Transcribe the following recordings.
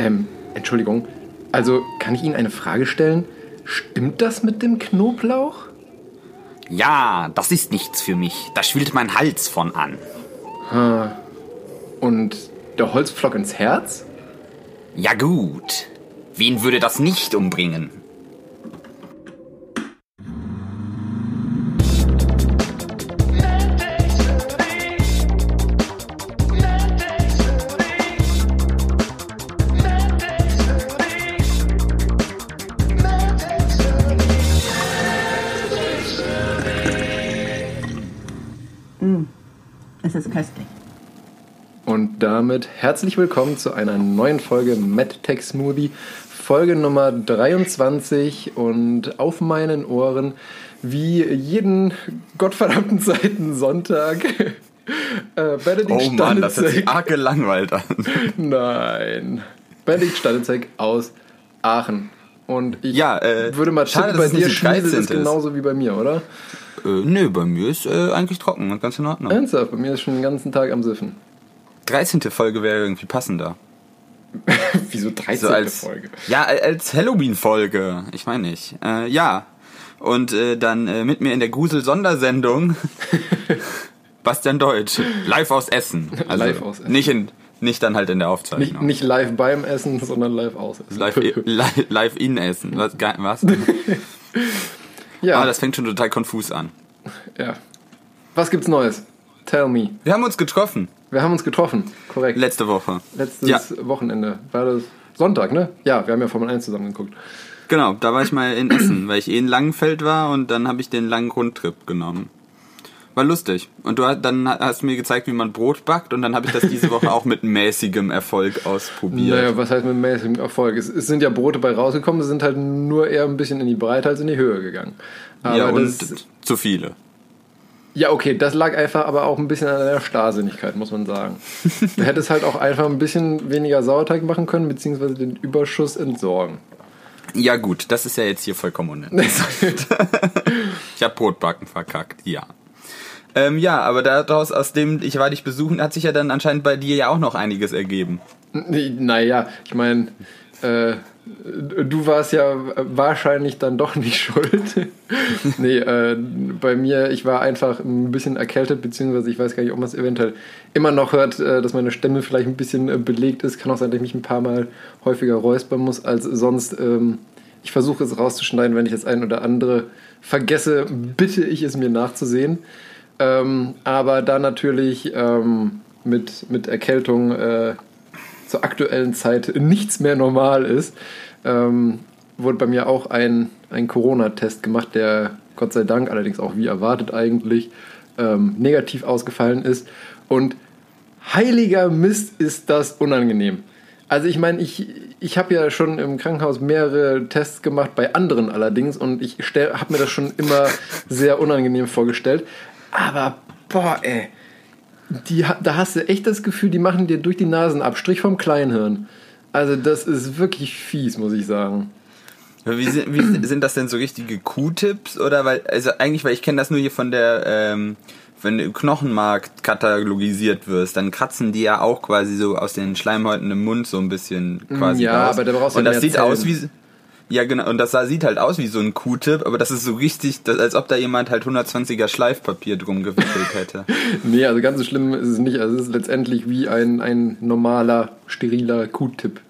Ähm, Entschuldigung. Also, kann ich Ihnen eine Frage stellen? Stimmt das mit dem Knoblauch? Ja, das ist nichts für mich. Da schwillt mein Hals von an. Und der Holzpflock ins Herz? Ja gut. Wen würde das nicht umbringen? Damit herzlich willkommen zu einer neuen Folge MadTech Smoothie, Folge Nummer 23 und auf meinen Ohren wie jeden gottverdammten zweiten Sonntag äh, Benedikt Oh Mann, das hört sich arg gelangweilt an. Nein. Benedikt Stanitzek aus Aachen. Und ich Ja, äh, würde mal schade, dass bei dir schnieselt es 13. ist. genauso wie bei mir, oder? Äh, nö, bei mir ist äh, eigentlich trocken und ganz in Ordnung. Ernsthaft, bei mir ist schon den ganzen Tag am Siffen. 13. Folge wäre irgendwie passender. Wieso 13. So als, Folge? Ja, als Halloween-Folge. Ich meine nicht. Äh, ja. Und äh, dann äh, mit mir in der Grusel-Sondersendung Bastian Deutsch. Live aus Essen. Also Live aus Essen. Nicht, in, nicht dann halt in der Nicht, Aufzeichnung. nicht live beim Essen, sondern live aus Essen. live, live, live in Essen. Was? was? ja, Ah, das fängt schon total konfus an. ja. Was gibt's Neues? Tell me. Wir haben uns getroffen. Wir haben uns getroffen, korrekt. Letzte Woche. Letztes Ja. Wochenende. War das Sonntag, ne? Ja, wir haben ja Formel 1 zusammen geguckt. Genau, da war ich mal in Essen, weil ich eh in Langenfeld war und dann habe ich den langen Rundtrip genommen. War lustig. Und du hast- dann hast du mir gezeigt, wie man Brot backt und dann habe ich das diese Woche auch mit mäßigem Erfolg ausprobiert. Naja, was heißt mit mäßigem Erfolg? Es, es sind ja Brote bei rausgekommen, sie sind halt nur eher ein bisschen in die Breite als in die Höhe gegangen. Aber ja, und zu viele. Ja, okay, das lag einfach aber auch ein bisschen an der Starrsinnigkeit, muss man sagen. du hättest halt auch einfach ein bisschen weniger Sauerteig machen können, beziehungsweise den Überschuss entsorgen. Ja gut, das ist ja jetzt hier vollkommen unnötig. ich habe Brotbacken verkackt, ja. Ähm, ja, aber daraus, aus dem ich war dich besuchen, hat sich ja dann anscheinend bei dir ja auch noch einiges ergeben. Naja, ich meine, äh, du warst ja wahrscheinlich dann doch nicht schuld. nee, äh, bei mir, ich war einfach ein bisschen erkältet, beziehungsweise ich weiß gar nicht, ob man es eventuell immer noch hört, äh, dass meine Stimme vielleicht ein bisschen äh, belegt ist. Kann auch sein, dass ich mich ein paar Mal häufiger räuspern muss als sonst. Ähm, ich versuche es rauszuschneiden, wenn ich das ein oder andere vergesse, bitte ich es mir nachzusehen. Ähm, aber da natürlich ähm, mit, mit Erkältung äh, zur aktuellen Zeit nichts mehr normal ist, ähm, wurde bei mir auch ein, ein Corona-Test gemacht, der Gott sei Dank, allerdings auch wie erwartet eigentlich, ähm, negativ ausgefallen ist. Und heiliger Mist ist das unangenehm. Also ich meine, ich, ich habe ja schon im Krankenhaus mehrere Tests gemacht, bei anderen allerdings, und ich habe mir das schon immer sehr unangenehm vorgestellt. Aber, boah, ey, die, da hast du echt das Gefühl, die machen dir durch die Nasen Abstrich vom Kleinhirn. Also das ist wirklich fies, muss ich sagen. Wie sind, wie sind das denn so richtige Q-Tips? Oder weil, also eigentlich, weil ich kenne das nur hier von der, ähm, wenn du im Knochenmark katalogisiert wirst, dann kratzen die ja auch quasi so aus den Schleimhäuten im Mund so ein bisschen quasi Ja, raus. aber da brauchst du Und das sieht Zellen. aus wie, ja genau, und das sieht halt aus wie so ein Q-Tip, aber das ist so richtig, als ob da jemand halt 120er Schleifpapier drum gewickelt hätte. Nee, also ganz so schlimm ist es nicht. Also es ist letztendlich wie ein, ein normaler, steriler Q-Tip.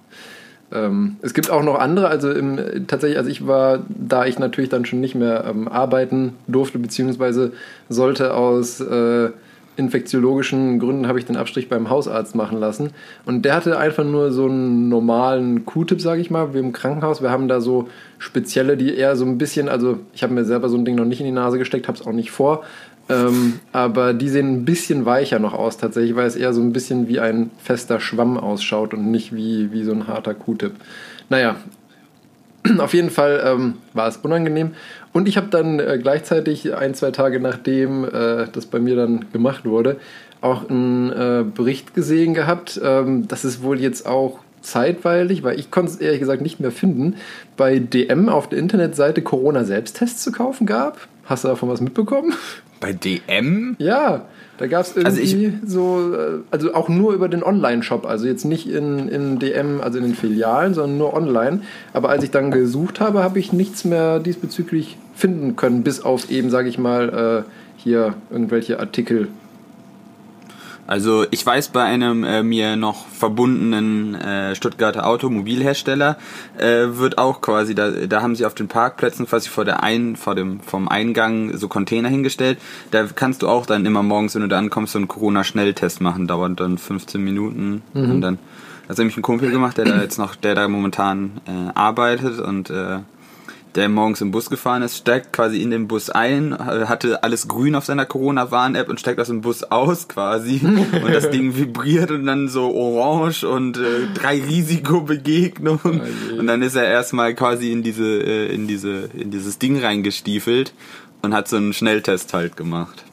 Ähm, es gibt auch noch andere, also im, tatsächlich, also ich war, da ich natürlich dann schon nicht mehr ähm, arbeiten durfte, beziehungsweise sollte aus äh, infektiologischen Gründen habe ich den Abstrich beim Hausarzt machen lassen. Und der hatte einfach nur so einen normalen Q-Tip, sage ich mal, wie im Krankenhaus. Wir haben da so spezielle, die eher so ein bisschen, also ich habe mir selber so ein Ding noch nicht in die Nase gesteckt, habe es auch nicht vor. Ähm, aber die sehen ein bisschen weicher noch aus, tatsächlich, weil es eher so ein bisschen wie ein fester Schwamm ausschaut und nicht wie, wie so ein harter Q-Tip. Naja, auf jeden Fall ähm, war es unangenehm. Und ich habe dann äh, gleichzeitig ein, zwei Tage nachdem äh, das bei mir dann gemacht wurde, auch einen äh, Bericht gesehen gehabt, ähm, dass es wohl jetzt auch zeitweilig, weil ich konnte es ehrlich gesagt nicht mehr finden, bei DM auf der Internetseite Corona-Selbsttests zu kaufen gab. Hast du davon was mitbekommen? Bei DM? Ja, Da gab es Also irgendwie so, äh, also auch nur über den Online-Shop, also jetzt nicht in, in DM, also in den Filialen, sondern nur online. Aber als ich dann gesucht habe, habe ich nichts mehr diesbezüglich finden können, bis auf eben, sage ich mal, äh, hier irgendwelche Artikel. Also ich weiß bei einem äh, mir noch verbundenen äh, Stuttgarter Automobilhersteller äh, wird auch quasi da da haben sie auf den Parkplätzen quasi vor der ein vor dem vom Eingang so Container hingestellt. Da kannst du auch dann immer morgens, wenn du da ankommst, so einen Corona Schnelltest machen, dauert dann 15 Minuten und dann hat nämlich ein Kumpel gemacht, der da jetzt noch der da momentan äh, arbeitet und äh, der morgens im Bus gefahren ist, steigt quasi in den Bus ein, hatte alles grün auf seiner Corona-Warn-App und steigt aus dem Bus aus quasi. Und das Ding vibriert und dann so orange und äh, drei Risikobegegnungen und dann ist er erstmal quasi in diese äh, in diese in dieses Ding reingestiefelt und hat so einen Schnelltest halt gemacht.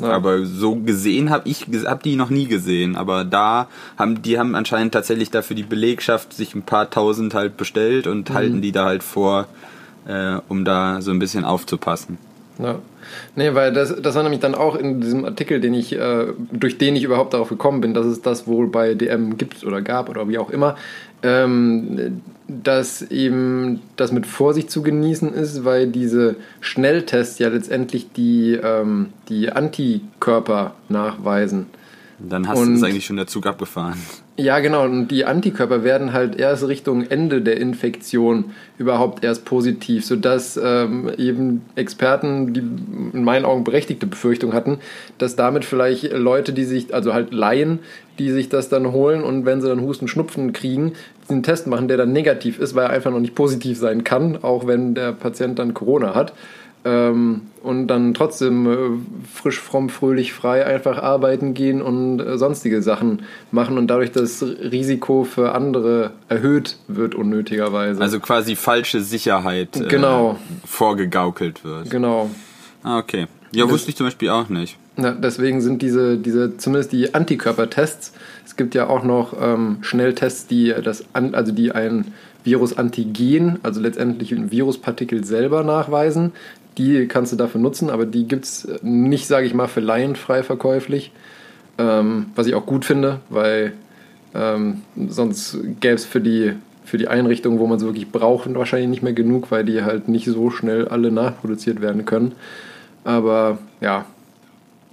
Ja. Aber so gesehen habe ich hab die noch nie gesehen, aber da haben die haben anscheinend tatsächlich dafür die Belegschaft sich ein paar tausend halt bestellt und halten die da halt vor, äh, um da so ein bisschen aufzupassen. Ja. Nee, weil das, das war nämlich dann auch in diesem Artikel, den ich, äh, durch den ich überhaupt darauf gekommen bin, dass es das wohl bei DM gibt oder gab oder wie auch immer, ähm, dass eben das mit Vorsicht zu genießen ist, weil diese Schnelltests ja letztendlich die, ähm, die Antikörper nachweisen. Dann hast Und- du es eigentlich schon der Zug abgefahren. Ja, genau. Und die Antikörper werden halt erst Richtung Ende der Infektion überhaupt erst positiv, sodass ähm, eben Experten, die in meinen Augen berechtigte Befürchtung hatten, dass damit vielleicht Leute, die sich, also halt Laien, die sich das dann holen und wenn sie dann Husten, Schnupfen kriegen, diesen Test machen, der dann negativ ist, weil er einfach noch nicht positiv sein kann, auch wenn der Patient dann Corona hat. Ähm, und dann trotzdem äh, frisch, fromm, fröhlich, frei einfach arbeiten gehen und äh, sonstige Sachen machen und dadurch das Risiko für andere erhöht wird unnötigerweise. Also quasi falsche Sicherheit äh, Genau. vorgegaukelt wird. genau. Ah, okay. Ja, wusste ich zum Beispiel auch nicht. Ja, deswegen sind diese, diese, zumindest die Antikörpertests, es gibt ja auch noch ähm, Schnelltests, die das an, also die ein Virusantigen, also letztendlich ein Viruspartikel selber nachweisen. Die kannst du dafür nutzen, aber die gibt es nicht, sage ich mal, für Laien frei verkäuflich. Ähm, was ich auch gut finde, weil ähm, sonst gäbe es für die, für die Einrichtungen, wo man es wirklich braucht, wahrscheinlich nicht mehr genug, weil die halt nicht so schnell alle nachproduziert werden können. Aber ja,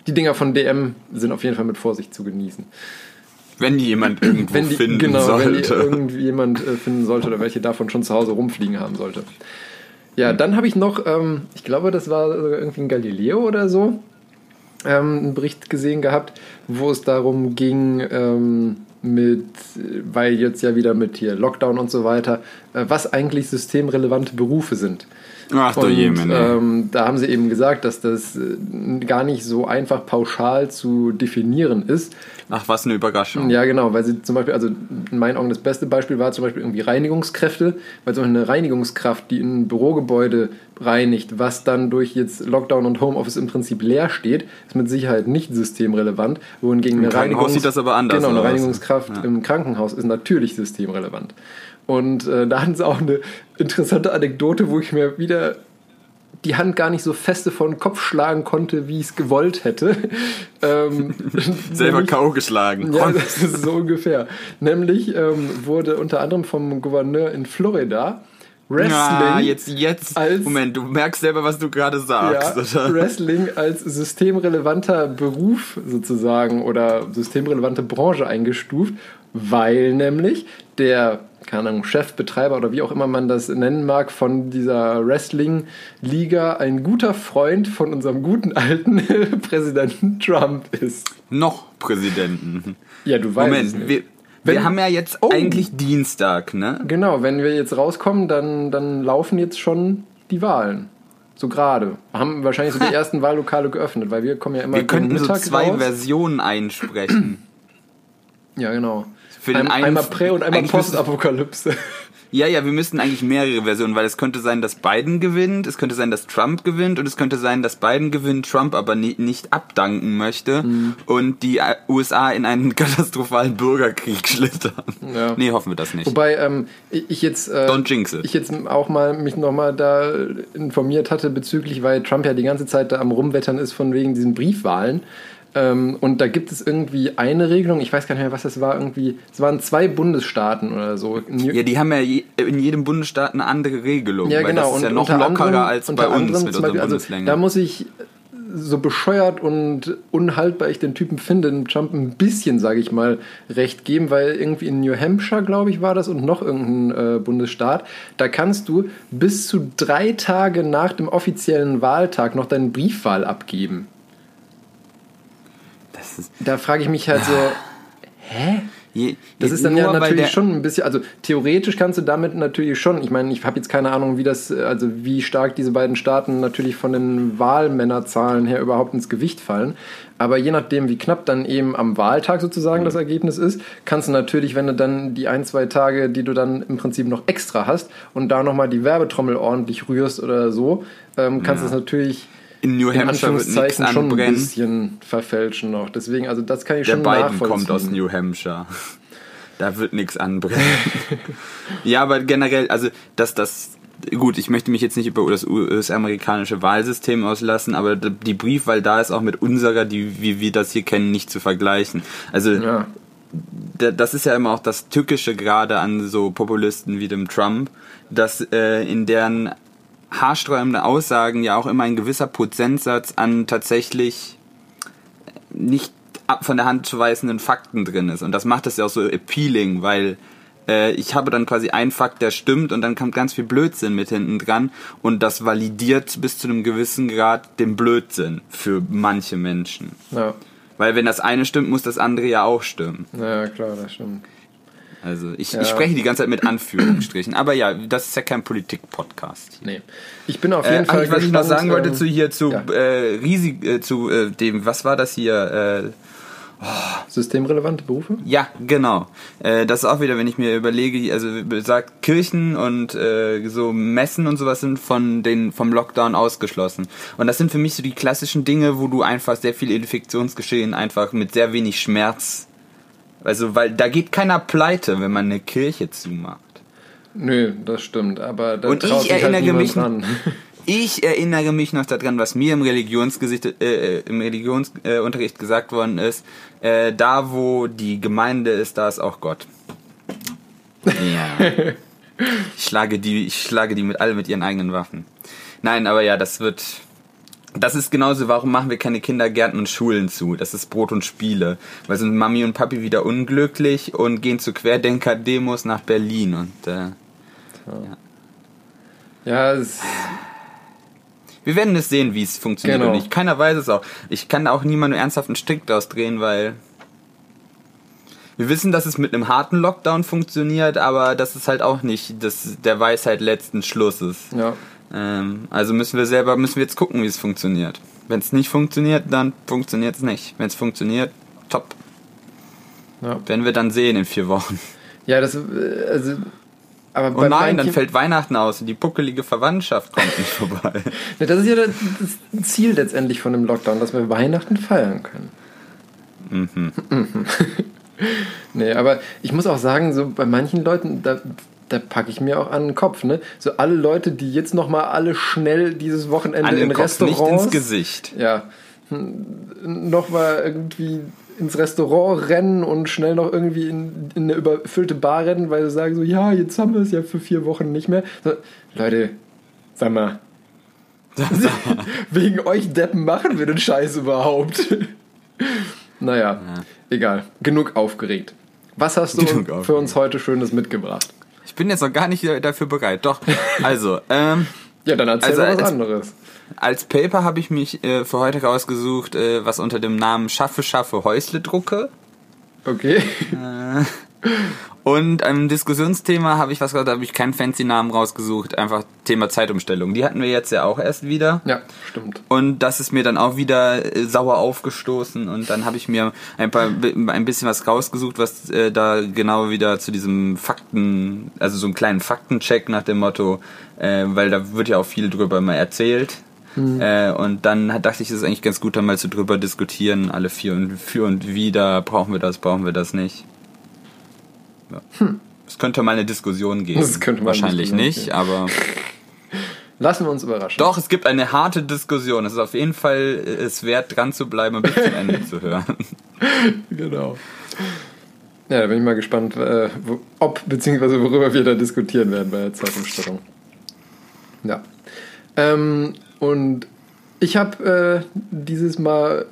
die Dinger von DM sind auf jeden Fall mit Vorsicht zu genießen. Wenn die jemand irgendwo die, finden genau, wenn die sollte. irgendjemand äh, finden sollte oder welche davon schon zu Hause rumfliegen haben sollte. Ja, dann habe ich noch, ähm, ich glaube, das war irgendwie ein Galileo oder so, ähm, einen Bericht gesehen gehabt, wo es darum ging, ähm, mit, weil jetzt ja wieder mit hier Lockdown und so weiter, äh, was eigentlich systemrelevante Berufe sind. Ach du Und Jemine. ähm, da haben sie eben gesagt, dass das äh, gar nicht so einfach pauschal zu definieren ist. Ach, was eine Überraschung. Ja, genau, weil sie zum Beispiel, also in meinen Augen das beste Beispiel war zum Beispiel irgendwie Reinigungskräfte, weil zum Beispiel eine Reinigungskraft, die ein Bürogebäude reinigt, was dann durch jetzt Lockdown und Homeoffice im Prinzip leer steht, ist mit Sicherheit nicht systemrelevant. Wohingegen Im eine Reinigungs- sieht das aber anders Genau, eine. Reinigungskraft Ja. im Krankenhaus ist natürlich systemrelevant. Und äh, da hatten sie auch eine interessante Anekdote, wo ich mir wieder die Hand gar nicht so feste vor den Kopf schlagen konnte, wie ich es gewollt hätte. ähm, Selber nämlich- K.O. geschlagen. ja, das ist so ungefähr. Nämlich ähm, wurde unter anderem vom Gouverneur in Florida Wrestling, Ah, jetzt, jetzt. als- Moment, du merkst selber, was du gerade sagst, ja? Wrestling als systemrelevanter Beruf sozusagen oder systemrelevante Branche eingestuft, weil nämlich der keine Ahnung, Chefbetreiber oder wie auch immer man das nennen mag, von dieser Wrestling-Liga ein guter Freund von unserem guten alten Präsidenten Trump ist. Noch Präsidenten. Ja, du weißt es Moment, nicht. wir, Wenn- wir haben ja jetzt Oh. eigentlich Dienstag, ne? Genau, wenn wir jetzt rauskommen, dann, dann laufen jetzt schon die Wahlen. So gerade. Haben wahrscheinlich so die ersten Wahllokale geöffnet, weil wir kommen ja immer Wir könnten so zwei raus. Versionen einsprechen. Ja, genau. Für den Ein, einen- einmal Prä- und einmal Postapokalypse. Ja, ja, wir müssten eigentlich mehrere Versionen, weil es könnte sein, dass Biden gewinnt, es könnte sein, dass Trump gewinnt und es könnte sein, dass Biden gewinnt, Trump aber ni nicht abdanken möchte Mhm. und die äh, USA in einen katastrophalen Bürgerkrieg schlittern. Ja. Nee, hoffen wir das nicht. Wobei ähm, ich jetzt äh, Don't jinx it. ich jetzt auch mal mich nochmal da informiert hatte bezüglich, weil Trump ja die ganze Zeit da am rumwettern ist von wegen diesen Briefwahlen. Ähm, und da gibt es irgendwie eine Regelung, ich weiß gar nicht mehr, was das war, irgendwie, es waren zwei Bundesstaaten oder so. Ja, die haben ja je, in jedem Bundesstaat eine andere Regelung. Ja, genau. das ist ja und noch unter lockerer anderem- als bei uns mit zum unseren Beispiel, also, Bundeslängen. Da muss ich so bescheuert und unhaltbar ich den Typen finde, dem Trump ein bisschen, sage ich mal, recht geben, weil irgendwie in New Hampshire, glaube ich, war das und noch irgendein äh, Bundesstaat, da kannst du bis zu drei Tage nach dem offiziellen Wahltag noch deinen Briefwahl abgeben. Da frage ich mich halt so, hä? je, Das ist dann ja natürlich schon ein bisschen, also theoretisch kannst du damit natürlich schon, ich meine, ich habe jetzt keine Ahnung, wie das, also wie stark diese beiden Staaten natürlich von den Wahlmännerzahlen her überhaupt ins Gewicht fallen. Aber je nachdem, wie knapp dann eben am Wahltag sozusagen das Ergebnis ist, kannst du natürlich, wenn du dann die ein, zwei Tage, die du dann im Prinzip noch extra hast und da nochmal die Werbetrommel ordentlich rührst oder so, ähm, kannst du Ja. es natürlich in New Hampshire wird nichts schon ein anbrennen. bisschen verfälschen noch. Deswegen, also das kann ich Der schon Biden nachvollziehen. kommt aus New Hampshire. Da wird nichts anbrennen. ja, aber generell, also, dass das. Gut, ich möchte mich jetzt nicht über das US-amerikanische Wahlsystem auslassen, aber die Briefwahl da ist auch mit unserer, die, wie wir das hier kennen, nicht zu vergleichen. Also, Ja. da- das ist ja immer auch das Tückische gerade an so Populisten wie dem Trump, dass äh, in deren haarsträubenden Aussagen ja auch immer ein gewisser Prozentsatz an tatsächlich nicht ab von der Hand zu weisenden Fakten drin ist. Und das macht es ja auch so appealing, weil äh, ich habe dann quasi einen Fakt, der stimmt und dann kommt ganz viel Blödsinn mit hinten dran und das validiert bis zu einem gewissen Grad den Blödsinn für manche Menschen. Ja. Weil wenn das eine stimmt, muss das andere ja auch stimmen. ja, klar, das stimmt. Also ich, Ja. ich spreche die ganze Zeit mit Anführungsstrichen. Aber ja, das ist ja kein Politik-Podcast. Nee. Ich bin auf Äh, jeden ach, Fall ich, was ich noch sagen wollte ähm, zu hier zu ja. äh, riesig äh, zu äh, dem was war das hier äh, Systemrelevante Berufe? ja genau äh, das ist auch wieder wenn ich mir überlege also sagt Kirchen und äh, so Messen und sowas sind von den vom Lockdown ausgeschlossen und das sind für mich so die klassischen Dinge wo du einfach sehr viel Infektionsgeschehen einfach mit sehr wenig Schmerz also weil da geht keiner pleite wenn man eine Kirche zumacht Nö, das stimmt, aber da Und traut ich sich halt erinnere niemand mich- dran. Ich erinnere mich noch daran, was mir im Religionsgesicht, äh, im Religionsunterricht äh, Unterricht gesagt worden ist. Äh, da, wo die Gemeinde ist, da ist auch Gott. Ja. Ich schlage die, ich schlage die mit alle mit ihren eigenen Waffen. Nein, aber ja, das wird. Das ist genauso, warum machen wir keine Kindergärten und Schulen zu? Das ist Brot und Spiele. Weil sind Mami und Papi wieder unglücklich und gehen zu Querdenker-Demos nach Berlin und äh, Ja, es, Wir werden es sehen, wie es funktioniert Genau. und nicht. Keiner weiß es auch. Ich kann da auch niemanden ernsthaft einen Strick draus drehen, weil wir wissen, dass es mit einem harten Lockdown funktioniert, aber das ist halt auch nicht das, der Weisheit letzten Schlusses. ja. Ähm, also müssen wir selber, müssen wir jetzt gucken, wie es funktioniert. Wenn es nicht funktioniert, dann funktioniert es nicht. Wenn es funktioniert, top. Ja, Werden wir dann sehen in vier Wochen. ja das, äh, also, aber Oh nein, dann fällt Weihnachten aus und die puckelige Verwandtschaft kommt nicht vorbei. Ja, das ist ja das, das Ziel letztendlich von dem Lockdown, dass wir Weihnachten feiern können. Mhm. nee, aber ich muss auch sagen, so bei manchen Leuten, da, da packe ich mir auch an den Kopf, ne? So alle Leute, die jetzt nochmal alle schnell dieses Wochenende An in den Kopf, nicht Restaurants ins Gesicht. ja, nochmal irgendwie ins Restaurant rennen und schnell noch irgendwie in, in eine überfüllte Bar rennen, weil sie sagen so, ja, jetzt haben wir es ja für vier Wochen nicht mehr. So, Leute, sag mal, wegen euch Deppen machen wir den Scheiß überhaupt. naja, egal. Genug aufgeregt. Was hast du für uns heute Schönes mitgebracht? Ich bin jetzt noch gar nicht dafür bereit. Doch, also, ähm, Ja, dann erzähl Also was als- anderes. als Paper habe ich mich äh, für heute rausgesucht, äh, was unter dem Namen Schaffe, Schaffe, Häusle drucke. Okay. Und ein Diskussionsthema habe ich was gesagt, da habe ich keinen fancy Namen rausgesucht, einfach Thema Zeitumstellung. Die hatten wir jetzt ja auch erst wieder. Ja, stimmt. Und das ist mir dann auch wieder äh, sauer aufgestoßen und dann habe ich mir ein paar ein bisschen was rausgesucht, was äh, da genau wieder zu diesem Fakten, also so einen kleinen Faktencheck nach dem Motto, äh, weil da wird ja auch viel drüber mal erzählt. Äh, und dann dachte ich, es ist eigentlich ganz gut, da mal zu drüber diskutieren, alle vier und für und wieder, brauchen wir das, brauchen wir das nicht. Ja. Es könnte mal eine Diskussion geben. Es könnte Wahrscheinlich nicht, geben. aber Lassen wir uns überraschen. Doch, es gibt eine harte Diskussion. Es ist auf jeden Fall äh, es wert, dran zu bleiben und bis zum Ende zu hören. genau. Ja, da bin ich mal gespannt, äh, wo, ob bzw. worüber wir da diskutieren werden bei der Zeitumstellung. Ja. Ähm, und ich habe äh, dieses Mal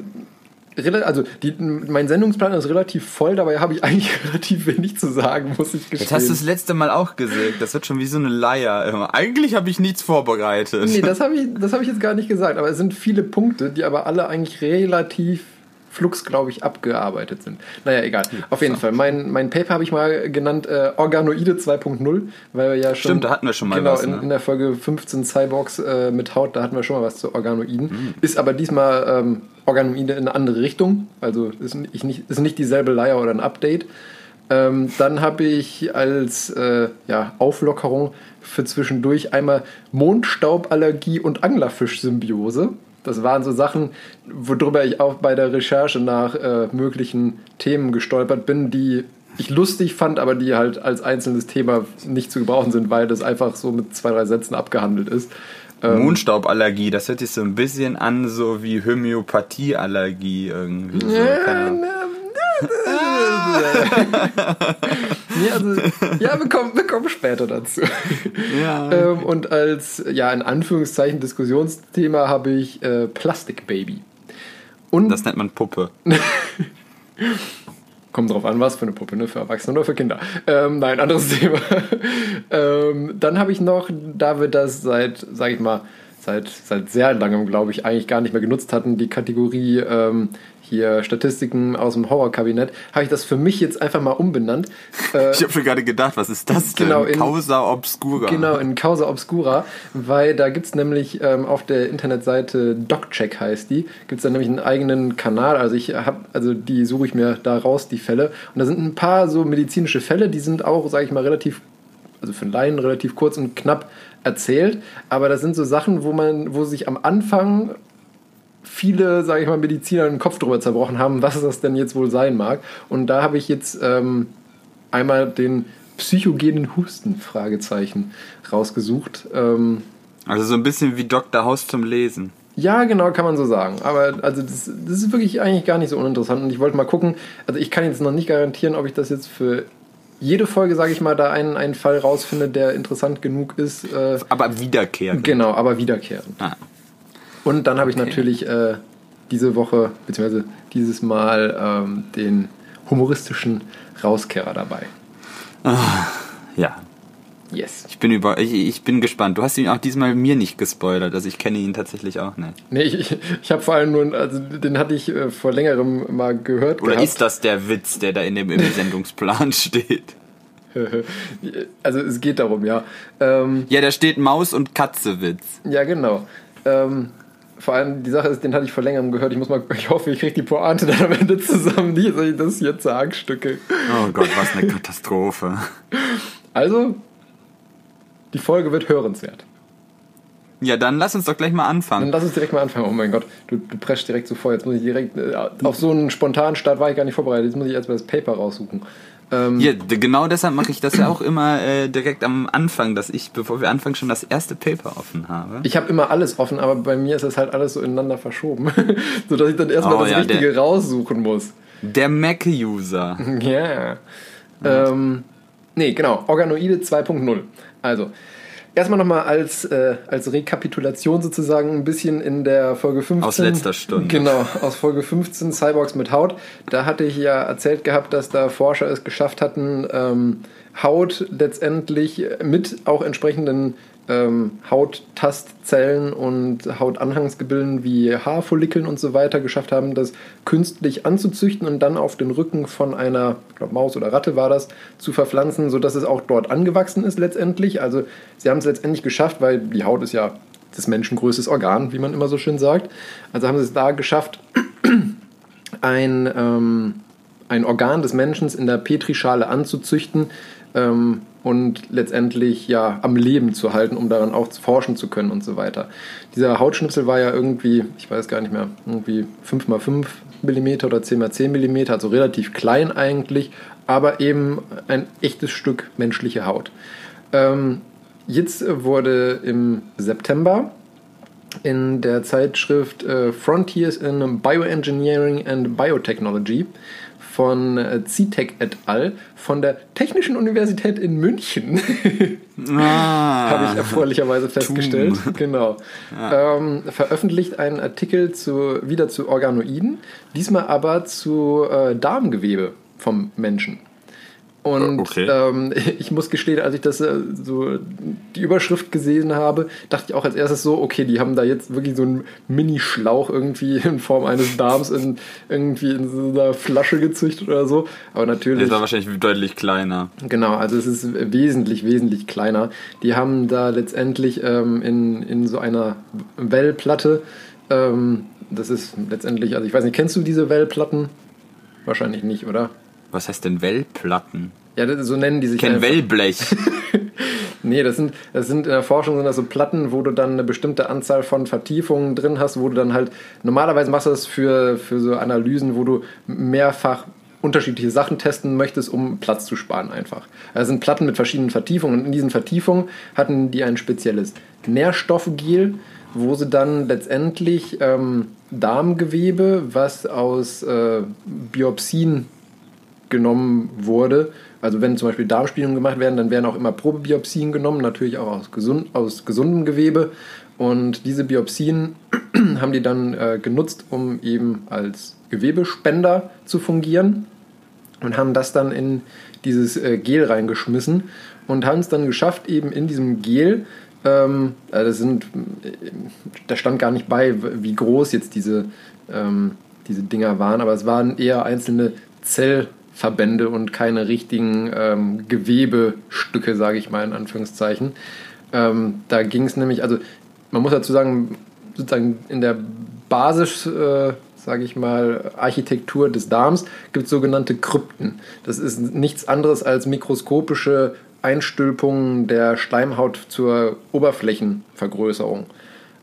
also die, mein Sendungsplan ist relativ voll, dabei habe ich eigentlich relativ wenig zu sagen, muss ich gestehen. Das hast du das letzte Mal auch gesagt. Das wird schon wie so eine Leier. Eigentlich habe ich nichts vorbereitet. Nee, das habe ich, hab ich jetzt gar nicht gesagt. Aber es sind viele Punkte, die aber alle eigentlich relativ Flux, glaube ich, abgearbeitet sind. Naja, egal. Auf jeden so. Fall. Mein, mein Paper habe ich mal genannt äh, Organoide 2.0, weil wir ja schon. Stimmt, da hatten wir schon mal genau, was. Genau, in, in, der Folge 15 Cyborgs äh, mit Haut, da hatten wir schon mal was zu Organoiden. Mhm. Ist aber diesmal ähm, Organoide in eine andere Richtung. Also ist nicht, ist nicht dieselbe Leier oder ein Update. Ähm, dann habe ich als äh, ja, Auflockerung für zwischendurch einmal Mondstauballergie und Anglerfisch-Symbiose. Das waren so Sachen, worüber ich auch bei der Recherche nach äh, möglichen Themen gestolpert bin, die ich lustig fand, aber die halt als einzelnes Thema nicht zu gebrauchen sind, weil das einfach so mit zwei, drei Sätzen abgehandelt ist. Ähm, Mondstauballergie, das hört sich so ein bisschen an, so wie Homöopathieallergie irgendwie. So, ja, nee, also, ja, wir kommen, wir kommen später dazu. Ja. Ähm, und als, ja, in Anführungszeichen Diskussionsthema habe ich äh, Plastikbaby. Und das nennt man Puppe. Kommt drauf an, was für eine Puppe, ne? Für Erwachsene oder für Kinder. Ähm, nein, anderes Thema. ähm, dann habe ich noch, da wir das seit, sag ich mal, seit, seit sehr langem, glaube ich, eigentlich gar nicht mehr genutzt hatten, die Kategorie ähm, hier Statistiken aus dem Horrorkabinett, habe ich das für mich jetzt einfach mal umbenannt. Äh, ich habe schon gerade gedacht, was ist das denn? Genau, in, Causa Obscura. Genau, in Causa Obscura, weil da gibt es nämlich ähm, auf der Internetseite DocCheck heißt die, gibt es da nämlich einen eigenen Kanal, also ich habe, also die suche ich mir da raus, die Fälle. Und da sind ein paar so medizinische Fälle, die sind auch, sage ich mal, relativ, also für einen Laien relativ kurz und knapp erzählt, aber das sind so Sachen, wo man, wo sich am Anfang viele, sage ich mal, Mediziner den Kopf drüber zerbrochen haben, was das denn jetzt wohl sein mag. Und da habe ich jetzt ähm, einmal den psychogenen Husten, Fragezeichen, rausgesucht. Ähm, also so ein bisschen wie Dr. House zum Lesen. Ja, genau, kann man so sagen. Aber also das, das ist wirklich eigentlich gar nicht so uninteressant. Und ich wollte mal gucken, also ich kann jetzt noch nicht garantieren, ob ich das jetzt für jede Folge, sage ich mal, da einen, einen Fall rausfinde, der interessant genug ist. Äh, aber wiederkehrend. Genau, aber wiederkehrend. Ah. Und dann habe ich natürlich äh, diese Woche, beziehungsweise dieses Mal, ähm, den humoristischen Rauskehrer dabei. Ah, ja. Yes. Ich bin, über, ich, ich, bin gespannt. Du hast ihn auch diesmal mir nicht gespoilert, also ich kenne ihn tatsächlich auch nicht. Nee, ich, ich habe vor allem nur, also den hatte ich äh, vor längerem mal gehört. Oder gehabt. ist das der Witz, der da in dem im Sendungsplan steht? also es geht darum, ja. Ähm, ja, da steht Maus- und Katze-Witz. Ja, genau. Ähm, vor allem die Sache ist, den hatte ich vor längerem gehört. Ich muss mal, ich hoffe, ich kriege die Pointe dann am Ende zusammen. Wie soll ich das jetzt sagen, Stücke? Oh Gott, was eine Katastrophe. Also, die Folge wird hörenswert. Ja, dann lass uns doch gleich mal anfangen. Dann lass uns direkt mal anfangen. Oh mein Gott, du, du preschst direkt so vor. Jetzt muss ich direkt. Äh, auf so einen spontanen Start war ich gar nicht vorbereitet. Jetzt muss ich erstmal das Paper raussuchen. Ähm, ja, genau deshalb mache ich das ja auch immer äh, direkt am Anfang, dass ich, bevor wir anfangen, schon das erste Paper offen habe. Ich habe immer alles offen, aber bei mir ist das halt alles so ineinander verschoben, sodass ich dann erstmal oh, das ja, Richtige raussuchen muss. Der Mac-User. Ja. Ähm, nee, genau. Organoide 2.0. Also, Erstmal nochmal als, äh, als Rekapitulation sozusagen ein bisschen in der Folge 15. Aus letzter Stunde. Genau, aus Folge 15 Cyborgs mit Haut. Da hatte ich ja erzählt gehabt, dass da Forscher es geschafft hatten, ähm, Haut letztendlich mit auch entsprechenden ähm, Hauttastzellen und Hautanhangsgebilden wie Haarfollikeln und so weiter geschafft haben, das künstlich anzuzüchten und dann auf den Rücken von einer glaub, Maus oder Ratte war das, zu verpflanzen, sodass es auch dort angewachsen ist letztendlich. Also sie haben es letztendlich geschafft, weil die Haut ist ja das menschengrößtes Organ, wie man immer so schön sagt. Also haben sie es da geschafft, ein, ähm, ein Organ des Menschen in der Petrischale anzuzüchten, ähm, und letztendlich ja am Leben zu halten, um daran auch forschen zu können und so weiter. Dieser Hautschnipsel war ja irgendwie, ich weiß gar nicht mehr, irgendwie 5x5 mm oder 10x10 mm, also relativ klein eigentlich, aber eben ein echtes Stück menschliche Haut. Ähm, jetzt wurde im September in der Zeitschrift äh, Frontiers in Bioengineering and Biotechnology von äh, CITEC et al. von der Technischen Universität in München. ah, Habe ich erfreulicherweise festgestellt. Tum. Genau. Ja. Ähm, veröffentlicht einen Artikel zu, wieder zu Organoiden, diesmal aber zu äh, Darmgewebe vom Menschen. Und okay. ähm, ich muss gestehen, als ich das äh, so die Überschrift gesehen habe, dachte ich auch als erstes so, okay, die haben da jetzt wirklich so einen Mini-Schlauch irgendwie in Form eines Darms in, irgendwie in so einer Flasche gezüchtet oder so. Aber natürlich. Das war wahrscheinlich deutlich kleiner. Genau, also es ist wesentlich, wesentlich kleiner. Die haben da letztendlich ähm, in, in so einer Wellplatte, ähm, das ist letztendlich, also ich weiß nicht, kennst du diese Wellplatten? Wahrscheinlich nicht, oder? Was heißt denn Wellplatten? Ja, so nennen die sich. Kein Wellblech. nee, das sind, das sind in der Forschung sind das so Platten, wo du dann eine bestimmte Anzahl von Vertiefungen drin hast, wo du dann halt, normalerweise machst du das für, für so Analysen, wo du mehrfach unterschiedliche Sachen testen möchtest, um Platz zu sparen einfach. Das sind Platten mit verschiedenen Vertiefungen und in diesen Vertiefungen hatten die ein spezielles Nährstoffgel, wo sie dann letztendlich ähm, Darmgewebe, was aus äh, Biopsien genommen wurde. Also wenn zum Beispiel Darmspiegelungen gemacht werden, dann werden auch immer Probebiopsien genommen, natürlich auch aus, gesund, aus gesundem Gewebe. Und diese Biopsien haben die dann äh, genutzt, um eben als Gewebespender zu fungieren und haben das dann in dieses äh, Gel reingeschmissen und haben es dann geschafft, eben in diesem Gel, ähm, äh, das sind, äh, da stand gar nicht bei, wie groß jetzt diese, ähm, diese Dinger waren, aber es waren eher einzelne Zell Verbände und keine richtigen ähm, Gewebestücke, sage ich mal in Anführungszeichen. Ähm, da ging es nämlich, also man muss dazu sagen, sozusagen in der Basis, äh, sage ich mal, Architektur des Darms gibt es sogenannte Krypten. Das ist nichts anderes als mikroskopische Einstülpungen der Schleimhaut zur Oberflächenvergrößerung.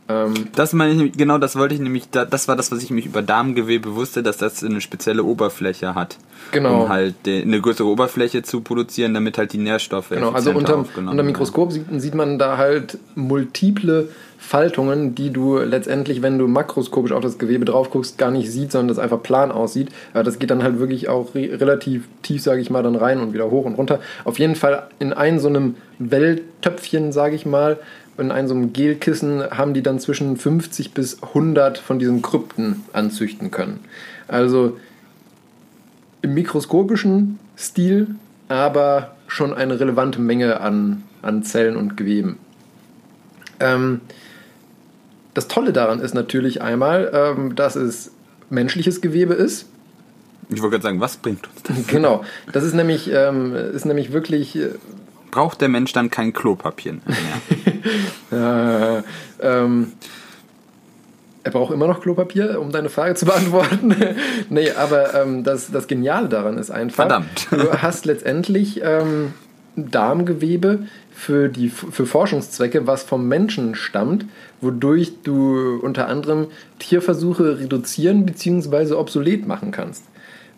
Ähm, das meine ich, genau das wollte ich nämlich, das war das, was ich mich über Darmgewebe wusste, dass das eine spezielle Oberfläche hat. Genau. Um halt eine größere Oberfläche zu produzieren, damit halt die Nährstoffe. Genau, also unter, unter Mikroskop sieht, sieht man da halt multiple Faltungen, die du letztendlich, wenn du makroskopisch auf das Gewebe drauf guckst, gar nicht siehst, sondern das einfach plan aussieht. Aber das geht dann halt wirklich auch re relativ tief, sage ich mal, dann rein und wieder hoch und runter. Auf jeden Fall in einem so einem Welltöpfchen, sage ich mal, in einem so einem Gelkissen haben die dann zwischen 50 bis 100 von diesen Krypten anzüchten können. Also im mikroskopischen Stil, aber schon eine relevante Menge an, an Zellen und Geweben. Ähm, das Tolle daran ist natürlich einmal, ähm, dass es menschliches Gewebe ist. Ich wollte gerade sagen, was bringt uns das? Genau, das ist nämlich, ähm, ist nämlich wirklich äh, braucht der Mensch dann kein Klopapier mehr. ja, ähm, er braucht immer noch Klopapier, um deine Frage zu beantworten. nee, aber ähm, das, das Geniale daran ist einfach, Verdammt. du hast letztendlich ähm, Darmgewebe für, die, für Forschungszwecke, was vom Menschen stammt, wodurch du unter anderem Tierversuche reduzieren bzw. obsolet machen kannst.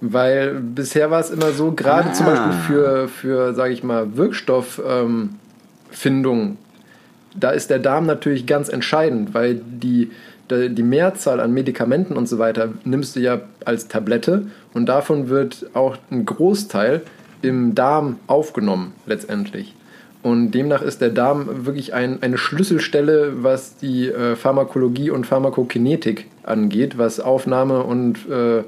Weil bisher war es immer so, gerade ah. zum Beispiel für, für sage ich mal, Wirkstofffindung, ähm, da ist der Darm natürlich ganz entscheidend, weil die, die Mehrzahl an Medikamenten und so weiter nimmst du ja als Tablette und davon wird auch ein Großteil im Darm aufgenommen letztendlich. Und demnach ist der Darm wirklich ein, eine Schlüsselstelle, was die äh, Pharmakologie und Pharmakokinetik angeht, was Aufnahme und äh,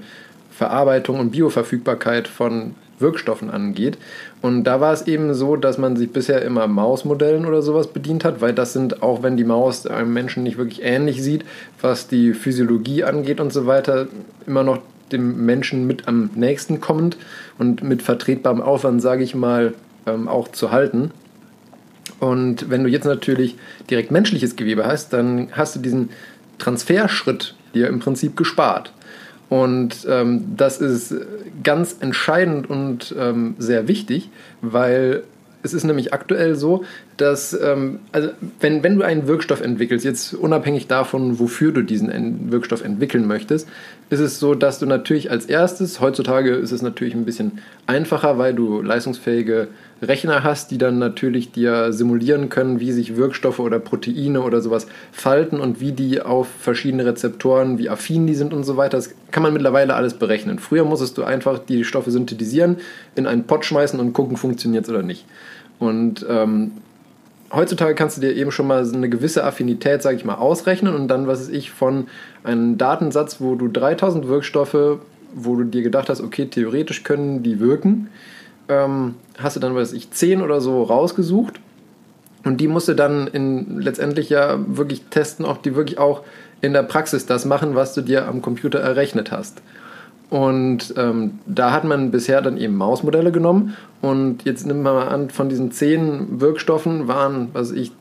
Verarbeitung und Bioverfügbarkeit von Wirkstoffen angeht. Und da war es eben so, dass man sich bisher immer Mausmodellen oder sowas bedient hat, weil das sind, auch wenn die Maus einem Menschen nicht wirklich ähnlich sieht, was die Physiologie angeht und so weiter, immer noch dem Menschen mit am nächsten kommend und mit vertretbarem Aufwand, sage ich mal, ähm, auch zu halten. Und wenn du jetzt natürlich direkt menschliches Gewebe hast, dann hast du diesen Transferschritt dir im Prinzip gespart. Und ähm, das ist ganz entscheidend und ähm, sehr wichtig, weil es ist nämlich aktuell so, dass ähm, also wenn, wenn du einen Wirkstoff entwickelst, jetzt unabhängig davon, wofür du diesen Wirkstoff entwickeln möchtest, ist es so, dass du natürlich als erstes, heutzutage ist es natürlich ein bisschen einfacher, weil du leistungsfähige Rechner hast, die dann natürlich dir simulieren können, wie sich Wirkstoffe oder Proteine oder sowas falten und wie die auf verschiedene Rezeptoren, wie affin die sind und so weiter. Das kann man mittlerweile alles berechnen. Früher musstest du einfach die Stoffe synthetisieren, in einen Pott schmeißen und gucken, funktioniert es oder nicht. Und ähm, heutzutage kannst du dir eben schon mal eine gewisse Affinität, sage ich mal, ausrechnen und dann, was ist ich, von einem Datensatz, wo du 3000 Wirkstoffe, wo du dir gedacht hast, okay, theoretisch können die wirken, ähm, hast du dann, weiß ich, 10 oder so rausgesucht und die musst du dann in, letztendlich ja wirklich testen, ob die wirklich auch in der Praxis das machen, was du dir am Computer errechnet hast. Und ähm, da hat man bisher dann eben Mausmodelle genommen. Und jetzt nimmt man mal an, von diesen zehn Wirkstoffen waren, was ich,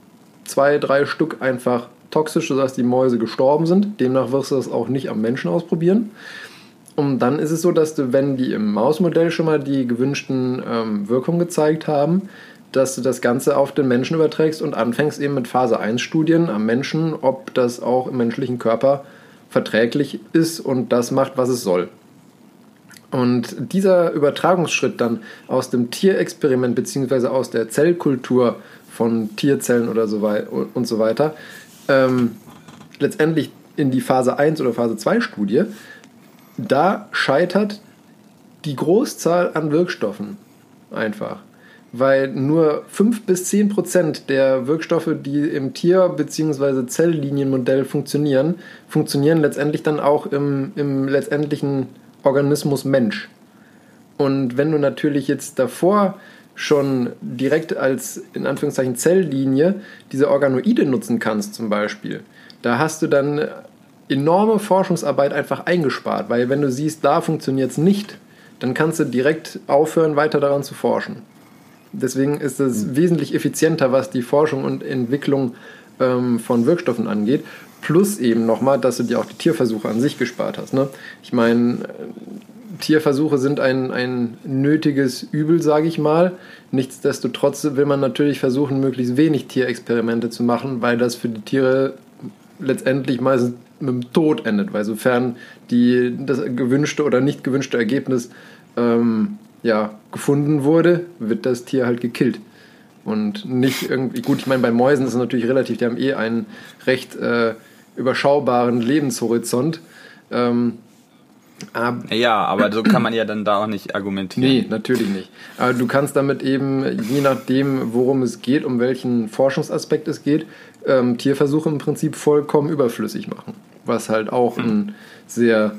zwei, drei Stück einfach toxisch, sodass die Mäuse gestorben sind. Demnach wirst du das auch nicht am Menschen ausprobieren. Und dann ist es so, dass du, wenn die im Mausmodell schon mal die gewünschten ähm, Wirkungen gezeigt haben, dass du das Ganze auf den Menschen überträgst und anfängst eben mit Phase 1 Studien am Menschen, ob das auch im menschlichen Körper verträglich ist und das macht, was es soll. Und dieser Übertragungsschritt dann aus dem Tierexperiment bzw. aus der Zellkultur von Tierzellen oder so und so weiter ähm, letztendlich in die Phase 1 oder Phase 2 Studie, da scheitert die Großzahl an Wirkstoffen einfach. Weil nur 5 bis 10 Prozent der Wirkstoffe, die im Tier- bzw. Zelllinienmodell funktionieren, funktionieren letztendlich dann auch im, im letztendlichen Organismus Mensch. Und wenn du natürlich jetzt davor schon direkt als in Anführungszeichen Zelllinie diese Organoide nutzen kannst zum Beispiel, da hast du dann enorme Forschungsarbeit einfach eingespart, weil wenn du siehst, da funktioniert es nicht, dann kannst du direkt aufhören, weiter daran zu forschen. Deswegen ist es mhm. wesentlich effizienter, was die Forschung und Entwicklung ähm, von Wirkstoffen angeht. Plus eben nochmal, dass du dir auch die Tierversuche an sich gespart hast. Ne? Ich meine, Tierversuche sind ein, ein nötiges Übel, sage ich mal. Nichtsdestotrotz will man natürlich versuchen, möglichst wenig Tierexperimente zu machen, weil das für die Tiere letztendlich meistens mit dem Tod endet, weil sofern die, das gewünschte oder nicht gewünschte Ergebnis ähm, ja, gefunden wurde, wird das Tier halt gekillt. Und nicht irgendwie, gut, ich meine, bei Mäusen ist es natürlich relativ, die haben eh einen recht äh, überschaubaren Lebenshorizont. Ähm, ab, ja, aber so kann man ja dann da auch nicht argumentieren. Nee, natürlich nicht. Aber du kannst damit eben, je nachdem, worum es geht, um welchen Forschungsaspekt es geht, ähm, Tierversuche im Prinzip vollkommen überflüssig machen. Was halt auch ein sehr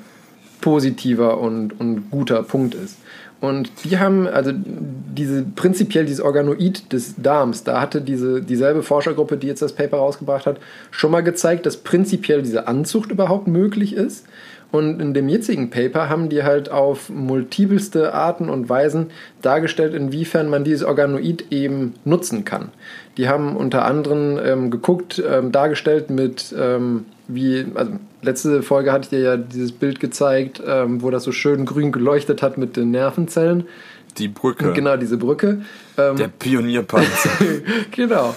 positiver und, und guter Punkt ist. Und die haben, also diese prinzipiell dieses Organoid des Darms, da hatte diese, dieselbe Forschergruppe, die jetzt das Paper rausgebracht hat, schon mal gezeigt, dass prinzipiell diese Anzucht überhaupt möglich ist. Und in dem jetzigen Paper haben die halt auf multipelste Arten und Weisen dargestellt, inwiefern man dieses Organoid eben nutzen kann. Die haben unter anderem ähm, geguckt, ähm, dargestellt mit ähm, wie, also letzte Folge hatte ich dir ja dieses Bild gezeigt, ähm, wo das so schön grün geleuchtet hat mit den Nervenzellen. Die Brücke. Genau, diese Brücke. Ähm, Der Pionierpanzer. genau.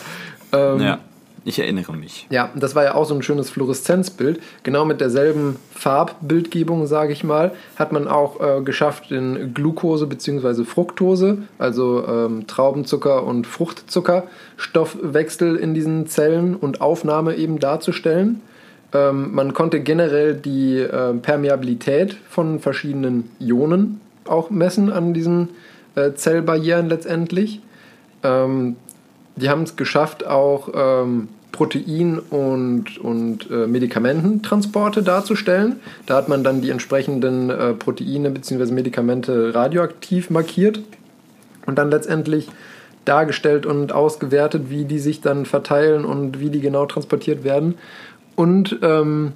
Ähm, ja, ich erinnere mich. Ja, das war ja auch so ein schönes Fluoreszenzbild. Genau mit derselben Farbbildgebung, sage ich mal, hat man auch äh, geschafft, den Glucose bzw. Fructose, also ähm, Traubenzucker und Fruchtzuckerstoffwechsel in diesen Zellen und Aufnahme eben darzustellen. Ähm, man konnte generell die äh, Permeabilität von verschiedenen Ionen auch messen an diesen äh, Zellbarrieren letztendlich. Ähm, die haben es geschafft, auch ähm, Protein- und, und äh, Medikamententransporte darzustellen. Da hat man dann die entsprechenden äh, Proteine bzw. Medikamente radioaktiv markiert und dann letztendlich dargestellt und ausgewertet, wie die sich dann verteilen und wie die genau transportiert werden. Und ähm,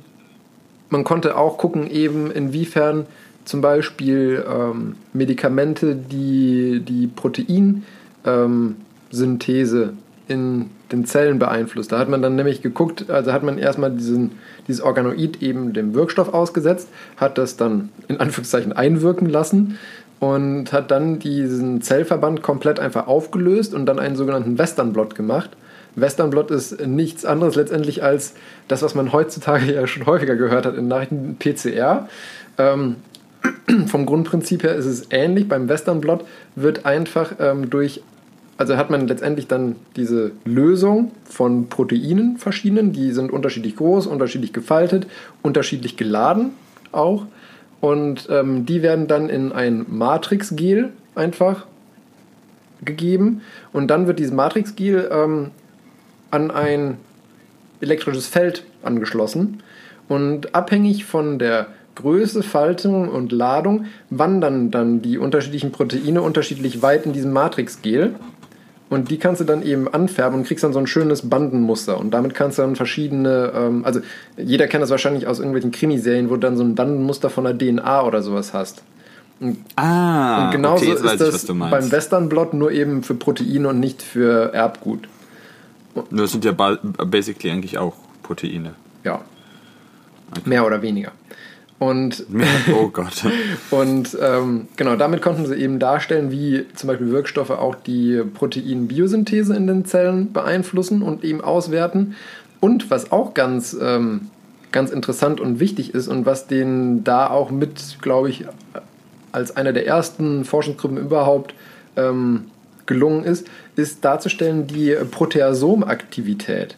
man konnte auch gucken, eben inwiefern zum Beispiel ähm, Medikamente, die die Proteinsynthese ähm, in den Zellen beeinflusst. Da hat man dann nämlich geguckt, also hat man erstmal diesen, dieses Organoid eben dem Wirkstoff ausgesetzt, hat das dann in Anführungszeichen einwirken lassen und hat dann diesen Zellverband komplett einfach aufgelöst und dann einen sogenannten Western Blot gemacht. Western Blot ist nichts anderes letztendlich als das, was man heutzutage ja schon häufiger gehört hat in Nachrichten, PCR. Ähm, vom Grundprinzip her ist es ähnlich. Beim Western Blot wird einfach ähm, durch also hat man letztendlich dann diese Lösung von Proteinen verschiedenen, die sind unterschiedlich groß, unterschiedlich gefaltet, unterschiedlich geladen auch. Und ähm, die werden dann in ein Matrixgel einfach gegeben. Und dann wird dieses Matrixgel ähm, an ein elektrisches Feld angeschlossen. Und abhängig von der Größe, Faltung und Ladung wandern dann die unterschiedlichen Proteine unterschiedlich weit in diesem Matrixgel. Und die kannst du dann eben anfärben und kriegst dann so ein schönes Bandenmuster. Und damit kannst du dann verschiedene, ähm, also jeder kennt das wahrscheinlich aus irgendwelchen Krimiserien, wo du dann so ein Bandenmuster von der DNA oder sowas hast. Und, Ah, und genauso okay, ist ich, das was du meinst. beim Westernblot nur eben für Proteine und nicht für Erbgut. Das sind ja ba- basically eigentlich auch Proteine. Ja. Mehr oder weniger. Und Oh Gott. Und ähm, genau, damit konnten sie eben darstellen, wie zum Beispiel Wirkstoffe auch die Proteinbiosynthese in den Zellen beeinflussen und eben auswerten. Und was auch ganz, ähm, ganz interessant und wichtig ist und was denen da auch mit, glaube ich, als einer der ersten Forschungsgruppen überhaupt ähm, gelungen ist, ist darzustellen die Proteasomaktivität.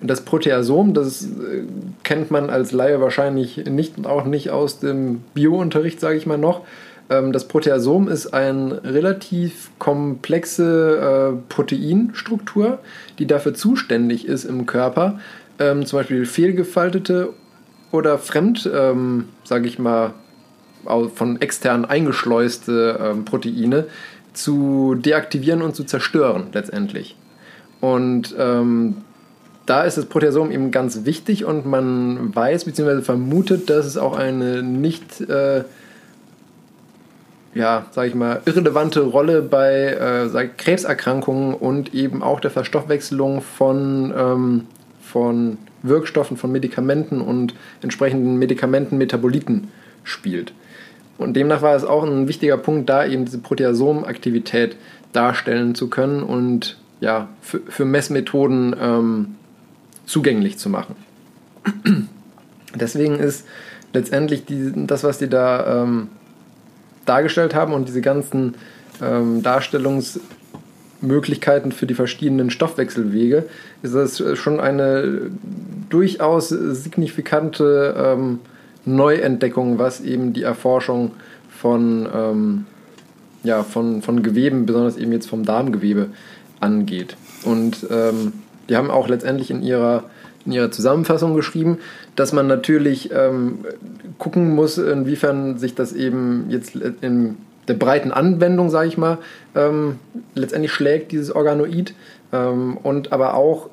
Und das Proteasom, das äh, kennt man als Laie wahrscheinlich nicht und auch nicht aus dem Biounterricht, sage ich mal noch. Ähm, das Proteasom ist eine relativ komplexe äh, Proteinstruktur, die dafür zuständig ist im Körper, ähm, zum Beispiel fehlgefaltete oder fremd, ähm, sage ich mal, von extern eingeschleuste Proteine zu deaktivieren und zu zerstören letztendlich. Und ähm, da ist das Proteasom eben ganz wichtig und man weiß bzw. vermutet, dass es auch eine nicht, äh, ja, sag ich mal, irrelevante Rolle bei äh, Krebserkrankungen und eben auch der Verstoffwechselung von, ähm, von Wirkstoffen, von Medikamenten und entsprechenden Medikamentenmetaboliten spielt. Und demnach war es auch ein wichtiger Punkt, da eben diese Proteasomaktivität darstellen zu können und ja, für, für Messmethoden ähm, zugänglich zu machen. Deswegen ist letztendlich die, das, was die da ähm, dargestellt haben und diese ganzen ähm, Darstellungsmöglichkeiten für die verschiedenen Stoffwechselwege, ist das schon eine durchaus signifikante ähm, Neuentdeckung, was eben die Erforschung von, ähm, ja, von, von Geweben, besonders eben jetzt vom Darmgewebe, angeht. Und ähm, die haben auch letztendlich in ihrer, in ihrer Zusammenfassung geschrieben, dass man natürlich ähm, gucken muss, inwiefern sich das eben jetzt in der breiten Anwendung, sage ich mal, ähm, letztendlich schlägt, dieses Organoid. Ähm, und aber auch,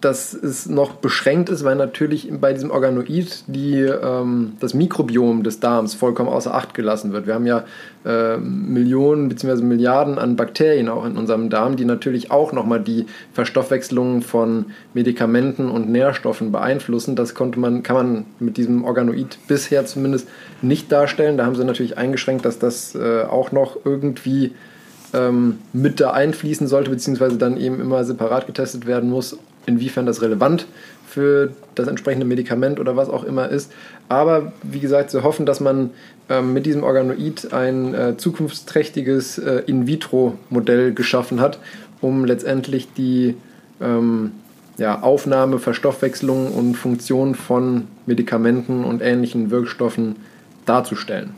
dass es noch beschränkt ist, weil natürlich bei diesem Organoid die, ähm, das Mikrobiom des Darms vollkommen außer Acht gelassen wird. Wir haben ja äh, Millionen bzw. Milliarden an Bakterien auch in unserem Darm, die natürlich auch nochmal die Verstoffwechslung von Medikamenten und Nährstoffen beeinflussen. Das konnte man, kann man mit diesem Organoid bisher zumindest nicht darstellen. Da haben sie natürlich eingeschränkt, dass das äh, auch noch irgendwie ähm, mit da einfließen sollte, beziehungsweise dann eben immer separat getestet werden muss, inwiefern das relevant für das entsprechende Medikament oder was auch immer ist. Aber wie gesagt, sie hoffen, dass man ähm, mit diesem Organoid ein äh, zukunftsträchtiges äh, In-vitro-Modell geschaffen hat, um letztendlich die ähm, ja, Aufnahme, Verstoffwechslung und Funktion von Medikamenten und ähnlichen Wirkstoffen darzustellen.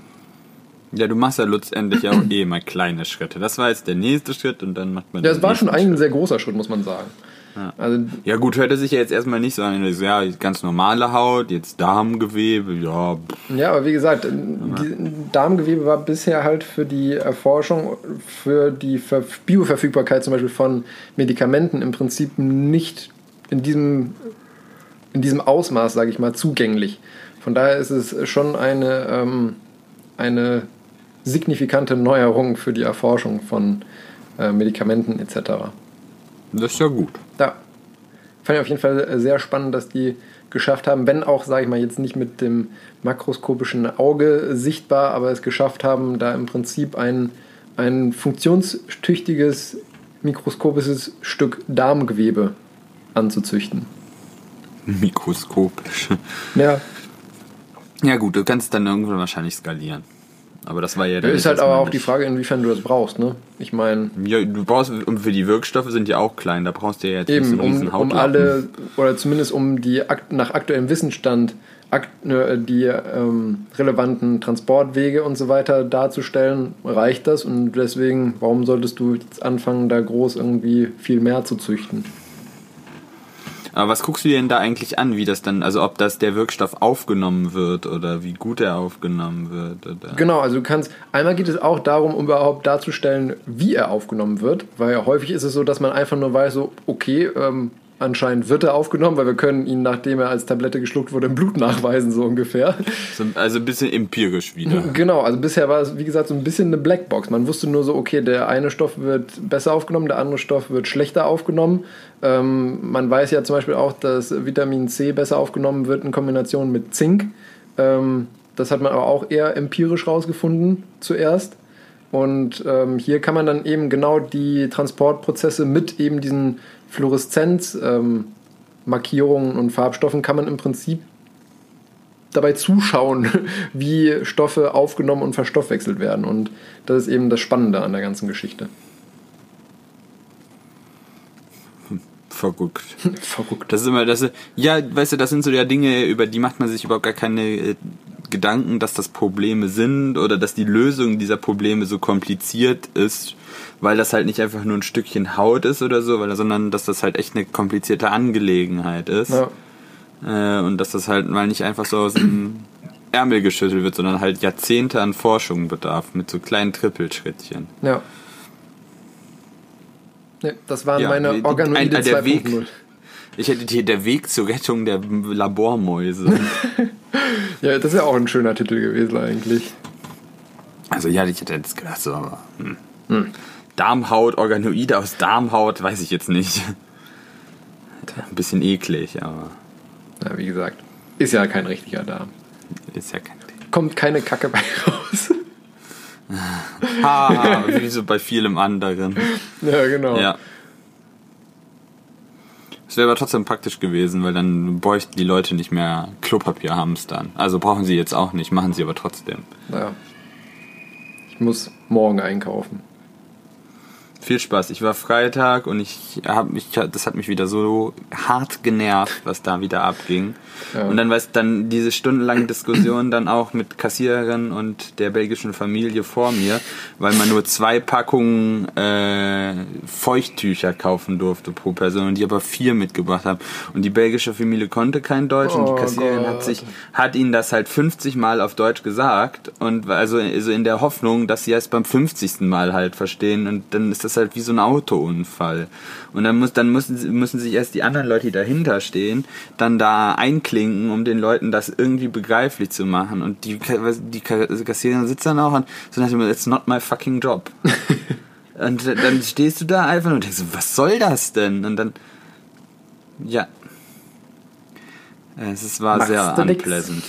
Ja, du machst ja letztendlich auch eh mal kleine Schritte. Das war jetzt der nächste Schritt und dann macht man Ja, es war schon ein Schritt. sehr großer Schritt, muss man sagen. Ja. Also Ja gut, hörte sich ja jetzt erstmal nicht so an, ja, ganz normale Haut, jetzt Darmgewebe, ja, Ja, aber wie gesagt, die Darmgewebe war bisher halt für die Erforschung, für die Ver Bioverfügbarkeit zum Beispiel von Medikamenten im Prinzip nicht in diesem, in diesem Ausmaß, sage ich mal, zugänglich. Von daher ist es schon eine, ähm, eine signifikante Neuerung für die Erforschung von äh, Medikamenten etc. das ist ja gut. Fand ich auf jeden Fall äh, sehr spannend, dass die geschafft haben, wenn auch, sage ich mal, jetzt nicht mit dem makroskopischen Auge sichtbar, aber es geschafft haben, da im Prinzip ein, ein funktionstüchtiges mikroskopisches Stück Darmgewebe anzuzüchten. Mikroskopisch. Ja, Ja gut, du kannst dann irgendwann wahrscheinlich skalieren. Aber das war ja dann. Ist halt aber auch die Frage, inwiefern du das brauchst, ne? Ich meine. Ja, du brauchst, und für die Wirkstoffe sind ja auch klein, da brauchst du ja jetzt eben, um, um alle, oder zumindest um die nach aktuellem Wissensstand ne, die ähm, relevanten Transportwege und so weiter darzustellen, reicht das. Und deswegen, warum solltest du jetzt anfangen, da groß irgendwie viel mehr zu züchten? Aber was guckst du denn da eigentlich an, wie das dann, also ob das der Wirkstoff aufgenommen wird oder wie gut er aufgenommen wird? Oder? Genau, also du kannst, einmal geht es auch darum, um überhaupt darzustellen, wie er aufgenommen wird, weil häufig ist es so, dass man einfach nur weiß, so, okay, ähm, anscheinend wird er aufgenommen, weil wir können ihn, nachdem er als Tablette geschluckt wurde, im Blut nachweisen, so ungefähr. Also ein bisschen empirisch wieder. Genau, also bisher war es, wie gesagt, so ein bisschen eine Blackbox. Man wusste nur so, okay, der eine Stoff wird besser aufgenommen, der andere Stoff wird schlechter aufgenommen. Ähm, man weiß ja zum Beispiel auch, dass Vitamin C besser aufgenommen wird in Kombination mit Zink. Ähm, das hat man aber auch eher empirisch rausgefunden zuerst. Und ähm, hier kann man dann eben genau die Transportprozesse mit eben diesen Fluoreszenzmarkierungen ähm, und Farbstoffen kann man im Prinzip dabei zuschauen, wie Stoffe aufgenommen und verstoffwechselt werden. Und das ist eben das Spannende an der ganzen Geschichte. Verrückt. Verrückt. Das ist immer, das, ja, weißt du, das sind so ja Dinge, über die macht man sich überhaupt gar keine äh, Gedanken, dass das Probleme sind oder dass die Lösung dieser Probleme so kompliziert ist, weil das halt nicht einfach nur ein Stückchen Haut ist oder so, weil, sondern dass das halt echt eine komplizierte Angelegenheit ist. Ja. Äh, und dass das halt mal nicht einfach so aus dem Ärmel geschüttelt wird, sondern halt Jahrzehnte an Forschung bedarf, mit so kleinen Trippelschrittchen. Ja. Nee, das waren ja, meine Organoide 2.0. Ich hätte hier der Weg zur Rettung der Labormäuse. ja, das ist ja auch ein schöner Titel gewesen eigentlich. Also ja, ich hätte jetzt gedacht, so, aber. Hm. Hm. Darmhaut, Organoide aus Darmhaut, weiß ich jetzt nicht. Ein bisschen eklig, aber. Ja, wie gesagt, ist ja kein richtiger Darm. Ist ja kein. Kommt keine Kacke bei raus. ah, wie so bei vielem anderen. Ja, genau. Ja. Es wäre aber trotzdem praktisch gewesen, weil dann bräuchten die Leute nicht mehr Klopapier hamstern. Also brauchen sie jetzt auch nicht, machen sie aber trotzdem. Naja. Ich muss morgen einkaufen viel Spaß. Ich war Freitag und ich habe mich, das hat mich wieder so hart genervt, was da wieder abging. Ja. Und dann weißt dann diese stundenlange Diskussion dann auch mit Kassiererin und der belgischen Familie vor mir, weil man nur zwei Packungen äh, Feuchttücher kaufen durfte pro Person und die aber vier mitgebracht haben. Und die belgische Familie konnte kein Deutsch oh und die oh Kassiererin hat sich hat ihnen das halt 50 Mal auf Deutsch gesagt und also, also in der Hoffnung, dass sie es beim 50. Mal halt verstehen und dann ist das ist halt wie so ein Autounfall. Und dann muss, dann müssen, müssen sich erst die anderen Leute, die dahinter stehen, dann da einklinken, um den Leuten das irgendwie begreiflich zu machen. Und die, die Kassiererin sitzt dann auch und so nach dem, it's not my fucking job. und dann stehst du da einfach und denkst, was soll das denn? Und dann, ja, es war Machst sehr unpleasant.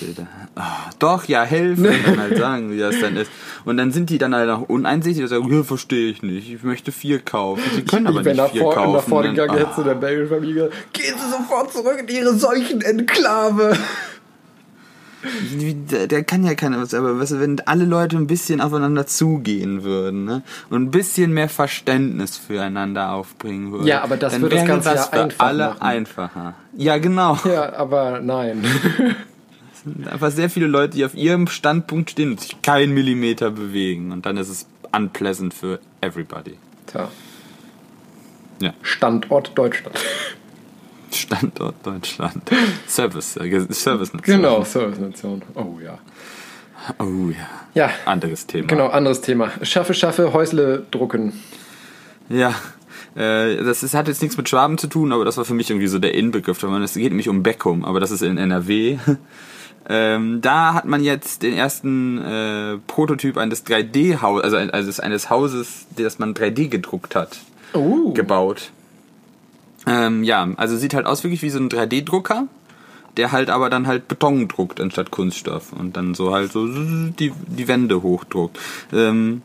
Oh, doch, ja, helfen und dann halt sagen, wie das dann ist. Und dann sind die dann halt auch uneinsichtig und sagen, ja, verstehe ich nicht, ich möchte vier kaufen. Sie können aber ich nicht vier vor, kaufen. Wenn vor den Gang jetzt zu der belgischen Familie, gehen Sie sofort zurück in Ihre Seuchenenklave der kann ja keiner was, aber weißt du, wenn alle Leute ein bisschen aufeinander zugehen würden, ne? Und ein bisschen mehr Verständnis füreinander aufbringen würden. Ja, aber das würde das Ganze das ja für alle machen. einfacher. Ja, genau. Ja, aber nein. Es sind einfach sehr viele Leute, die auf ihrem Standpunkt stehen und sich keinen Millimeter bewegen. Und dann ist es unpleasant für everybody. Tja. Ja. Standort Deutschland. Standort Deutschland. Service, äh, Service Nation. Genau, Service Nation. Oh ja. Oh ja. Ja. Anderes Thema. Genau, anderes Thema. Schaffe, schaffe, Häusle drucken. Ja. Äh, das ist, hat jetzt nichts mit Schwaben zu tun, aber das war für mich irgendwie so der Inbegriff. Es geht nämlich um Beckum, aber das ist in NRW. Ähm, da hat man jetzt den ersten äh, Prototyp eines 3D-Hauses, also, also eines Hauses, das man 3D gedruckt hat, uh. gebaut. Ähm, ja, also sieht halt aus wirklich wie so ein 3D-Drucker, der halt aber dann halt Beton druckt anstatt Kunststoff und dann so halt so die, die Wände hochdruckt. Ähm,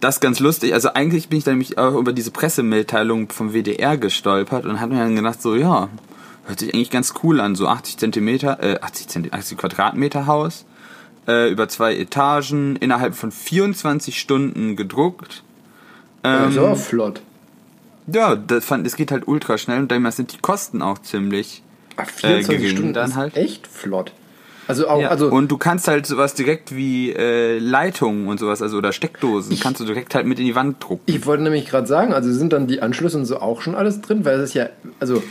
das ist ganz lustig. Also eigentlich bin ich dann nämlich auch über diese Pressemitteilung vom WDR gestolpert und habe mir dann gedacht, so ja, hört sich eigentlich ganz cool an, so 80 Zentimeter, äh, 80, Zentimeter, 80 Quadratmeter Haus äh, über zwei Etagen, innerhalb von 24 Stunden gedruckt. Das ist Ähm, aber flott. Ja, das fand, es geht halt ultra schnell und daher sind die Kosten auch ziemlich. Ach, 24 gering Stunden dann halt. echt flott. Also auch, Ja, also und du kannst halt sowas direkt wie äh, Leitungen und sowas, also oder Steckdosen, kannst du direkt halt mit in die Wand drucken. ich wollte nämlich gerade sagen, also sind dann die Anschlüsse und so auch schon alles drin, weil es ist ja, also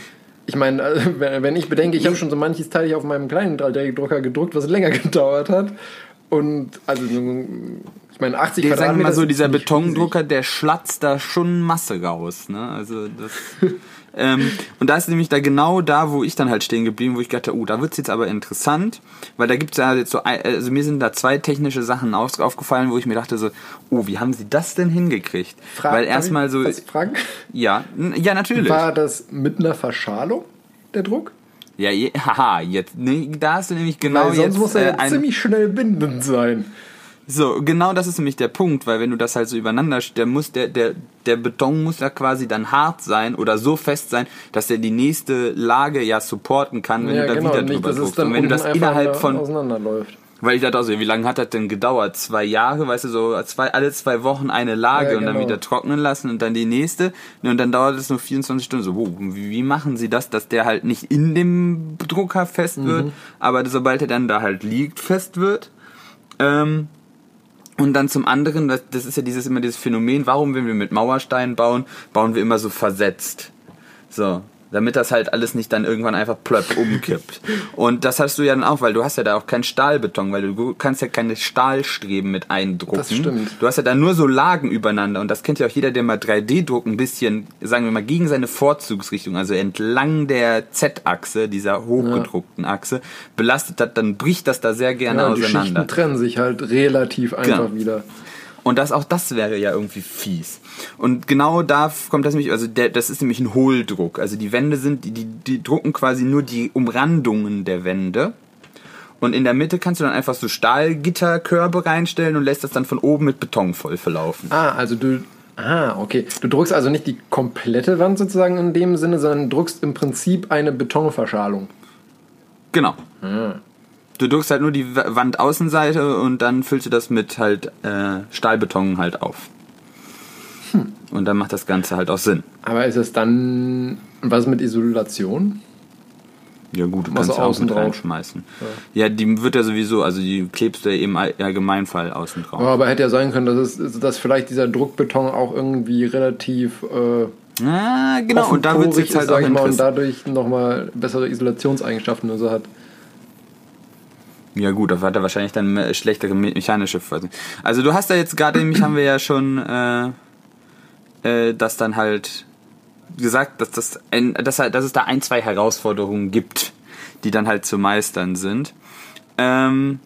ich meine, äh, wenn wenn ich bedenke, ich habe schon so manches Teil hier auf meinem kleinen 3D-Drucker gedruckt, was länger gedauert hat. Und also, ich meine, 80 Der, sagen wir Quadratmeter mal so, dieser Betondrucker, der schlatzt da schon Masse raus. Ne? Also das, ähm, und da ist nämlich da genau da, wo ich dann halt stehen geblieben, wo ich dachte, oh, da wird's jetzt aber interessant, weil da gibt's ja jetzt so, ein- also mir sind da zwei technische Sachen aufgefallen, wo ich mir dachte so, oh, wie haben sie das denn hingekriegt? Fra- weil erstmal so, was fragen? ja, ja natürlich. War das mit einer Verschalung, der Druck? Ja, je, haha, jetzt, nee, da hast du nämlich genau Weil sonst jetzt muss er äh, ja ein, ziemlich schnell bindend sein. So, genau das ist nämlich der Punkt, weil wenn du das halt so übereinander, der muss, der, der, der Beton muss ja quasi dann hart sein oder so fest sein, dass er die nächste Lage ja supporten kann, wenn ja, du da genau, wieder nicht, drüber druckst. dann Und wenn du das innerhalb von, auseinanderläuft. weil ich dachte auch so, wie lange hat das denn gedauert? Zwei Jahre, weißt du, so zwei, alle zwei Wochen eine Lage Ja, und dann genau. wieder trocknen lassen und dann die nächste. Und dann dauert es nur 24 Stunden. So, wow, wie, machen sie das, dass der halt nicht in dem Drucker fest Mhm. wird, aber sobald er dann da halt liegt, fest wird? Ähm, und dann zum anderen, das, ist ja dieses immer dieses Phänomen, warum, wenn wir mit Mauersteinen bauen, bauen wir immer so versetzt. So. Damit das halt alles nicht dann irgendwann einfach plöpp umkippt. Und das hast du ja dann auch, weil du hast ja da auch keinen Stahlbeton, weil du kannst ja keine Stahlstreben mit eindrucken. Das stimmt. Du hast ja da nur so Lagen übereinander und das kennt ja auch jeder, der mal 3D-Druck ein bisschen, sagen wir mal, gegen seine Vorzugsrichtung, also entlang der Z-Achse, dieser hochgedruckten Achse, belastet hat, dann bricht das da sehr gerne Ja, und die auseinander. Schichten trennen sich halt relativ einfach Genau. wieder. Und das auch das wäre ja irgendwie fies. Und genau da kommt das nämlich, also der, das ist nämlich ein Hohldruck. Also die Wände sind, die, die, die drucken quasi nur die Umrandungen der Wände. Und in der Mitte kannst du dann einfach so Stahlgitterkörbe reinstellen und lässt das dann von oben mit Beton voll verlaufen. Ah, also du. Ah, okay. Du druckst also nicht die komplette Wand sozusagen in dem Sinne, sondern druckst im Prinzip eine Betonverschalung. Genau. Du druckst halt nur die Wandaußenseite und dann füllst du das mit halt äh, Stahlbeton halt auf. Und dann macht das Ganze halt auch Sinn. Aber ist es dann. Was mit Isolation? Ja gut, du kannst du auch außen mit drauf. reinschmeißen. Ja. die wird ja sowieso, also die klebst du ja im All- Allgemeinfall außen drauf. Aber hätte ja sein können, dass, es, dass vielleicht dieser Druckbeton auch irgendwie relativ äh, Ah, genau, und da wird jetzt halt auch mal, und dadurch nochmal bessere Isolationseigenschaften und so hat. Ja gut, da hat er wahrscheinlich dann schlechtere me- mechanische Folgen. Also du hast da jetzt gerade, nämlich haben wir ja schon, äh, äh, dass dann halt gesagt, dass, das ein, dass, dass es da ein, zwei Herausforderungen gibt, die dann halt zu meistern sind. Ähm,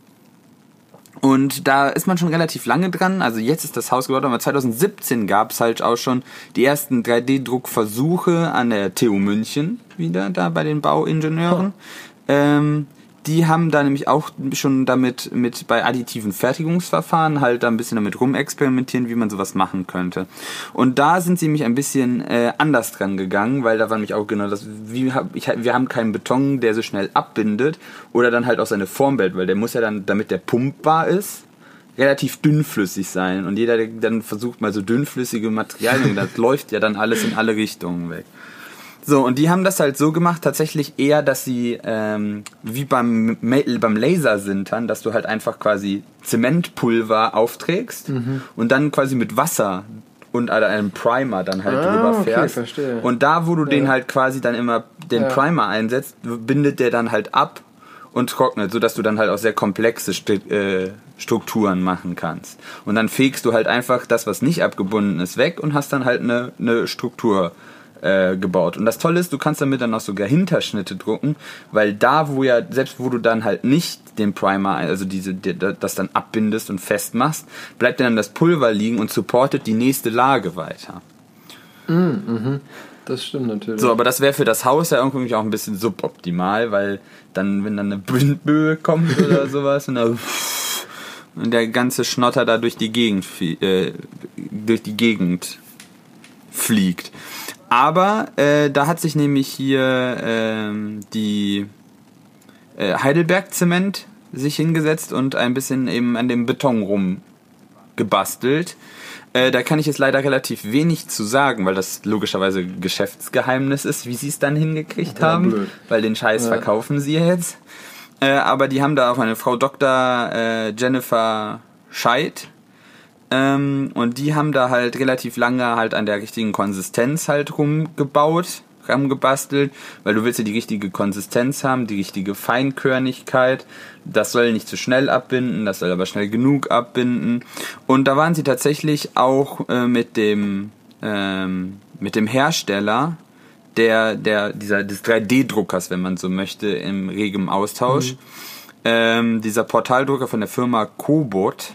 und da ist man schon relativ lange dran. Also jetzt ist das Haus gebaut, aber 2017 gab es halt auch schon die ersten 3D-Druckversuche an der TU München wieder, da bei den Bauingenieuren. Ähm, die haben da nämlich auch schon damit mit bei additiven Fertigungsverfahren halt da ein bisschen damit rumexperimentieren, wie man sowas machen könnte. Und da sind sie nämlich ein bisschen äh, anders dran gegangen, weil da war nämlich auch genau das, wie hab, ich, wir haben keinen Beton, der so schnell abbindet oder dann halt auch seine Form behält, weil der muss ja dann, damit der pumpbar ist, relativ dünnflüssig sein. Und jeder, der dann versucht mal so dünnflüssige Materialien, das läuft ja dann alles in alle Richtungen weg. So, und die haben das halt so gemacht, tatsächlich eher, dass sie ähm, wie beim, beim Lasersintern, dass du halt einfach quasi Zementpulver aufträgst und dann quasi mit Wasser und einem Primer dann halt Ah, drüber okay, fährst. verstehe. Und da, wo du den halt quasi dann immer den Ja. Primer einsetzt, bindet der dann halt ab und trocknet, sodass du dann halt auch sehr komplexe äh, Strukturen machen kannst. Und dann fegst du halt einfach das, was nicht abgebunden ist, weg und hast dann halt eine, eine Struktur äh, gebaut. Und das Tolle ist, du kannst damit dann auch sogar Hinterschnitte drucken, weil da, wo ja, selbst wo du dann halt nicht den Primer, also diese, die, das dann abbindest und festmachst, bleibt dann das Pulver liegen und supportet die nächste Lage weiter. Das stimmt natürlich. So, aber das wäre für das Haus ja irgendwie auch ein bisschen suboptimal, weil dann, wenn dann eine Windböe kommt oder sowas und, dann und der ganze Schnotter da durch die Gegend, äh, durch die Gegend fliegt. Aber äh, da hat sich nämlich hier ähm, die äh, Heidelberg Zement sich hingesetzt und ein bisschen eben an dem Beton rumgebastelt. Äh, da kann ich jetzt leider relativ wenig zu sagen, weil das logischerweise Geschäftsgeheimnis ist, wie sie es dann hingekriegt Ja, haben. blöd. Weil den Scheiß Ja. verkaufen sie jetzt. Äh, aber die haben da auch eine Frau Dr. Äh, Jennifer Scheid. Ähm, und die haben da halt relativ lange halt an der richtigen Konsistenz halt rumgebaut, rumgebastelt, weil du willst ja die richtige Konsistenz haben, die richtige Feinkörnigkeit. Das soll nicht zu schnell abbinden, das soll aber schnell genug abbinden. Und da waren sie tatsächlich auch äh, mit dem ähm, mit dem Hersteller der der dieser des 3D-Druckers, wenn man so möchte, im regem Austausch. Ähm, dieser Portaldrucker von der Firma Cobot,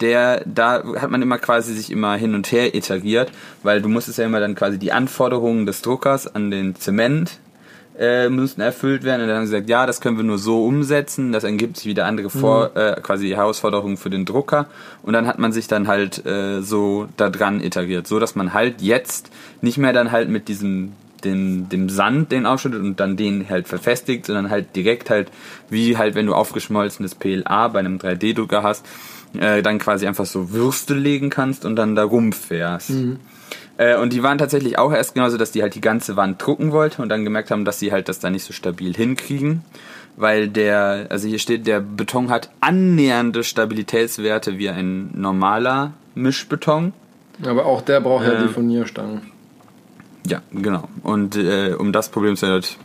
der, da hat man immer quasi sich immer hin und her iteriert, weil du musstest ja immer dann quasi die Anforderungen des Druckers an den Zement äh, mussten erfüllt werden. Und dann haben sie gesagt, ja, das können wir nur so umsetzen, das ergibt sich wieder andere Vor äh, quasi Herausforderungen für den Drucker. Und dann hat man sich dann halt äh, so da dran iteriert, so dass man halt jetzt nicht mehr dann halt mit diesem den, dem Sand den aufschüttet und dann den halt verfestigt, sondern halt direkt halt, wie halt, wenn du aufgeschmolzenes PLA bei einem 3D-Drucker hast, äh, dann quasi einfach so Würste legen kannst und dann da rumfährst. Äh, und die waren tatsächlich auch erst genauso, dass die halt die ganze Wand drucken wollten und dann gemerkt haben, dass sie halt das da nicht so stabil hinkriegen. Weil der, also hier steht, der Beton hat annähernde Stabilitätswerte wie ein normaler Mischbeton. Aber auch der braucht ja Ähm. die Furnierstangen. Ja, genau. Und äh, um das Problem zu halt,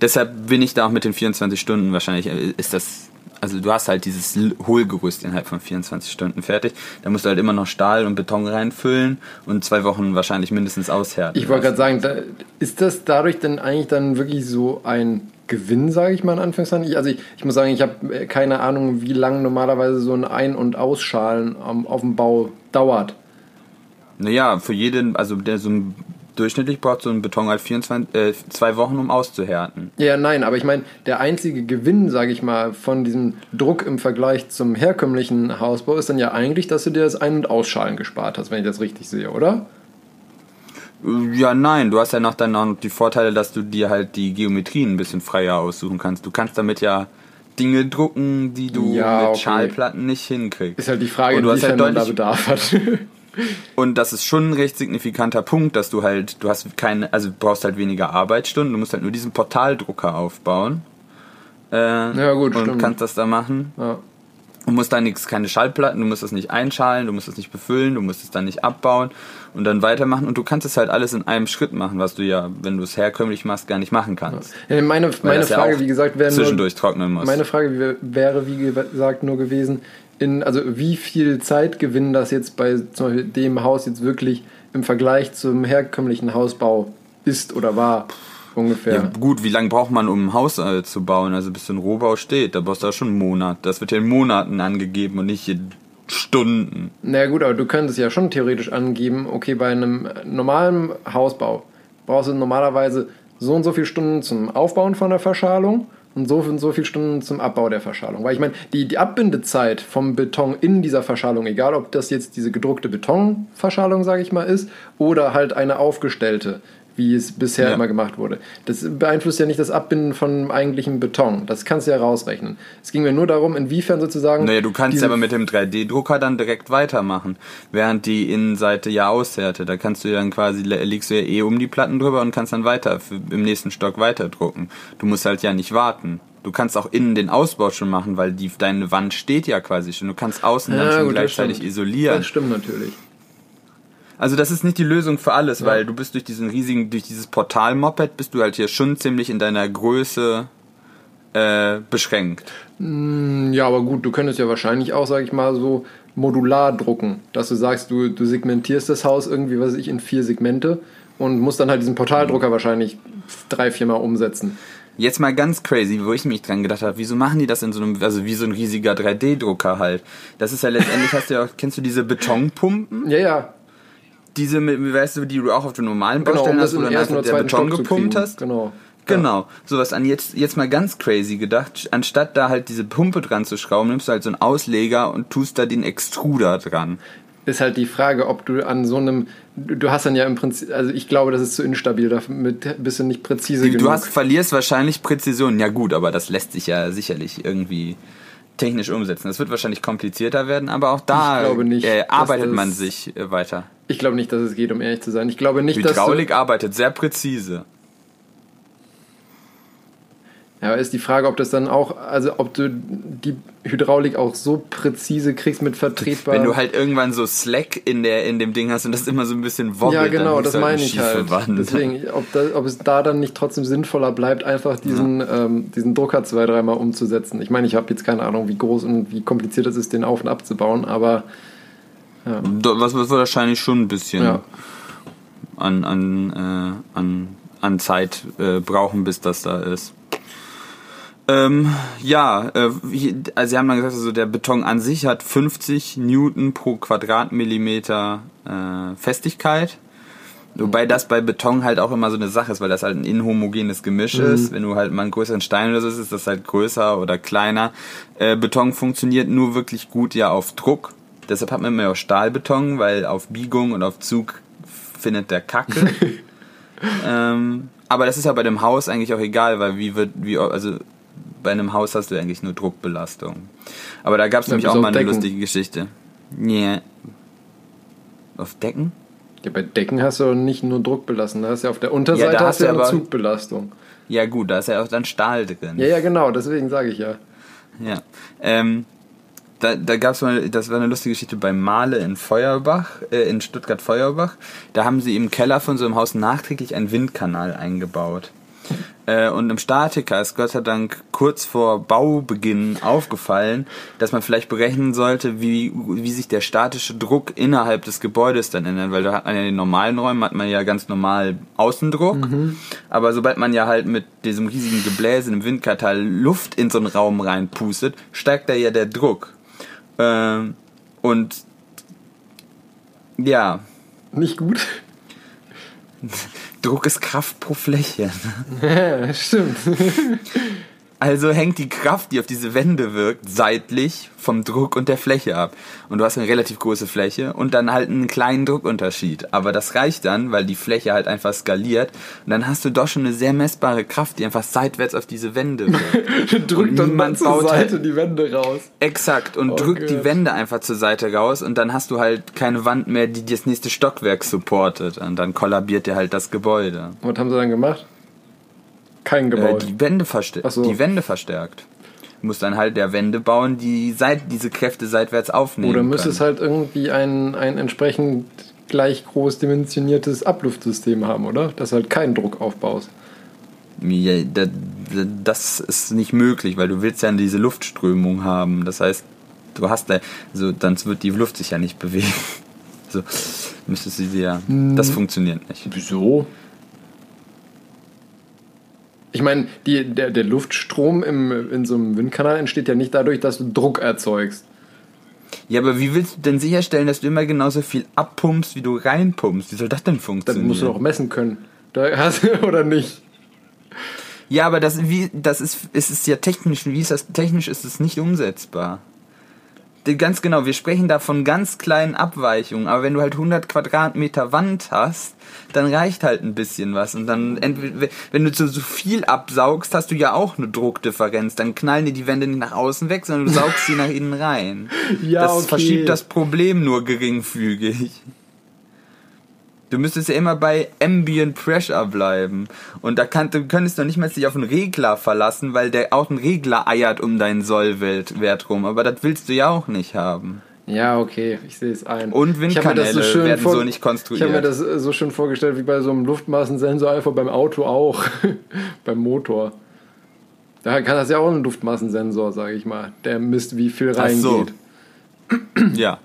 deshalb bin ich da auch mit den 24 Stunden wahrscheinlich, äh, ist das, also du hast halt dieses Hohlgerüst innerhalb von 24 Stunden fertig. Da musst du halt immer noch Stahl und Beton reinfüllen und zwei Wochen wahrscheinlich mindestens aushärten. Ich wollte gerade sagen, da, ist das dadurch denn eigentlich dann wirklich so ein Gewinn, sage ich mal in Anführungszeichen? Ich, also ich, ich muss sagen, ich habe keine Ahnung, wie lange normalerweise so ein Ein- und Ausschalen am, auf dem Bau dauert. Naja, für jeden, also der so ein, durchschnittlich braucht so ein Beton halt 24, äh, zwei Wochen, um auszuhärten. Ja, nein, aber ich meine, der einzige Gewinn, sage ich mal, von diesem Druck im Vergleich zum herkömmlichen Hausbau ist dann ja eigentlich, dass du dir das Ein- und Ausschalen gespart hast, wenn ich das richtig sehe, oder? Äh, Ja, nein, du hast ja noch dann auch noch die Vorteile, dass du dir halt die Geometrien ein bisschen freier aussuchen kannst. Du kannst damit ja Dinge drucken, die du Ja, mit okay. Schallplatten nicht hinkriegst. Ist halt die Frage, hast inwiefern halt man da Bedarf hat. Und das ist schon ein recht signifikanter Punkt, dass du halt, du hast keine, also du brauchst halt weniger Arbeitsstunden, du musst halt nur diesen Portaldrucker aufbauen. Äh, Ja, gut, Und stimmt. kannst das da machen. ja. Du musst da nichts, keine Schallplatten, du musst das nicht einschalen, du musst das nicht befüllen, du musst es dann nicht abbauen und dann weitermachen und du kannst es halt alles in einem Schritt machen, was du ja, wenn du es herkömmlich machst, gar nicht machen kannst. Ja, meine meine ja Frage, auch wie gesagt, wäre nur, zwischendurch trocknen muss. Meine Frage wär- wäre, wie gesagt, nur gewesen, in, also wie viel Zeitgewinn das jetzt bei zum Beispiel dem Haus jetzt wirklich im Vergleich zum herkömmlichen Hausbau ist oder war, ungefähr. ja, gut, wie lange braucht man, um ein Haus äh, zu bauen? Also bis ein Rohbau steht, da brauchst du ja schon einen Monat. Das wird ja in Monaten angegeben und nicht in Stunden. Na gut, aber du könntest ja schon theoretisch angeben, okay, bei einem normalen Hausbau brauchst du normalerweise so und so viele Stunden zum Aufbauen von der Verschalung und so und so viele Stunden zum Abbau der Verschalung. Weil ich meine, die, die Abbindezeit vom Beton in dieser Verschalung, egal ob das jetzt diese gedruckte Betonverschalung, sage ich mal, ist, oder halt eine aufgestellte, wie es bisher Ja. immer gemacht wurde. Das beeinflusst ja nicht das Abbinden von eigentlichem Beton. Das kannst du ja rausrechnen. Es ging mir nur darum, inwiefern sozusagen. Naja, du kannst diese- aber mit dem 3D-Drucker dann direkt weitermachen, während die Innenseite ja aushärtet. Da kannst du ja dann quasi, legst du ja eh um die Platten drüber und kannst dann weiter, im nächsten Stock weiter drucken. Du musst halt ja nicht warten. Du kannst auch innen den Ausbau schon machen, weil die, deine Wand steht ja quasi schon. Du kannst außen dann Ja, schon gut, das gleichzeitig stimmt. isolieren. Das stimmt natürlich. Also das ist nicht die Lösung für alles, weil du bist durch diesen riesigen, durch dieses Portal-Moped bist du halt hier schon ziemlich in deiner Größe äh, beschränkt. Ja, aber gut, du könntest ja wahrscheinlich auch, sag ich mal, so modular drucken, dass du sagst, du, du segmentierst das Haus irgendwie, was weiß ich, in vier Segmente und musst dann halt diesen Portaldrucker wahrscheinlich drei, viermal umsetzen. Jetzt mal ganz crazy, wo ich mich dran gedacht habe, wieso machen die das in so einem, also wie so ein riesiger 3D-Drucker halt? Das ist ja letztendlich, hast du ja auch, kennst du diese Betonpumpen? Ja, ja, Diese, weißt du, die du auch auf den normalen genau, Baustellen um hast, wo im dann einfach oder der Beton Stock gepumpt hast? Genau. Genau, sowas an jetzt jetzt mal ganz crazy gedacht, anstatt da halt diese Pumpe dran zu schrauben, nimmst du halt so einen Ausleger und tust da den Extruder dran. Ist halt die Frage, ob du an so einem, du du hast dann ja im Prinzip, also ich glaube, das ist zu instabil, damit bist du nicht präzise Du genug. hast, verlierst wahrscheinlich Präzision. Ja gut, aber das lässt sich ja sicherlich irgendwie technisch umsetzen. Das wird wahrscheinlich komplizierter werden, aber auch da nicht, äh, dass arbeitet man sich äh, weiter. Ich glaube nicht, dass es geht, um ehrlich zu sein. Ich glaube nicht, dass. Hydraulik arbeitet sehr präzise. Ja, ist die Frage, ob das dann auch, also ob du die Hydraulik auch so präzise kriegst mit vertretbar. Wenn du halt irgendwann so Slack in der in dem Ding hast und das immer so ein bisschen wobbelt, ja, genau, das du meine in ich halt. Wand. Deswegen, ob, da, ob es da dann nicht trotzdem sinnvoller bleibt, einfach diesen, ähm, diesen Drucker zwei, dreimal umzusetzen. Ich meine, ich habe jetzt keine Ahnung, wie groß und wie kompliziert es ist, den auf- und abzubauen, aber Do- Was wird wahrscheinlich schon ein bisschen ja. an, an, äh, an, an Zeit äh, brauchen, bis das da ist. Ähm, ja, äh, also Sie haben dann gesagt, also der Beton an sich hat 50 Newton pro Quadratmillimeter äh, Festigkeit. Wobei das bei Beton halt auch immer so eine Sache ist, weil das halt ein inhomogenes Gemisch ist. Wenn du halt mal einen größeren Stein oder so ist, ist das halt größer oder kleiner. Äh, Beton funktioniert nur wirklich gut ja auf Druck. Deshalb hat man immer auch Stahlbeton, weil auf Biegung und auf Zug findet der Kacke. ähm, aber das ist ja bei dem Haus eigentlich auch egal, weil wie wird, wie, also bei einem Haus hast du eigentlich nur Druckbelastung. Aber da gab es Ja, nämlich auch mal eine Decken. lustige Geschichte. Nee. Auf Decken? ja, bei Decken hast du nicht nur Druck belassen, da hast du ja auf der Unterseite Ja, da hast hast du ja aber- Zugbelastung. Ja gut, da ist ja auch dann Stahl drin. Ja, ja, genau, deswegen sage ich ja. Ja. Ähm, da da gab es mal, das war eine lustige Geschichte bei Male in Feuerbach, äh, in Stuttgart-Feuerbach. Da haben sie im Keller von so einem Haus nachträglich einen Windkanal eingebaut. Äh, und im Statiker ist Gott sei Dank kurz vor Baubeginn aufgefallen, dass man vielleicht berechnen sollte, wie, wie sich der statische Druck innerhalb des Gebäudes dann ändert, weil da hat man ja in den normalen Räumen hat man ja ganz normal Außendruck, aber sobald man ja halt mit diesem riesigen Gebläse im Windkanal Luft in so einen Raum reinpustet, steigt da ja der Druck. Ähm, und ja, Nicht gut. Druck ist Kraft pro Fläche. Ja, stimmt. Also hängt die Kraft, die auf diese Wände wirkt, seitlich vom Druck und der Fläche ab. Und du hast eine relativ große Fläche und dann halt einen kleinen Druckunterschied. Aber das reicht dann, weil die Fläche halt einfach skaliert. Und dann hast du doch schon eine sehr messbare Kraft, die einfach seitwärts auf diese Wände wirkt. Drückt dann mal niemand zur Seite halt- die Wände raus. Exakt. Und Oh drückt die Gott. Wände einfach zur Seite raus und dann hast du halt keine Wand mehr, die das nächste Stockwerk supportet. Und dann kollabiert dir halt das Gebäude. Was haben sie dann gemacht? Kein Äh, gebaut. die Wände verstärkt. So. Die Wände verstärkt. Du musst dann halt der Wände bauen, die seit, diese Kräfte seitwärts aufnehmen. Oder müsste es können. halt irgendwie ein, ein entsprechend gleich groß dimensioniertes Abluftsystem haben, oder? Dass halt keinen Druck aufbaust. Ja, da- da- das ist nicht möglich, weil du willst ja diese Luftströmung haben. Das heißt, du hast da, also dann wird die Luft sich ja nicht bewegen. So müsstest du sie ja. Hm. Das funktioniert nicht. Wieso? Ich meine, die, der, der Luftstrom im, in so einem Windkanal entsteht ja nicht dadurch, dass du Druck erzeugst. Ja, aber wie willst du denn sicherstellen, dass du immer genauso viel abpumpst, wie du reinpumpst? Wie soll das denn Das funktionieren? musst du doch messen können. Da hast, oder nicht? Ja, aber das, wie, das ist, es ist ja technisch, wie ist das, technisch ist es nicht umsetzbar. Ganz genau, wir sprechen da von ganz kleinen Abweichungen, aber wenn du halt 100 Quadratmeter Wand hast, dann reicht halt ein bisschen was und dann, wenn du zu so viel absaugst, hast du ja auch eine Druckdifferenz, dann knallen dir die Wände nicht nach außen weg, sondern du saugst sie nach innen rein. Ja, das okay. verschiebt das Problem nur geringfügig. Du müsstest ja immer bei Ambient Pressure bleiben. Und da kann, du könntest doch nicht mal dich auf einen Regler verlassen, weil der auch ein Regler eiert um deinen Sollwert Wert rum. Aber das willst du ja auch nicht haben. Ja, okay, ich sehe es ein. Und Windkanäle werden so nicht Ich habe mir konstruiert. das äh, so schön vorgestellt wie bei so einem Luftmassensensor, einfach beim Auto auch. beim Motor. Da kann das ja auch ein Luftmassensensor, sage ich mal. Der misst, wie viel Ach so. reingeht. Ja.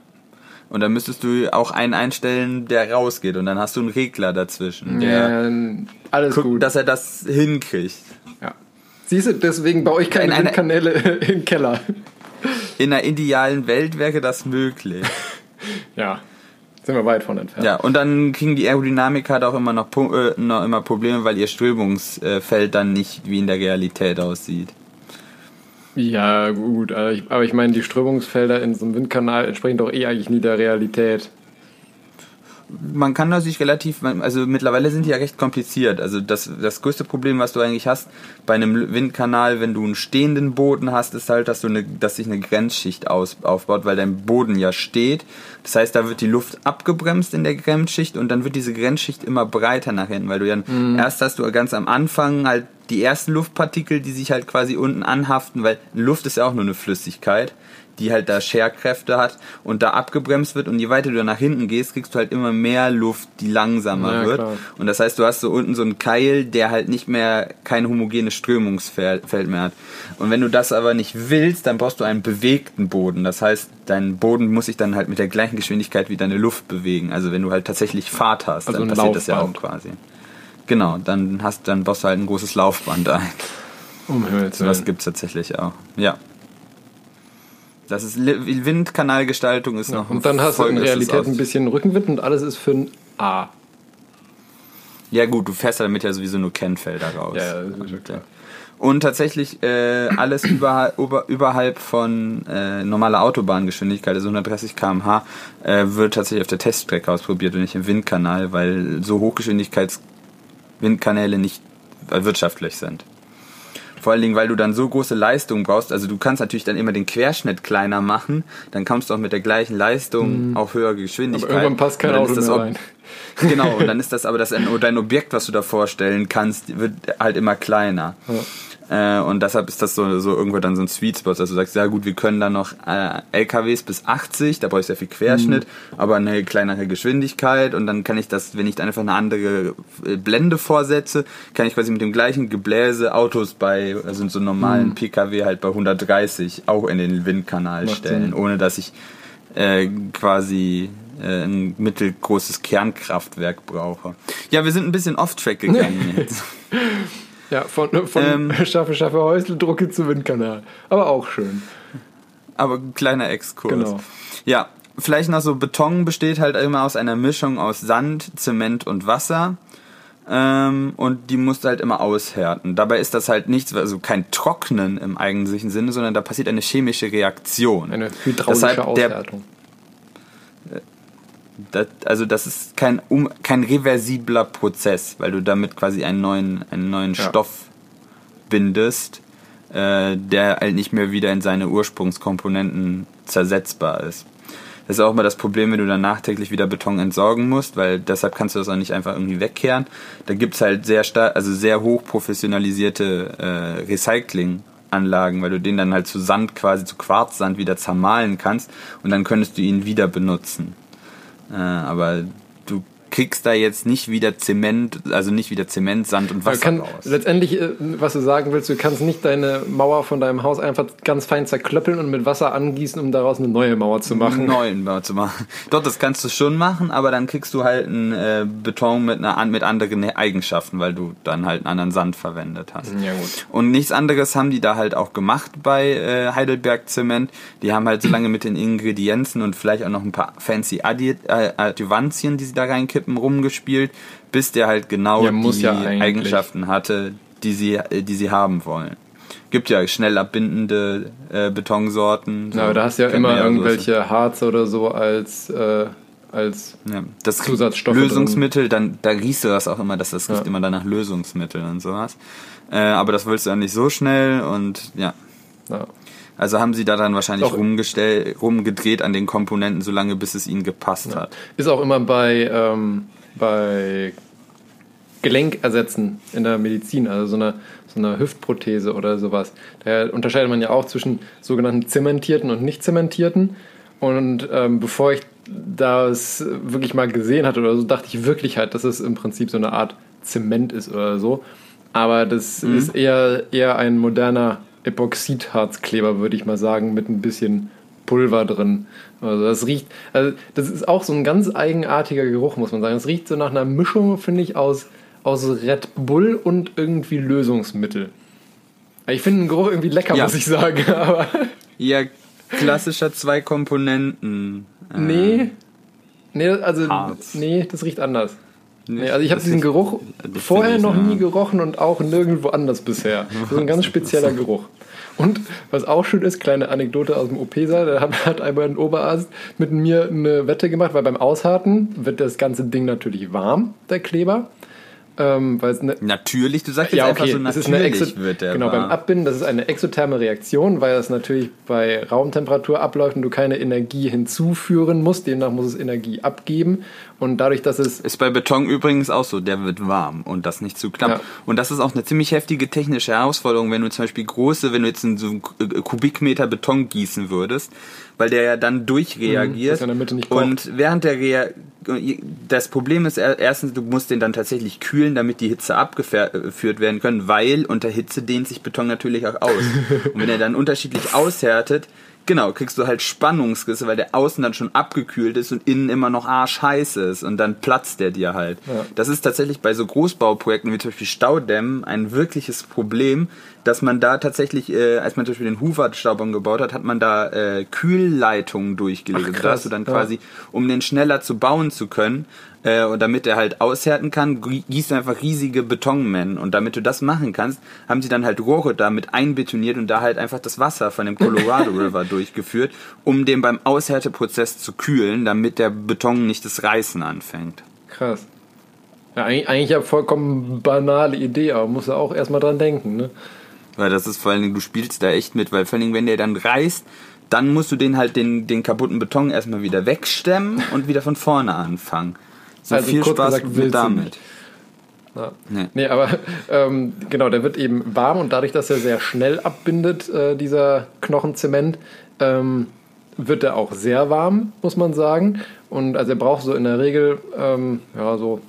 Und dann müsstest du auch einen einstellen, der rausgeht. Und dann hast du einen Regler dazwischen, der Ja, alles guckt, gut. dass er das hinkriegt. Ja. Siehst du, deswegen baue ich keine In Windkanäle im Keller. In einer idealen Welt wäre das möglich. Ja. Sind wir weit von entfernt. Ja, und dann kriegen die Aerodynamik hat auch immer noch, äh, noch immer Probleme, weil ihr Strömungsfeld dann nicht wie in der Realität aussieht. Ja, gut, aber ich, meine, die Strömungsfelder in so einem Windkanal entsprechen doch eh eigentlich nie der Realität. Man kann da sich relativ, also mittlerweile sind die ja recht kompliziert. Also das, das größte Problem, was du eigentlich hast bei einem Windkanal, wenn du einen stehenden Boden hast, ist halt, dass du eine, dass sich eine Grenzschicht aus, aufbaut, weil dein Boden ja steht. Das heißt, da wird die Luft abgebremst in der Grenzschicht und dann wird diese Grenzschicht immer breiter nach hinten, weil du ja mhm. erst hast du ganz am Anfang halt die ersten Luftpartikel, die sich halt quasi unten anhaften, weil Luft ist ja auch nur eine Flüssigkeit die halt da Scherkräfte hat und da abgebremst wird und je weiter du nach hinten gehst, kriegst du halt immer mehr Luft, die langsamer ja, wird. Klar. Und das heißt, du hast so unten so einen Keil, der halt nicht mehr kein homogenes Strömungsfeld mehr hat. Und wenn du das aber nicht willst, dann brauchst du einen bewegten Boden. Das heißt, dein Boden muss sich dann halt mit der gleichen Geschwindigkeit wie deine Luft bewegen. Also wenn du halt tatsächlich Fahrt hast, also dann passiert Laufband. das ja auch quasi. Genau, dann hast dann baust du halt ein großes Laufband ein. Um Himmels Willen. Das gibt's tatsächlich auch. Ja. Das ist Windkanalgestaltung ist ja, noch. Und dann hast du in Realität ein bisschen Rückenwind und alles ist für ein A. Ja gut, du fährst damit ja sowieso nur Kennfelder raus. Ja, das ist schon klar. Und tatsächlich äh, alles überhalb, über, überhalb von äh, normaler Autobahngeschwindigkeit, also 130 km/h, äh, wird tatsächlich auf der Teststrecke ausprobiert und nicht im Windkanal, weil so Hochgeschwindigkeitswindkanäle nicht wirtschaftlich sind. Vor allen Dingen, weil du dann so große Leistung brauchst. Also du kannst natürlich dann immer den Querschnitt kleiner machen. Dann kommst du auch mit der gleichen Leistung mhm. auf höhere Geschwindigkeit. Aber irgendwann passt kein Auto mehr rein. Genau, und dann ist das aber das, dein Objekt, was du da vorstellen kannst, wird halt immer kleiner. Ja. Äh, und deshalb ist das so, so irgendwo dann so ein Sweet Spot, dass du sagst, ja gut, wir können da noch äh, LKWs bis 80, da brauche ich sehr viel Querschnitt, mhm. aber eine kleinere Geschwindigkeit und dann kann ich das, wenn ich da einfach eine andere äh, Blende vorsetze, kann ich quasi mit dem gleichen Gebläse Autos bei, also so normalen mhm. PKW halt bei 130 auch in den Windkanal Macht stellen, Sinn. ohne dass ich äh, quasi äh, ein mittelgroßes Kernkraftwerk brauche. Ja, wir sind ein bisschen off-track gegangen jetzt. Ja, von, von ähm, Schaffe, Schaffe, Häusle, zu Windkanal. Aber auch schön. Aber ein kleiner Exkurs. Genau. Ja, vielleicht noch so, Beton besteht halt immer aus einer Mischung aus Sand, Zement und Wasser. Ähm, und die musst du halt immer aushärten. Dabei ist das halt nichts, also kein Trocknen im eigentlichen Sinne, sondern da passiert eine chemische Reaktion. Eine hydraulische Aushärtung. Der, das, also das ist kein, um, kein reversibler Prozess, weil du damit quasi einen neuen, einen neuen ja. Stoff bindest, äh, der halt nicht mehr wieder in seine Ursprungskomponenten zersetzbar ist. Das ist auch immer das Problem, wenn du dann nachträglich wieder Beton entsorgen musst, weil deshalb kannst du das auch nicht einfach irgendwie wegkehren. Da gibt's halt sehr stark, also sehr hoch professionalisierte äh, Recycling-Anlagen, weil du den dann halt zu Sand, quasi zu Quarzsand wieder zermahlen kannst und dann könntest du ihn wieder benutzen. Äh, aber du kriegst da jetzt nicht wieder Zement, also nicht wieder Zement, Sand und Wasser kann, raus. Letztendlich, äh, was du sagen willst, du kannst nicht deine Mauer von deinem Haus einfach ganz fein zerklöppeln und mit Wasser angießen, um daraus eine neue Mauer zu machen. Eine neue Mauer zu machen. Doch, das kannst du schon machen, aber dann kriegst du halt einen äh, Beton mit, einer, mit anderen Eigenschaften, weil du dann halt einen anderen Sand verwendet hast. Ja, gut. Und nichts anderes haben die da halt auch gemacht bei äh, Heidelberg Zement. Die haben halt so lange mit den Ingredienzen und vielleicht auch noch ein paar fancy äh, Adjuvantien, die sie da reinkippen, Kippen rumgespielt, bis der halt genau ja, die ja Eigenschaften hatte, die sie, äh, die sie haben wollen. Gibt ja schnell abbindende äh, Betonsorten. So. Ja, aber da hast du ja immer irgendwelche so. Harze oder so als, äh, als ja, das Zusatzstoffe. Lösungsmittel, dann da riechst du das auch immer, dass das riecht immer dann nach Lösungsmittel und sowas. Äh, aber das willst du ja nicht so schnell und ja. ja. Also haben sie da dann wahrscheinlich rumgedreht an den Komponenten, solange bis es ihnen gepasst ja. hat. Ist auch immer bei, ähm, bei Gelenkersätzen in der Medizin, also so einer so eine Hüftprothese oder sowas. Da unterscheidet man ja auch zwischen sogenannten zementierten und nicht zementierten. Und ähm, bevor ich das wirklich mal gesehen hatte oder so, dachte ich wirklich halt, dass es im Prinzip so eine Art Zement ist oder so. Aber das mhm. ist eher, eher ein moderner Epoxidharzkleber, würde ich mal sagen, mit ein bisschen Pulver drin. Also das riecht, also das ist auch so ein ganz eigenartiger Geruch, muss man sagen. Es riecht so nach einer Mischung, finde ich, aus, aus Red Bull und irgendwie Lösungsmittel. Ich finde den Geruch irgendwie lecker, ja. muss ich sagen. Aber ja, klassischer zwei Komponenten. Äh, nee. Nee, also Harz. nee, das riecht anders. Nee, also ich habe diesen Geruch vorher noch nie gerochen und auch nirgendwo anders bisher. Das ist ein ganz spezieller Geruch. Und was auch schön ist, kleine Anekdote aus dem OP-Saal, da hat, einmal ein Oberarzt mit mir eine Wette gemacht, weil beim Aushärten wird das ganze Ding natürlich warm, der Kleber. Ähm, weil es eine, Natürlich, du sagst jetzt ja, einfach okay, so es ist eine natürlich wird der Genau, beim warm. Abbinden, das ist eine exotherme Reaktion, weil das natürlich bei Raumtemperatur abläuft und du keine Energie hinzuführen musst. Demnach muss es Energie abgeben. Und dadurch, dass es Ist bei Beton übrigens auch so, der wird warm und das nicht zu knapp. Ja. Und das ist auch eine ziemlich heftige technische Herausforderung, wenn du zum Beispiel große, wenn du jetzt in so einen K- Kubikmeter Beton gießen würdest, weil der ja dann durchreagiert. das in der Mitte nicht kocht. und während der Rea das Problem ist er- erstens, du musst den dann tatsächlich kühlen, damit die Hitze abgeführt werden können, weil unter Hitze dehnt sich Beton natürlich auch aus. und wenn er dann unterschiedlich aushärtet, Genau, kriegst du halt Spannungsrisse, weil der außen dann schon abgekühlt ist und innen immer noch arschheiß ist und dann platzt der dir halt. Ja. Das ist tatsächlich bei so Großbauprojekten wie zum Beispiel Staudämmen ein wirkliches Problem, dass man da tatsächlich, äh, als man zum Beispiel den Hoover-Staubbaum gebaut hat, hat man da äh, Kühlleitungen durchgelegt. Ach, Also da hast krass. du dann Ja. quasi, um den schneller zu bauen zu können, äh, und damit er halt aushärten kann, gießt du einfach riesige Betonmennen. Und damit du das machen kannst, haben sie dann halt Rohre damit einbetoniert und da halt einfach das Wasser von dem Colorado River durchgeführt, um den beim Aushärteprozess zu kühlen, damit der Beton nicht das Reißen anfängt. krass. Ja, eigentlich, eigentlich ja vollkommen banale Idee, aber muss ja auch erstmal dran denken, ne? Weil das ist vor allen Dingen, du spielst da echt mit, weil vor allen Dingen, wenn der dann reißt, dann musst du den halt den, den kaputten Beton erstmal wieder wegstemmen und wieder von vorne anfangen. So Also viel Spaß gesagt, damit. Ja. Nee. Nee, aber ähm, genau, der wird eben warm und dadurch, dass er sehr schnell abbindet, äh, dieser Knochenzement, ähm, wird er auch sehr warm, muss man sagen. Und also er braucht so in der Regel ähm, ja, so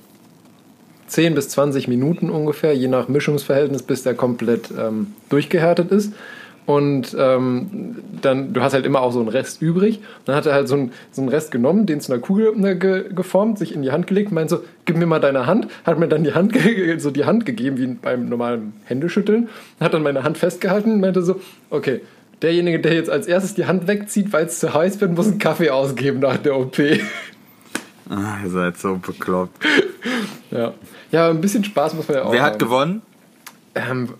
10 bis 20 Minuten ungefähr, je nach Mischungsverhältnis, bis der komplett ähm, durchgehärtet ist. Und ähm, dann, du hast halt immer auch so einen Rest übrig. Dann hat er halt so einen, so einen Rest genommen, den zu einer Kugel ne, ge, geformt, sich in die Hand gelegt, meint so, gib mir mal deine Hand, hat mir dann die Hand, so die Hand gegeben, wie beim normalen Händeschütteln, hat dann meine Hand festgehalten und meinte so, okay, derjenige, der jetzt als erstes die Hand wegzieht, weil es zu heiß wird, muss einen Kaffee ausgeben nach der OP. Ah, ihr seid so bekloppt. ja. ja, ein bisschen Spaß muss man ja auch Wer hat haben. gewonnen? Ähm,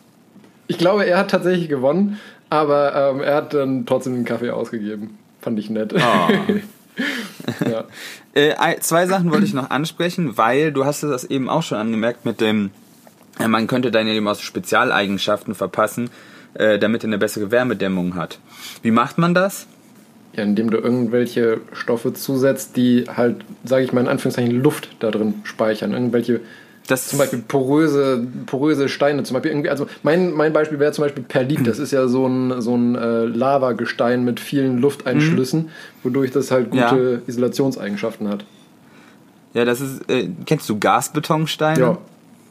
ich glaube, er hat tatsächlich gewonnen, aber ähm, er hat dann trotzdem den Kaffee ausgegeben. Fand ich nett. Ah. ja. Äh, zwei Sachen wollte ich noch ansprechen, weil du hast das eben auch schon angemerkt mit dem, äh, man könnte dann eben aus Spezialeigenschaften verpassen, äh, damit er eine bessere Wärmedämmung hat. Wie macht man das? Ja, indem du irgendwelche Stoffe zusetzt, die halt, sage ich mal in Anführungszeichen, Luft da drin speichern. Irgendwelche Das zum Beispiel poröse, poröse Steine. Zum Beispiel irgendwie, also mein, mein Beispiel wäre zum Beispiel Perlit. Das ist ja so ein, so ein äh, Lavagestein mit vielen Lufteinschlüssen, wodurch das halt gute Ja. Isolationseigenschaften hat. ja, das ist, äh, kennst du Gasbetonsteine? Ja.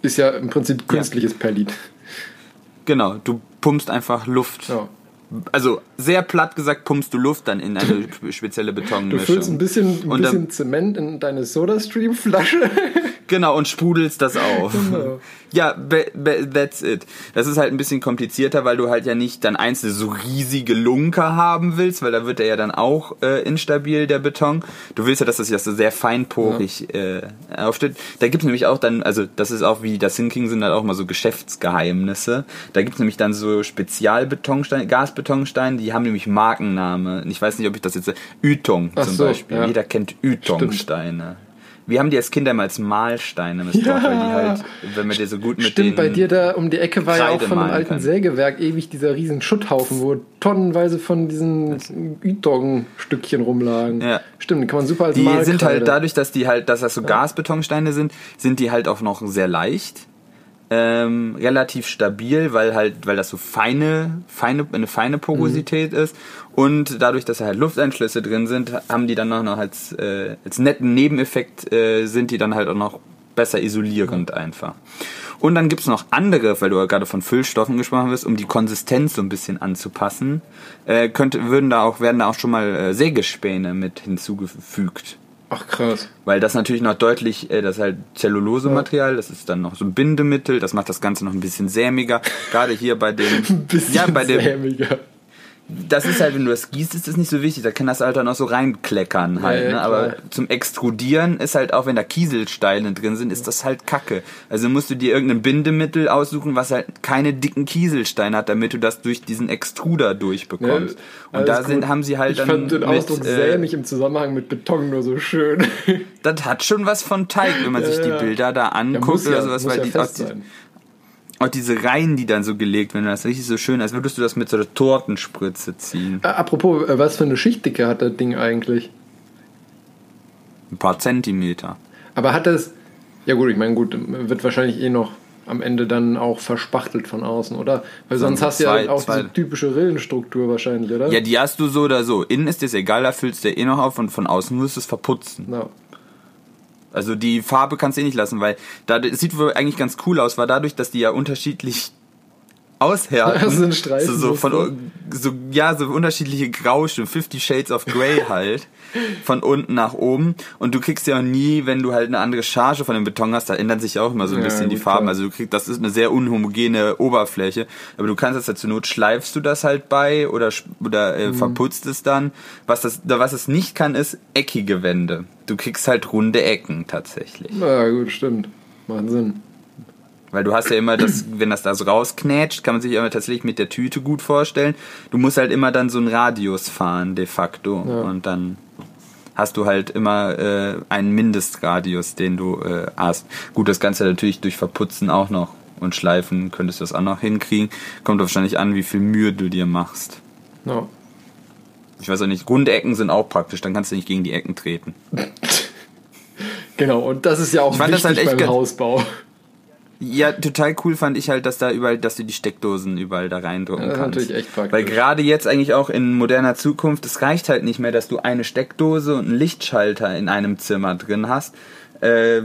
Ist ja im Prinzip künstliches Perlit. Genau, du pumpst einfach Luft. Ja. Also sehr platt gesagt, pumpst du Luft dann in eine spezielle Du Betonmischung. füllst ein bisschen, ein Und dann- bisschen Zement in deine Sodastream-Flasche. Genau, und sprudelst das auf. Genau. Ja, be, be, that's it. Das ist halt ein bisschen komplizierter, weil du halt ja nicht dann einzelne so riesige Lunker haben willst, weil da wird er ja dann auch äh, instabil, der Beton. Du willst ja, dass das ja so sehr feinporig äh, aufsteht. Da gibt's nämlich auch dann, also das ist auch wie das Sinking sind halt auch mal so Geschäftsgeheimnisse. Da gibt's nämlich dann so Spezialbetonsteine, Gasbetonsteine, die haben nämlich Markenname. Ich weiß nicht, ob ich das jetzt... Ytong Ach zum so, Beispiel. ja. Jeder kennt Ytong-Steine. Wir haben die als Kinder immer als Mahlsteine missbraucht, Ja. weil die halt, wenn man dir so gut mit Stimmt, bei dir da um die Ecke war ja auch von einem alten kann. Sägewerk ewig dieser riesen Schutthaufen, wo tonnenweise von diesen Ytong-Stückchen rumlagen. Ja. Stimmt, die kann man super als Die Malkreide. sind halt dadurch, dass die halt, dass das so Gasbetonsteine sind, sind die halt auch noch sehr leicht. Ähm, relativ stabil, weil halt, weil das so feine, feine, eine feine Porosität Mhm. ist. Und dadurch, dass da halt Lufteinschlüsse drin sind, haben die dann auch noch als, äh, als netten Nebeneffekt, äh, sind die dann halt auch noch besser isolierend einfach. Und dann gibt's noch andere, weil du ja gerade von Füllstoffen gesprochen hast, um die Konsistenz so ein bisschen anzupassen, äh, könnte, würden da auch, werden da auch schon mal äh, Sägespäne mit hinzugefügt. Ach krass. Weil das natürlich noch deutlich, äh, das ist halt Zellulosematerial, das ist dann noch so ein Bindemittel, das macht das Ganze noch ein bisschen sämiger. Gerade hier bei dem, Bisschen ja, bei dem, sämiger. Das ist halt, wenn du das gießt, ist das nicht so wichtig. Da kann das halt dann auch so reinkleckern halt. Ja, ja, ne? Aber zum Extrudieren ist halt auch, wenn da Kieselsteine drin sind, ist das halt kacke. Also musst du dir irgendein Bindemittel aussuchen, was halt keine dicken Kieselsteine hat, damit du das durch diesen Extruder durchbekommst. Ja, Und da sind, gut. haben sie halt ich dann fand den mit, Ausdruck äh, sämig im Zusammenhang mit Beton nur so schön. das hat schon was von Teig, wenn man sich die. Bilder da anguckt oder sowas, muss weil ja die, die, sein. Auch diese Reihen, die dann so gelegt werden, das ist richtig so schön, als würdest du das mit so einer Tortenspritze ziehen. Äh, apropos, äh, was für eine Schichtdicke hat das Ding eigentlich? Ein paar Zentimeter. Aber hat es. Ja, gut, ich meine, gut, wird wahrscheinlich eh noch am Ende dann auch verspachtelt von außen, oder? Weil sonst So hast du ja auch zwei- diese typische Rillenstruktur wahrscheinlich, oder? Ja, die hast du so oder so. Innen ist dir egal, da füllst du eh noch auf und von außen musst du es verputzen. Ja. Also die Farbe kannst du eh nicht lassen, weil da sieht wohl eigentlich ganz cool aus, war dadurch, dass die ja unterschiedlich aushärten. Das sind Streifen, so, so von so ja, so unterschiedliche Graustufen, 50 Shades of Grey halt, von unten nach oben und du kriegst ja auch nie, wenn du halt eine andere Charge von dem Beton hast, da ändern sich ja auch immer so ein Ja, bisschen die gut, Farben, klar. also du kriegst das ist eine sehr unhomogene Oberfläche, aber du kannst das ja zur Not schleifst du das halt bei oder oder Mhm. äh, verputzt es dann. Was das da was es nicht kann ist eckige Wände. Du kriegst halt runde Ecken tatsächlich. Ja, gut, stimmt. Macht Sinn. Weil du hast ja immer das, wenn das da so rausknätscht, kann man sich immer tatsächlich mit der Tüte gut vorstellen. Du musst halt immer dann so einen Radius fahren, de facto. Ja. Und dann hast du halt immer äh, einen Mindestradius, den du äh, hast. Gut, das Ganze natürlich durch Verputzen auch noch und Schleifen könntest du das auch noch hinkriegen. Kommt wahrscheinlich an, wie viel Mühe du dir machst. Ja. Ich weiß auch nicht, runde Ecken sind auch praktisch, dann kannst du nicht gegen die Ecken treten. Genau, und das ist ja auch Ich das wichtig halt beim Hausbau. Ja, total cool fand ich halt, dass da überall, dass du die Steckdosen überall da reindrücken Ja, das ist kannst. natürlich echt praktisch. Weil gerade jetzt eigentlich auch in moderner Zukunft, es reicht halt nicht mehr, dass du eine Steckdose und einen Lichtschalter in einem Zimmer drin hast. Äh,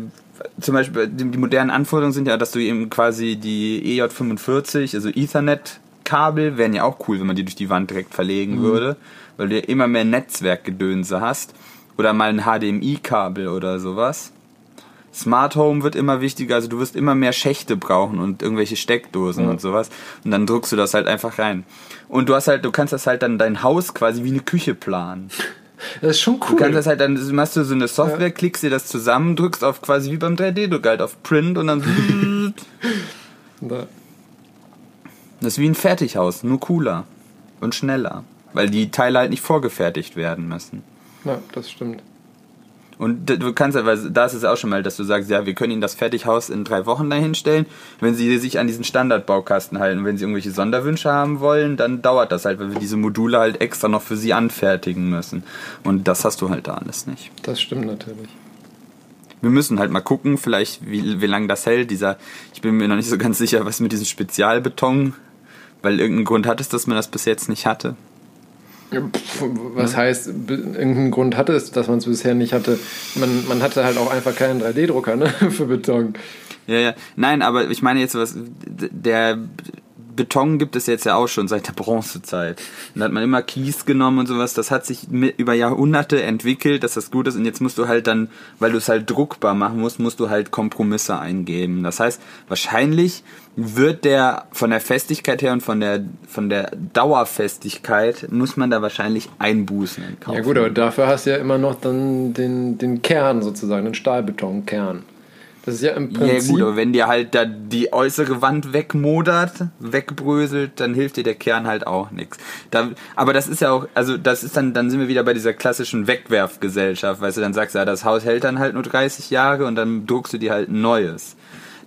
zum Beispiel, die, die modernen Anforderungen sind ja, dass du eben quasi die EJ45, also Ethernet-Kabel, wären ja auch cool, wenn man die durch die Wand direkt verlegen Mhm. würde, weil du ja immer mehr Netzwerkgedönse hast. Oder mal ein HDMI-Kabel oder sowas. Smart Home wird immer wichtiger, also du wirst immer mehr Schächte brauchen und irgendwelche Steckdosen und sowas. Und dann drückst du das halt einfach rein. Und du hast halt, du kannst das halt dann dein Haus quasi wie eine Küche planen. Das ist schon Du kannst cool. das halt dann, machst du so eine Software, klickst dir das zusammen, drückst auf quasi wie beim 3D-Druck halt auf Print und dann Da- das ist wie ein Fertighaus, nur cooler und schneller. Weil die Teile halt nicht vorgefertigt werden müssen. Ja, das stimmt. Und du kannst aber, da ist es auch schon mal, dass du sagst, ja, wir können Ihnen das Fertighaus in drei Wochen dahinstellen. Wenn Sie sich an diesen Standardbaukasten halten, wenn Sie irgendwelche Sonderwünsche haben wollen, dann dauert das halt, weil wir diese Module halt extra noch für Sie anfertigen müssen. Und das hast du halt da alles nicht. Das stimmt natürlich. Wir müssen halt mal gucken, vielleicht, wie, wie lange das hält. Dieser, ich bin mir noch nicht so ganz sicher, was mit diesem Spezialbeton, weil irgendeinen Grund hat es, dass man das bis jetzt nicht hatte. Was heißt, irgendeinen Grund hatte es, dass man es bisher nicht hatte. Man, man hatte halt auch einfach keinen 3D-Drucker ne? für Beton. Ja, ja. Nein, aber ich meine jetzt was, der Beton gibt es jetzt ja auch schon seit der Bronzezeit. Und da hat man immer Kies genommen und sowas. Das hat sich mit, über Jahrhunderte entwickelt, dass das gut ist. Und jetzt musst du halt dann, weil du es halt druckbar machen musst, musst du halt Kompromisse eingeben. Das heißt, wahrscheinlich wird der von der Festigkeit her und von der von der Dauerfestigkeit muss man da wahrscheinlich Einbußen in Kauf Ja gut, aber dafür hast du ja immer noch dann den, den Kern sozusagen, den Stahlbetonkern. Das ist ja im Ja Prinzip... gut, aber wenn dir halt da die äußere Wand wegmodert, wegbröselt, dann hilft dir der Kern halt auch nichts. Da, aber das ist ja auch, also das ist dann, dann sind wir wieder bei dieser klassischen Wegwerfgesellschaft, weißt du, dann sagst du, ja, das Haus hält dann halt nur 30 Jahre und dann druckst du dir halt ein neues.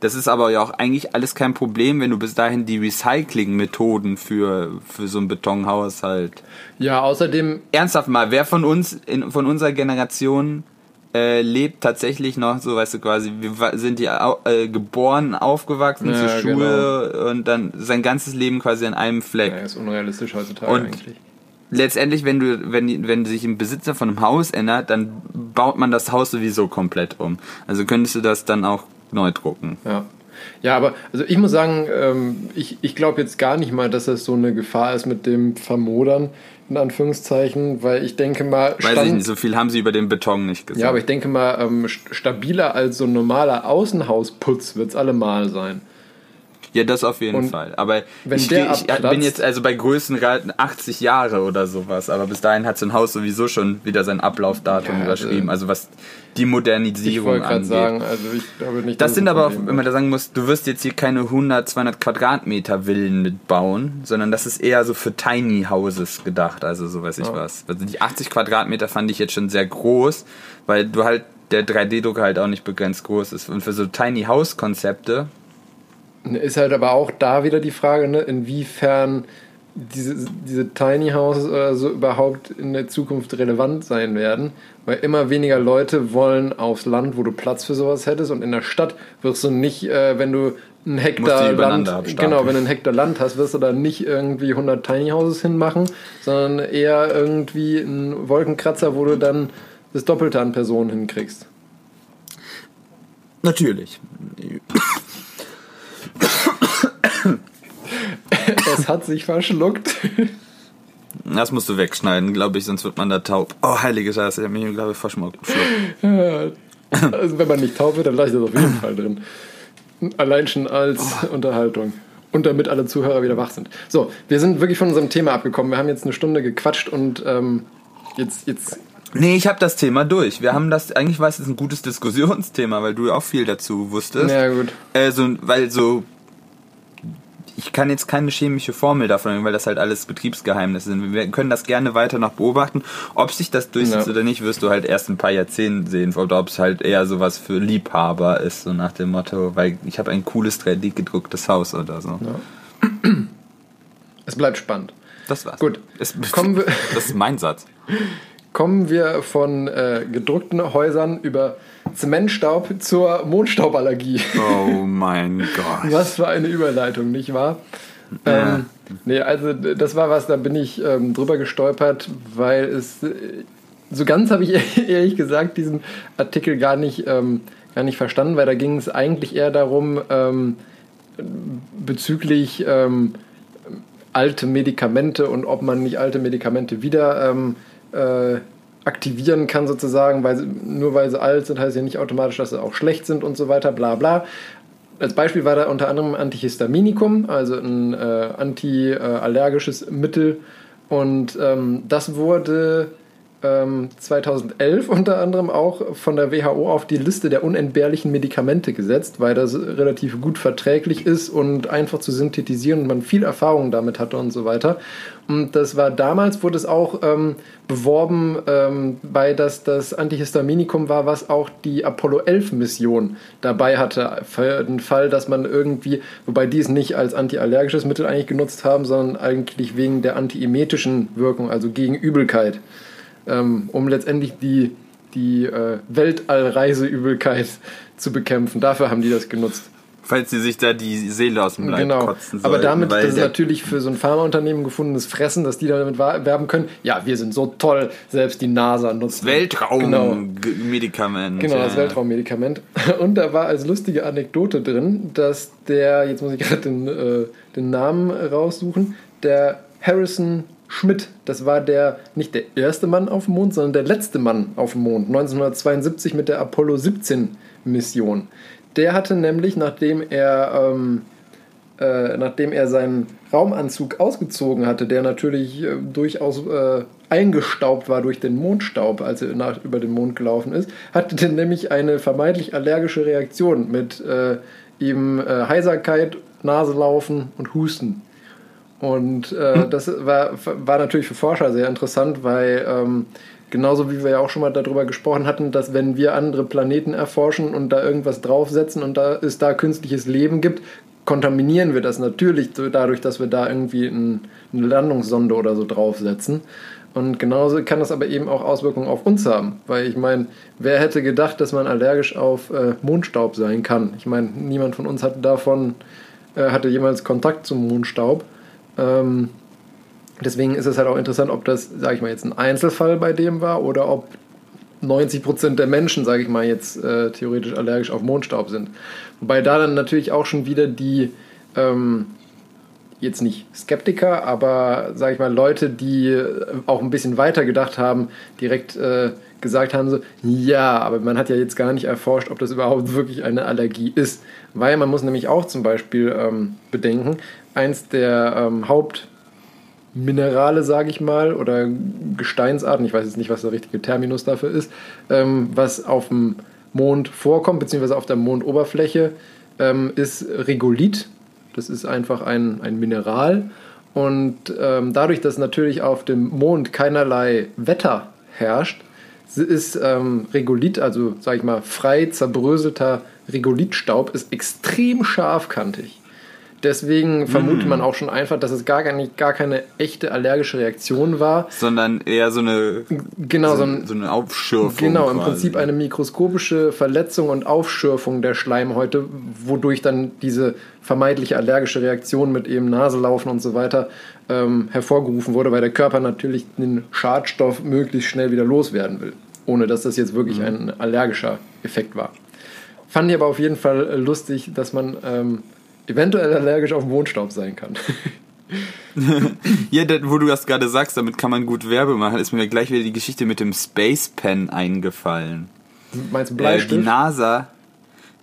Das ist aber ja auch eigentlich alles kein Problem, wenn du bis dahin die Recycling-Methoden für, für so ein Betonhaus halt ja, außerdem... ernsthaft mal, wer von uns, in, von unserer Generation äh, lebt tatsächlich noch so, weißt du, quasi, wir sind ja äh, geboren, aufgewachsen, Ja, zur Schule und dann sein ganzes Leben quasi an einem Fleck. Ja, ist unrealistisch heutzutage Und- eigentlich. Letztendlich, wenn du, wenn, wenn sich ein Besitzer von einem Haus ändert, dann baut man das Haus sowieso komplett um. Also könntest du das dann auch neu drucken. Ja. Ja, aber also ich muss sagen, ähm, ich, ich glaube jetzt gar nicht mal, dass das so eine Gefahr ist mit dem Vermodern, in Anführungszeichen, weil ich denke mal, Weiß ich nicht, so viel haben sie über den Beton nicht gesagt. ja, aber ich denke mal, ähm, st- stabiler als so ein normaler Außenhausputz wird es allemal sein. Ja, das auf jeden Und Fall. Aber ich, ich bin jetzt also bei Größengraden 80 Jahre oder sowas. Aber bis dahin hat so ein Haus sowieso schon wieder sein Ablaufdatum Ja, überschrieben. Also was die Ich Modernisierung gerade angeht. sagen, also ich glaube nicht. Das sind aber auch, wenn man da sagen muss, du wirst jetzt hier keine 100, 200 Quadratmeter Villen mitbauen, sondern das ist eher so für Tiny Houses gedacht, also so weiß ich was. Also die 80 Quadratmeter fand ich jetzt schon sehr groß, weil du halt der 3D-Drucker halt auch nicht begrenzt groß ist. Und für so Tiny House Konzepte, Ist halt aber auch da wieder die Frage, ne, inwiefern diese, diese Tiny Houses oder so überhaupt in der Zukunft relevant sein werden. Weil immer weniger Leute wollen aufs Land, wo du Platz für sowas hättest. Und in der Stadt wirst du nicht, äh, wenn du einen Hektar Land, genau, wenn du einen Hektar Land hast, wirst du da nicht irgendwie 100 Tiny Houses hinmachen, sondern eher irgendwie einen Wolkenkratzer, wo du dann das Doppelte an Personen hinkriegst. natürlich. Es hat sich verschluckt. Das musst du wegschneiden, glaube ich, sonst wird man da taub. Oh, heilige Scheiße, ich habe mich, glaube ich, verschmuckt. Also wenn man nicht taub wird, dann lasse ich das auf jeden Fall drin. Allein schon als Unterhaltung. Und damit alle Zuhörer wieder wach sind. So, wir sind wirklich von unserem Thema abgekommen. Wir haben jetzt eine Stunde gequatscht und ähm, jetzt, jetzt Nee, ich habe das Thema durch. Wir haben das, eigentlich war es ein gutes Diskussionsthema, weil du ja auch viel dazu wusstest. Ja, gut. Äh, so, weil so, ich kann jetzt keine chemische Formel davon, weil das halt alles Betriebsgeheimnisse sind. Wir können das gerne weiter noch beobachten. Ob sich das durchsetzt Ja. oder nicht, wirst du halt erst in ein paar Jahrzehnten sehen. Oder ob es halt eher sowas für Liebhaber ist, so nach dem Motto, weil ich habe ein cooles 3D gedrucktes Haus oder so. es bleibt spannend. Das war's. Gut. Es, Kommen wir- das ist mein Satz. Kommen wir von äh, gedruckten Häusern über Zementstaub zur Mondstauballergie. Oh mein Gott. Was für eine Überleitung, nicht wahr? Ähm, nee, also das war was, da bin ich ähm, drüber gestolpert, weil es äh, so ganz habe ich ehrlich gesagt diesen Artikel gar nicht, ähm, gar nicht verstanden, weil da ging es eigentlich eher darum, ähm, bezüglich ähm, alte Medikamente und ob man nicht alte Medikamente wieder ähm, äh, aktivieren kann sozusagen, weil sie, nur weil sie alt sind, heißt ja nicht automatisch, dass sie auch schlecht sind und so weiter, bla bla. Als Beispiel war da unter anderem Antihistaminikum, also ein äh, antiallergisches Mittel. Und ähm, das wurde ähm, 2011 unter anderem auch von der WHO auf die Liste der unentbehrlichen Medikamente gesetzt, weil das relativ gut verträglich ist und einfach zu synthetisieren und man viel Erfahrung damit hatte und so weiter. Und das war damals, wurde es auch ähm, beworben, ähm, bei dass das Antihistaminikum war, was auch die Apollo 11 Mission dabei hatte, für den Fall, dass man irgendwie, wobei die es nicht als antiallergisches Mittel eigentlich genutzt haben, sondern eigentlich wegen der antiemetischen Wirkung, also gegen Übelkeit ähm, um letztendlich die, die äh, Weltallreiseübelkeit zu bekämpfen. Dafür haben die das genutzt. Falls sie sich da die Seele aus dem Leib genau. kotzen Aber sollten, damit, weil das ist natürlich für so ein Pharmaunternehmen gefundenes Fressen, dass die damit werben können. Ja, wir sind so toll, selbst die NASA nutzt. Genau. Weltraummedikament. Genau, das ja. Weltraummedikament. Und da war als lustige Anekdote drin, dass der, jetzt muss ich gerade den, äh, den Namen raussuchen, der Harrison Schmidt, das war der, nicht der erste Mann auf dem Mond, sondern der letzte Mann auf dem Mond, 1972 mit der Apollo 17 Mission. Der hatte nämlich, nachdem er, ähm, äh, nachdem er seinen Raumanzug ausgezogen hatte, der natürlich äh, durchaus äh, eingestaubt war durch den Mondstaub, als er nach, über den Mond gelaufen ist, hatte der nämlich eine vermeintlich allergische Reaktion mit äh, eben äh, Heiserkeit, Naselaufen und Husten. Und äh, das war, war natürlich für Forscher sehr interessant, weil ähm, genauso wie wir ja auch schon mal darüber gesprochen hatten, dass wenn wir andere Planeten erforschen und da irgendwas draufsetzen und da es da künstliches Leben gibt, kontaminieren wir das natürlich dadurch, dass wir da irgendwie ein, eine Landungssonde oder so draufsetzen. Und genauso kann das aber eben auch Auswirkungen auf uns haben. Weil ich meine, wer hätte gedacht, dass man allergisch auf äh, Mondstaub sein kann? Ich meine, niemand von uns hatte davon, äh, hatte jemals Kontakt zum Mondstaub. Ähm, deswegen ist es halt auch interessant, ob das, sage ich mal, jetzt ein Einzelfall bei dem war oder ob 90% der Menschen, sage ich mal, jetzt äh, theoretisch allergisch auf Mondstaub sind. Wobei da dann natürlich auch schon wieder die, ähm, jetzt nicht Skeptiker, aber sage ich mal, Leute, die äh, auch ein bisschen weiter gedacht haben, direkt äh, gesagt haben so, ja, aber man hat ja jetzt gar nicht erforscht, ob das überhaupt wirklich eine Allergie ist. Weil man muss nämlich auch zum Beispiel ähm, bedenken, eins der ähm, Hauptminerale, sage ich mal, oder Gesteinsarten, ich weiß jetzt nicht, was der richtige Terminus dafür ist, ähm, was auf dem Mond vorkommt, beziehungsweise auf der Mondoberfläche, ähm, ist Regolith. Das ist einfach ein, ein Mineral. Und ähm, dadurch, dass natürlich auf dem Mond keinerlei Wetter herrscht, ist ähm, Regolith, also sage ich mal frei zerbröselter Regolithstaub, ist extrem scharfkantig. Deswegen vermutet mm. man auch schon einfach, dass es gar, nicht, gar keine echte allergische Reaktion war. Sondern eher so eine, genau, so, so, ein, so eine Aufschürfung. Genau, im quasi. Prinzip eine mikroskopische Verletzung und Aufschürfung der Schleimhäute, wodurch dann diese vermeintliche allergische Reaktion mit eben Naselaufen und so weiter ähm, hervorgerufen wurde, weil der Körper natürlich den Schadstoff möglichst schnell wieder loswerden will, ohne dass das jetzt wirklich mm. ein allergischer Effekt war. Fand ich aber auf jeden Fall lustig, dass man ähm, eventuell allergisch auf Mondstaub sein kann. ja, wo du das gerade sagst, damit kann man gut Werbe machen, ist mir gleich wieder die Geschichte mit dem Space Pen eingefallen. Meinst du Bleistift? Äh, die NASA,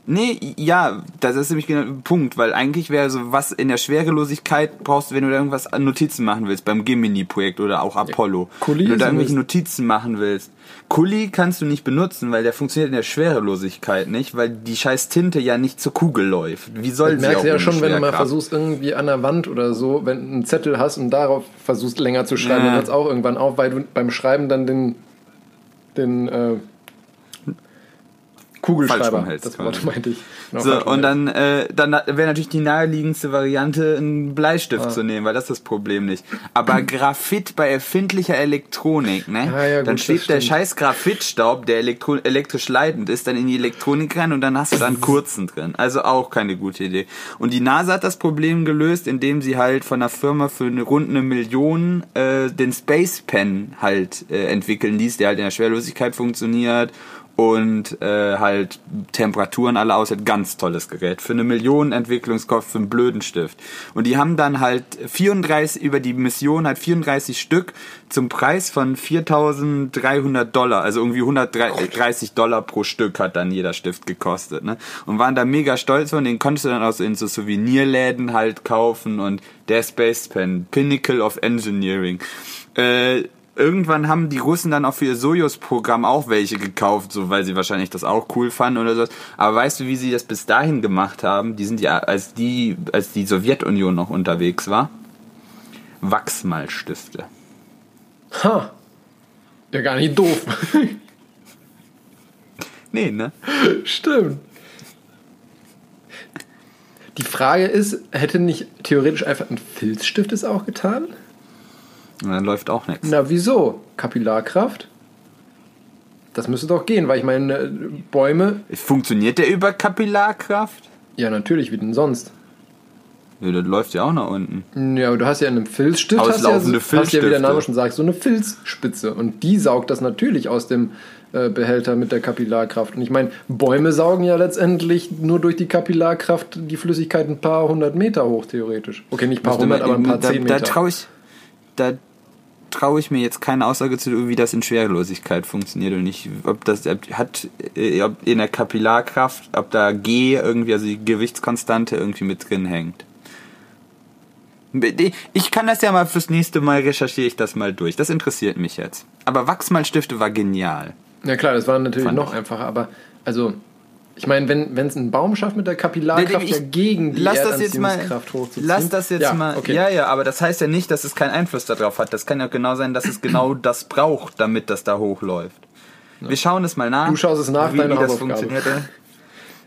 Nee, ja, das ist nämlich genau der Punkt, weil eigentlich wäre so was in der Schwerelosigkeit brauchst du, wenn du da irgendwas an Notizen machen willst, beim Gemini-Projekt oder auch Apollo. Ja, Kuli wenn du da irgendwelche Notizen machen willst. Kuli kannst du nicht benutzen, weil der funktioniert in der Schwerelosigkeit nicht, weil die scheiß Tinte ja nicht zur Kugel läuft. Wie soll das sie merkst auch ja schon, wenn du mal versuchst, irgendwie an der Wand oder so, wenn du einen Zettel hast und darauf versuchst länger zu schreiben, ja. dann hört es auch irgendwann auf, weil du beim Schreiben dann den, den äh, Kugelschreiber, hältst, das Wort meinte ich. So, und dann, äh, dann wäre natürlich die naheliegendste Variante, einen Bleistift ah. zu nehmen, weil das ist das Problem nicht. Aber Graphit bei erfindlicher Elektronik, ne? Ah, ja, gut, dann schwebt der scheiß Graphitstaub, der elektro elektrisch leitend ist, dann in die Elektronik rein und dann hast du dann kurzen drin. Also auch keine gute Idee. Und die NASA hat das Problem gelöst, indem sie halt von einer Firma für eine rund eine Million äh, den Space Pen halt äh, entwickeln ließ, der halt in der Schwerlosigkeit funktioniert und äh, halt Temperaturen alle aus. Ganz tolles Gerät. Für eine Million Entwicklungskosten für einen blöden Stift. Und die haben dann halt 34, über die Mission halt 34 Stück zum Preis von 4300 Dollar, also irgendwie 130 Dollar pro Stück hat dann jeder Stift gekostet, ne? Und waren da mega stolz und den konntest du dann auch so in so Souvenirläden halt kaufen und der Space Pen, Pinnacle of Engineering. Äh, irgendwann haben die Russen dann auch für ihr Sojus-Programm auch welche gekauft, so weil sie wahrscheinlich das auch cool fanden oder so. Aber weißt du, wie sie das bis dahin gemacht haben? Die sind ja, als die, als die Sowjetunion noch unterwegs war, Wachsmalstifte. Ha! Ja, gar nicht doof. nee, ne? Stimmt. Die Frage ist, hätte nicht theoretisch einfach ein Filzstift es auch getan? Und dann läuft auch nichts. Na, wieso? Kapillarkraft? Das müsste doch gehen, weil ich meine, äh, Bäume. Funktioniert der über Kapillarkraft? Ja, natürlich, wie denn sonst? Ja, das läuft ja auch nach unten. Ja, aber du hast ja einen Filzstift, hast ja, hast ja, wie der Name schon sagt, so eine Filzspitze. Und die saugt das natürlich aus dem äh, Behälter mit der Kapillarkraft. Und ich meine, Bäume saugen ja letztendlich nur durch die Kapillarkraft die Flüssigkeit ein paar hundert Meter hoch, theoretisch. Okay, nicht ein paar hundert, aber ein paar da, zehn Meter. Da traue ich, da traue ich mir jetzt keine Aussage zu, wie das in Schwerelosigkeit funktioniert und nicht, ob das hat äh, ob in der Kapillarkraft, ob da G irgendwie, also die Gewichtskonstante irgendwie mit drin hängt. Ich kann das ja mal fürs nächste Mal recherchiere ich das mal durch. Das interessiert mich jetzt. Aber Wachsmalstifte war genial. Ja klar, das war natürlich Fand noch ich. einfacher, aber also ich meine, wenn es ein Baum schafft mit der Kapillarkraft ich, ja gegen die lass das jetzt mal, hochzuziehen. Lass das jetzt ja, mal. Okay. Ja, ja, aber das heißt ja nicht, dass es keinen Einfluss darauf hat. Das kann ja genau sein, dass es genau das braucht, damit das da hochläuft. Ja. Wir schauen es mal nach. Du schaust es nach, wie, deine wie das funktioniert.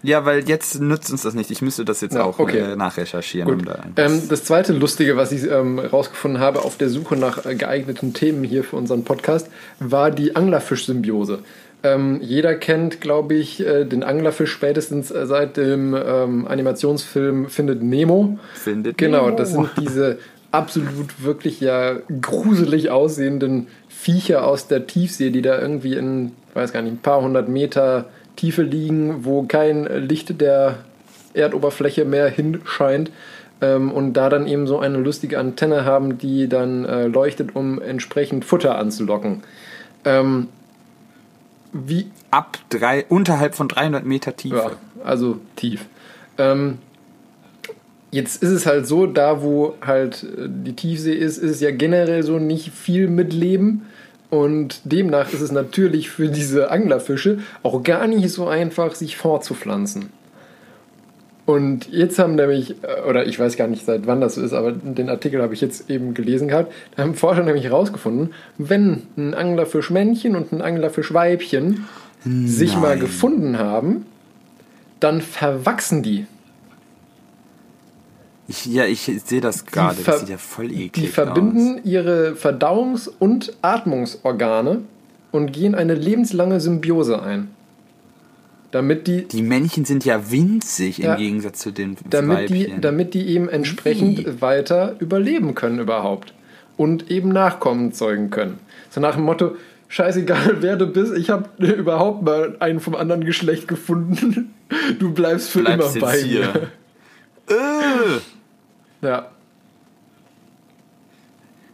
Ja, weil jetzt nützt uns das nicht. Ich müsste das jetzt ja, auch okay. äh, nachrecherchieren. Um da ähm, das zweite Lustige, was ich ähm, rausgefunden habe auf der Suche nach äh, geeigneten Themen hier für unseren Podcast, war die Anglerfisch-Symbiose. Ähm, jeder kennt, glaube ich, äh, den Anglerfisch spätestens äh, seit dem ähm, Animationsfilm Findet Nemo. Findet genau, Nemo. das sind diese absolut wirklich ja gruselig aussehenden Viecher aus der Tiefsee, die da irgendwie in, weiß gar nicht, ein paar hundert Meter Tiefe liegen, wo kein Licht der Erdoberfläche mehr hinscheint ähm, und da dann eben so eine lustige Antenne haben, die dann äh, leuchtet, um entsprechend Futter anzulocken. Ähm, wie Ab drei, unterhalb von 300 Meter Tiefe. Ja, also tief. Ähm, jetzt ist es halt so, da wo halt äh, die Tiefsee ist, ist es ja generell so nicht viel mit Leben. Und demnach ist es natürlich für diese Anglerfische auch gar nicht so einfach, sich fortzupflanzen. Und jetzt haben nämlich, äh, oder ich weiß gar nicht seit wann das so ist, aber den Artikel habe ich jetzt eben gelesen gehabt, da haben Forscher nämlich herausgefunden, wenn ein Anglerfischmännchen und ein Anglerfischweibchen sich mal Nein. gefunden haben, dann verwachsen die. Ich, ja, ich sehe das gerade. Das sieht ja voll eklig Die verbinden aus. ihre Verdauungs- und Atmungsorgane und gehen eine lebenslange Symbiose ein. Damit die, Die Männchen sind ja winzig Ja. im Gegensatz zu den damit die, Weibchen. damit die eben entsprechend Wie? weiter überleben können überhaupt. Und eben Nachkommen zeugen können. So nach dem Motto, scheißegal wer du bist, ich habe überhaupt mal einen vom anderen Geschlecht gefunden. Du bleibst für Bleibst immer bei hier. mir. Äh. Ja,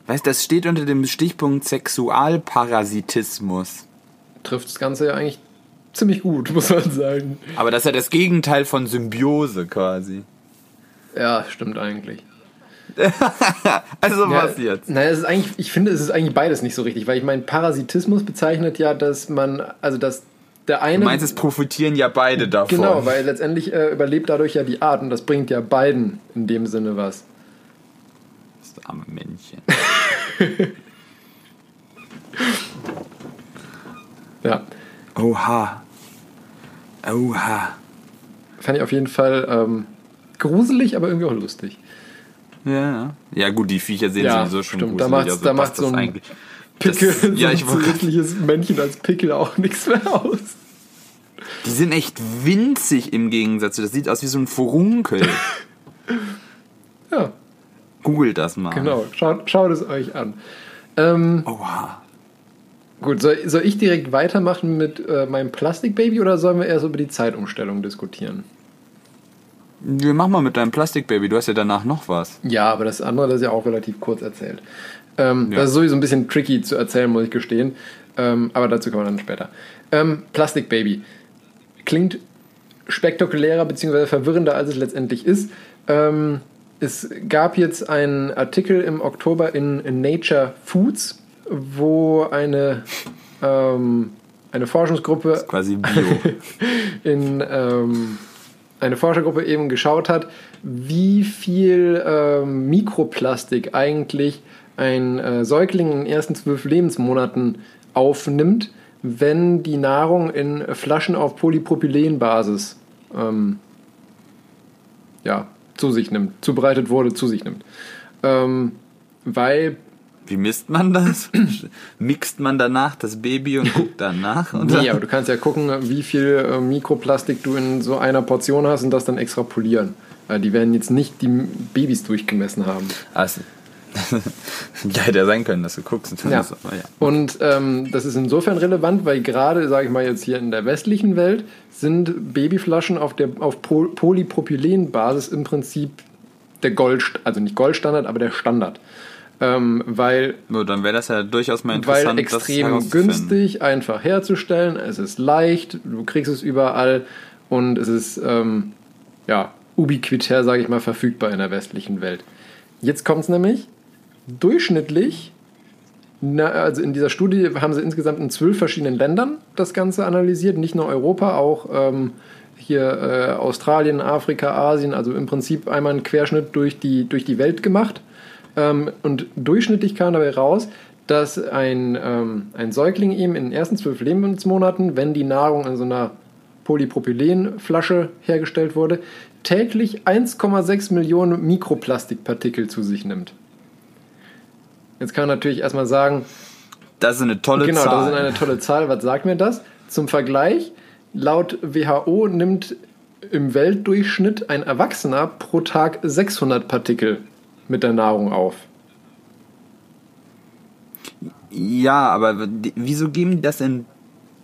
Weißt das steht unter dem Stichpunkt Sexualparasitismus. trifft das Ganze ja eigentlich ziemlich gut, muss man sagen. Aber das ist ja das Gegenteil von Symbiose quasi. Ja, stimmt eigentlich. Also Ja, was jetzt? Naja, es ist eigentlich, ich finde, es ist eigentlich beides nicht so richtig, weil ich meine, Parasitismus bezeichnet ja, dass man, also dass der eine. Du meinst, es profitieren ja beide davon. Genau, weil letztendlich äh, überlebt dadurch ja die Art und das bringt ja beiden in dem Sinne was. Das arme Männchen. Ja. Oha. Oha. Fand ich auf jeden Fall ähm, gruselig, aber irgendwie auch lustig. Ja. Ja gut, die Viecher sehen Ja, sowieso schon stimmt. Da gruselig macht's- aus. da passt macht so ein Pickel, Das, ja, so ich ein zusätzliches Männchen als Pickel auch nichts mehr aus. Die sind echt winzig im Gegensatz. Das sieht aus wie so ein Furunkel. Ja, Googelt das mal. genau. Schaut, schaut es euch an. Ähm, Oha. Gut, soll, soll ich direkt weitermachen mit äh, meinem Plastikbaby oder sollen wir erst über die Zeitumstellung diskutieren? Wir machen mal mit deinem Plastikbaby. Du hast ja danach noch was. Ja, aber das andere, das ist ja auch relativ kurz erzählt. Ähm, Ja. Das ist sowieso ein bisschen tricky zu erzählen, muss ich gestehen. Ähm, aber dazu kommen wir dann später. Ähm, Plastikbaby. Klingt spektakulärer bzw. verwirrender, als es letztendlich ist. Ähm, es gab jetzt einen Artikel im Oktober in, in Nature Foods, wo eine, ähm, eine Forschungsgruppe Quasi Bio. in ähm, eine Forschergruppe eben geschaut hat, wie viel ähm, Mikroplastik eigentlich ein äh, Säugling in den ersten zwölf Lebensmonaten aufnimmt, wenn die Nahrung in Flaschen auf Polypropylenbasis ähm, ja, zu sich nimmt, zubereitet wurde, zu sich nimmt. Ähm, weil Wie misst man das? Mixt man danach das Baby und guckt danach? Oder? Nee, aber du kannst ja gucken, wie viel äh, Mikroplastik du in so einer Portion hast und das dann extrapolieren. Weil die werden jetzt nicht die Babys durchgemessen haben. Also, ja, hätte ja sein können, dass du guckst. Und Ja. aber ja. Und ähm, das ist insofern relevant, weil gerade, sage ich mal jetzt hier in der westlichen Welt, sind Babyflaschen auf der auf Pol Polypropylenbasis im Prinzip der Gold, also nicht Goldstandard, aber der Standard. Ähm, weil Nur dann wäre das ja durchaus mal weil interessant, das extrem günstig, einfach herzustellen. Es ist leicht, du kriegst es überall und es ist ähm, ja ubiquitär, sage ich mal, verfügbar in der westlichen Welt. Jetzt kommt es nämlich durchschnittlich. Na, also in dieser Studie haben sie insgesamt in zwölf verschiedenen Ländern das Ganze analysiert, nicht nur Europa, auch ähm, hier äh, Australien, Afrika, Asien, also im Prinzip einmal einen Querschnitt durch die, durch die Welt gemacht. Ähm, und durchschnittlich kam dabei raus, dass ein, ähm, ein Säugling eben in den ersten zwölf Lebensmonaten, wenn die Nahrung in so einer Polypropylenflasche hergestellt wurde, täglich 1,6 Millionen Mikroplastikpartikel zu sich nimmt. Jetzt kann man natürlich erstmal sagen, Das ist eine tolle genau, Zahl. das ist eine tolle Zahl. Was sagt mir das? Zum Vergleich, laut WHO nimmt im Weltdurchschnitt ein Erwachsener pro Tag 600 Partikel mit der Nahrung auf. ja, aber wieso geben die das in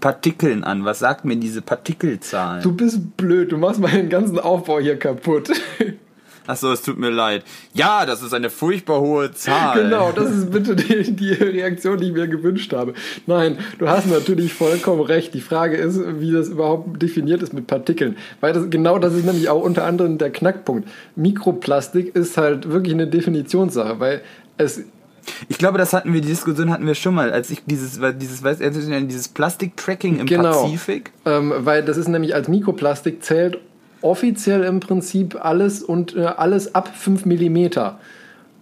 Partikeln an? Was sagt mir diese Partikelzahl? Du bist blöd, du machst meinen ganzen Aufbau hier kaputt. Achso, es tut mir leid. Ja, das ist eine furchtbar hohe Zahl. Genau, das ist bitte die, die Reaktion, die ich mir gewünscht habe. Nein, du hast natürlich vollkommen recht. Die Frage ist, wie das überhaupt definiert ist mit Partikeln. Weil das, genau das ist nämlich auch unter anderem der Knackpunkt. Mikroplastik ist halt wirklich eine Definitionssache, weil es ich glaube, das hatten wir, die Diskussion hatten wir schon mal, als ich dieses, dieses, weißt du, dieses Plastik-Tracking im Genau. Pazifik. Ähm, weil das ist nämlich als Mikroplastik zählt offiziell im Prinzip alles und äh, alles ab 5 Millimeter.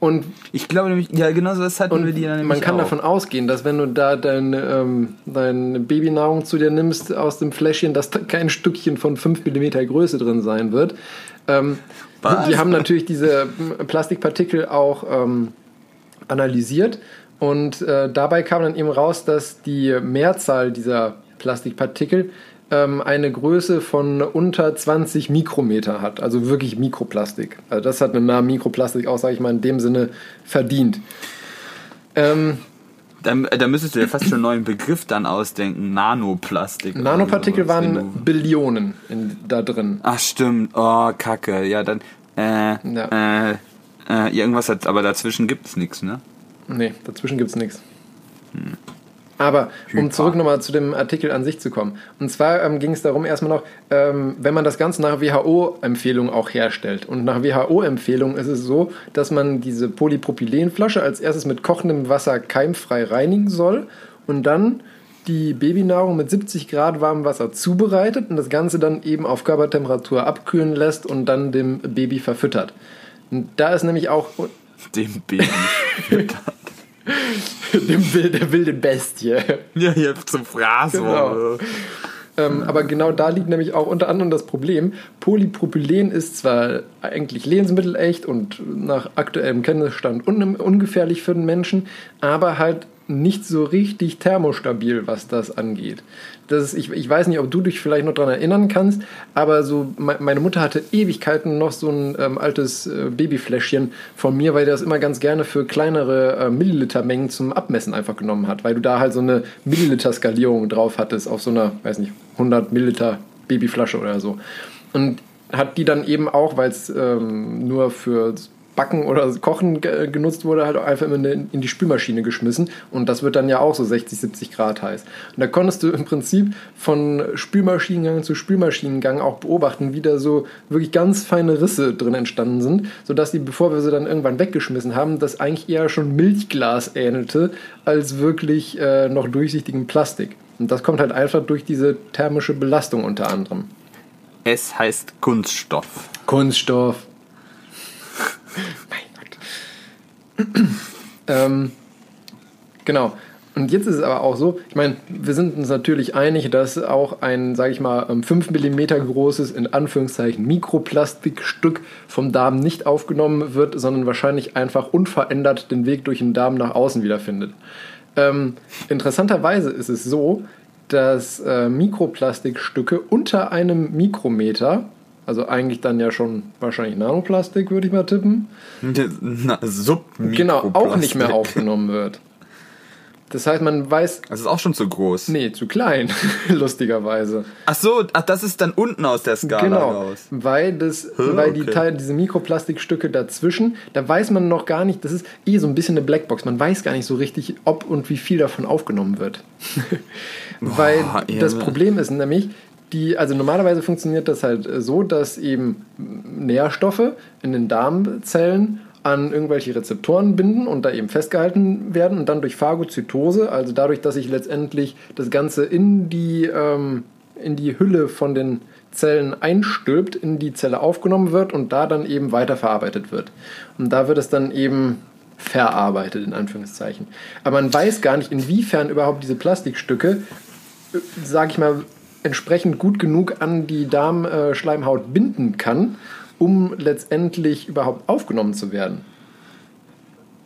Und, Ich glaube nämlich, ja, genau so das hatten wir die dann man kann auch. davon ausgehen, dass wenn du da deine, ähm, deine Babynahrung zu dir nimmst aus dem Fläschchen, dass da kein Stückchen von 5 Millimeter Größe drin sein wird. Ähm, die haben natürlich diese ähm, Plastikpartikel auch ähm, analysiert und äh, dabei kam dann eben raus, dass die Mehrzahl dieser Plastikpartikel ähm, eine Größe von unter 20 Mikrometer hat, also wirklich Mikroplastik. Also das hat einen Namen Mikroplastik auch, sage ich mal, in dem Sinne verdient. Ähm, Da, da müsstest du ja fast schon einen neuen Begriff dann ausdenken. Nanoplastik. Nanopartikel waren Billionen in, da drin. Ach stimmt. Oh, Kacke. Ja, dann. Äh, Ja. äh, äh, irgendwas hat, aber dazwischen gibt's nichts, ne? Nee, dazwischen gibt es nichts. Aber um zurück nochmal zu dem Artikel an sich zu kommen. Und zwar ähm, ging es darum erstmal noch, ähm, wenn man das Ganze nach WHO-Empfehlung auch herstellt. Und nach WHO-Empfehlung ist es so, dass man diese Polypropylenflasche als erstes mit kochendem Wasser keimfrei reinigen soll und dann die Babynahrung mit 70 Grad warmem Wasser zubereitet und das Ganze dann eben auf Körpertemperatur abkühlen lässt und dann dem Baby verfüttert. Und da ist nämlich auch Dem Baby. dem, der wilde Bestie. ja, hier zum Fraß. Genau. Ähm, aber genau da liegt nämlich auch unter anderem das Problem. Polypropylen ist zwar eigentlich lebensmittelecht und nach aktuellem Kenntnisstand un ungefährlich für den Menschen, aber halt nicht so richtig thermostabil, was das angeht. Das ist, ich, ich weiß nicht, ob du dich vielleicht noch daran erinnern kannst, aber so me meine Mutter hatte Ewigkeiten noch so ein ähm, altes äh, Babyfläschchen von mir, weil der das immer ganz gerne für kleinere äh, Millilitermengen zum Abmessen einfach genommen hat, weil du da halt so eine Milliliter-Skalierung drauf hattest auf so einer, weiß nicht, 100 Milliliter Babyflasche oder so. Und hat die dann eben auch, weil es ähm, nur für Backen oder Kochen ge genutzt wurde, halt auch einfach immer in, in die Spülmaschine geschmissen. Und das wird dann ja auch so 60, 70 Grad heiß. Und da konntest du im Prinzip von Spülmaschinengang zu Spülmaschinengang auch beobachten, wie da so wirklich ganz feine Risse drin entstanden sind, sodass die, bevor wir sie dann irgendwann weggeschmissen haben, das eigentlich eher schon Milchglas ähnelte, als wirklich äh, noch durchsichtigem Plastik. Und das kommt halt einfach durch diese thermische Belastung unter anderem. Es heißt Kunststoff. Kunststoff. Mein Gott. ähm, genau. Und jetzt ist es aber auch so, ich meine, wir sind uns natürlich einig, dass auch ein, sage ich mal, 5 mm großes, in Anführungszeichen, Mikroplastikstück vom Darm nicht aufgenommen wird, sondern wahrscheinlich einfach unverändert den Weg durch den Darm nach außen wiederfindet. Ähm, interessanterweise ist es so, dass äh, Mikroplastikstücke unter einem Mikrometer, also eigentlich dann ja schon wahrscheinlich Nanoplastik, würde ich mal tippen, Na, genau, auch nicht mehr aufgenommen wird. Das heißt, man weiß, Das ist auch schon zu groß. nee, zu klein, lustigerweise. Ach so, ach, das ist dann unten aus der Skala Genau, raus. weil, das, weil die okay. Teile, diese Mikroplastikstücke dazwischen, da weiß man noch gar nicht, das ist eh so ein bisschen eine Blackbox, man weiß gar nicht so richtig, ob und wie viel davon aufgenommen wird. weil Boah, das Irre. Problem ist nämlich, die, also normalerweise funktioniert das halt äh, so, dass eben Nährstoffe in den Darmzellen an irgendwelche Rezeptoren binden und da eben festgehalten werden und dann durch Phagozytose, also dadurch, dass sich letztendlich das Ganze in die, ähm, in die Hülle von den Zellen einstülpt, in die Zelle aufgenommen wird und da dann eben weiterverarbeitet wird. Und da wird es dann eben verarbeitet, in Anführungszeichen. Aber man weiß gar nicht, inwiefern überhaupt diese Plastikstücke sage ich mal, entsprechend gut genug an die Darmschleimhaut binden kann, um letztendlich überhaupt aufgenommen zu werden.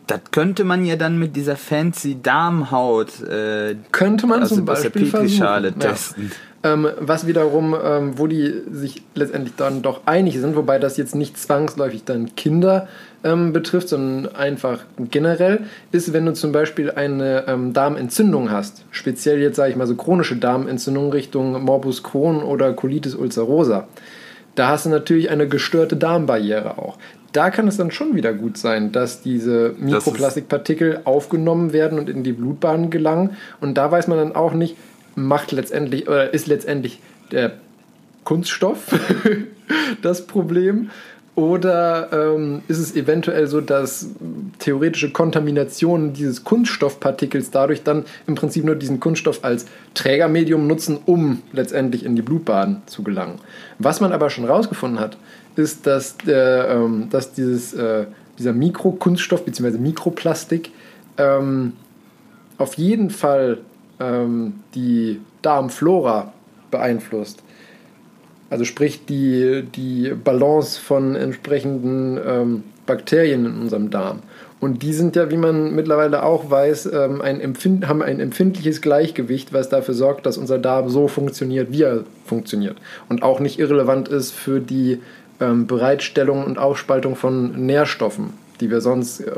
Das könnte man ja dann mit dieser fancy Darmhaut, äh, Könnte man also zum Beispiel Petrischale versuchen. Ja. testen. Ähm, was wiederum, ähm, wo die sich letztendlich dann doch einig sind, wobei das jetzt nicht zwangsläufig dann Kinder ähm, betrifft, sondern einfach generell, ist, wenn du zum Beispiel eine ähm, Darmentzündung hast, speziell jetzt sage ich mal so chronische Darmentzündung Richtung Morbus Crohn oder Colitis ulcerosa. Da hast du natürlich eine gestörte Darmbarriere auch. da kann es dann schon wieder gut sein, dass diese Mikroplastikpartikel aufgenommen werden und in die Blutbahn gelangen. Und da weiß man dann auch nicht, macht letztendlich oder ist letztendlich der Kunststoff das Problem oder ähm, ist es eventuell so, dass theoretische Kontaminationen dieses Kunststoffpartikels dadurch dann im Prinzip nur diesen Kunststoff als Trägermedium nutzen, um letztendlich in die Blutbahn zu gelangen? Was man aber schon rausgefunden hat, ist, dass, der, ähm, dass dieses, äh, dieser Mikrokunststoff bzw. Mikroplastik ähm, auf jeden Fall ähm, die Darmflora beeinflusst. Also sprich die, die Balance von entsprechenden ähm, Bakterien in unserem Darm. Und die sind ja, wie man mittlerweile auch weiß, ähm, ein Empfind haben ein empfindliches Gleichgewicht, was dafür sorgt, dass unser Darm so funktioniert, wie er funktioniert. Und auch nicht irrelevant ist für die ähm, Bereitstellung und Aufspaltung von Nährstoffen, die wir sonst äh,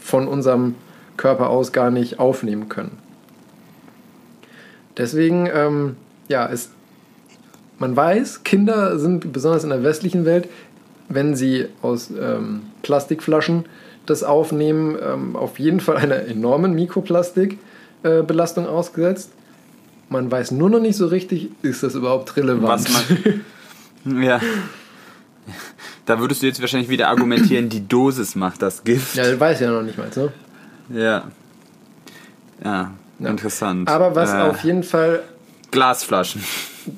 von unserem Körper aus gar nicht aufnehmen können. Deswegen, ähm, ja, ist man weiß, Kinder sind besonders in der westlichen Welt, wenn sie aus ähm, Plastikflaschen das aufnehmen, ähm, auf jeden Fall einer enormen Mikroplastikbelastung äh, ausgesetzt. Man weiß nur noch nicht so richtig, ist das überhaupt relevant. Man, ja. Da würdest du jetzt wahrscheinlich wieder argumentieren, die Dosis macht das Gift. Ja, das weiß ja noch nicht mal, so. Ja. Ja, ja. interessant. Aber was äh, auf jeden Fall. Glasflaschen.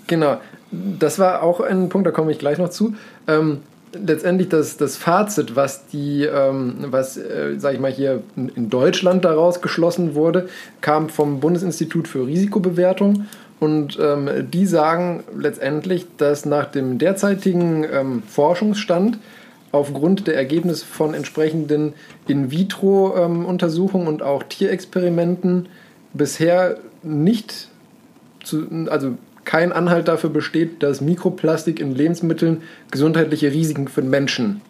Genau das war auch ein Punkt, da komme ich gleich noch zu. Ähm, letztendlich das, das Fazit, was die, ähm, was, äh, sag ich mal, hier in Deutschland daraus geschlossen wurde, kam vom Bundesinstitut für Risikobewertung. Und ähm, die sagen letztendlich, dass nach dem derzeitigen ähm, Forschungsstand aufgrund der Ergebnisse von entsprechenden In-vitro-Untersuchungen ähm, und auch Tierexperimenten bisher nicht zu, also kein Anhalt dafür besteht, dass Mikroplastik in Lebensmitteln gesundheitliche Risiken für den Menschen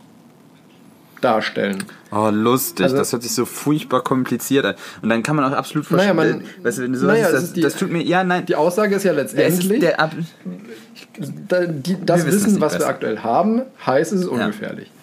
darstellen. Oh, lustig. Also, das hört sich so furchtbar kompliziert an. Und dann kann man auch absolut verstehen. Naja, man, weißt du, wenn du so naja, das, die, das tut mir, ja, nein. Die Aussage ist ja letztendlich, der, Ab da, die, das Wissen, was besser. wir aktuell haben, heißt, es ist ungefährlich. Ja.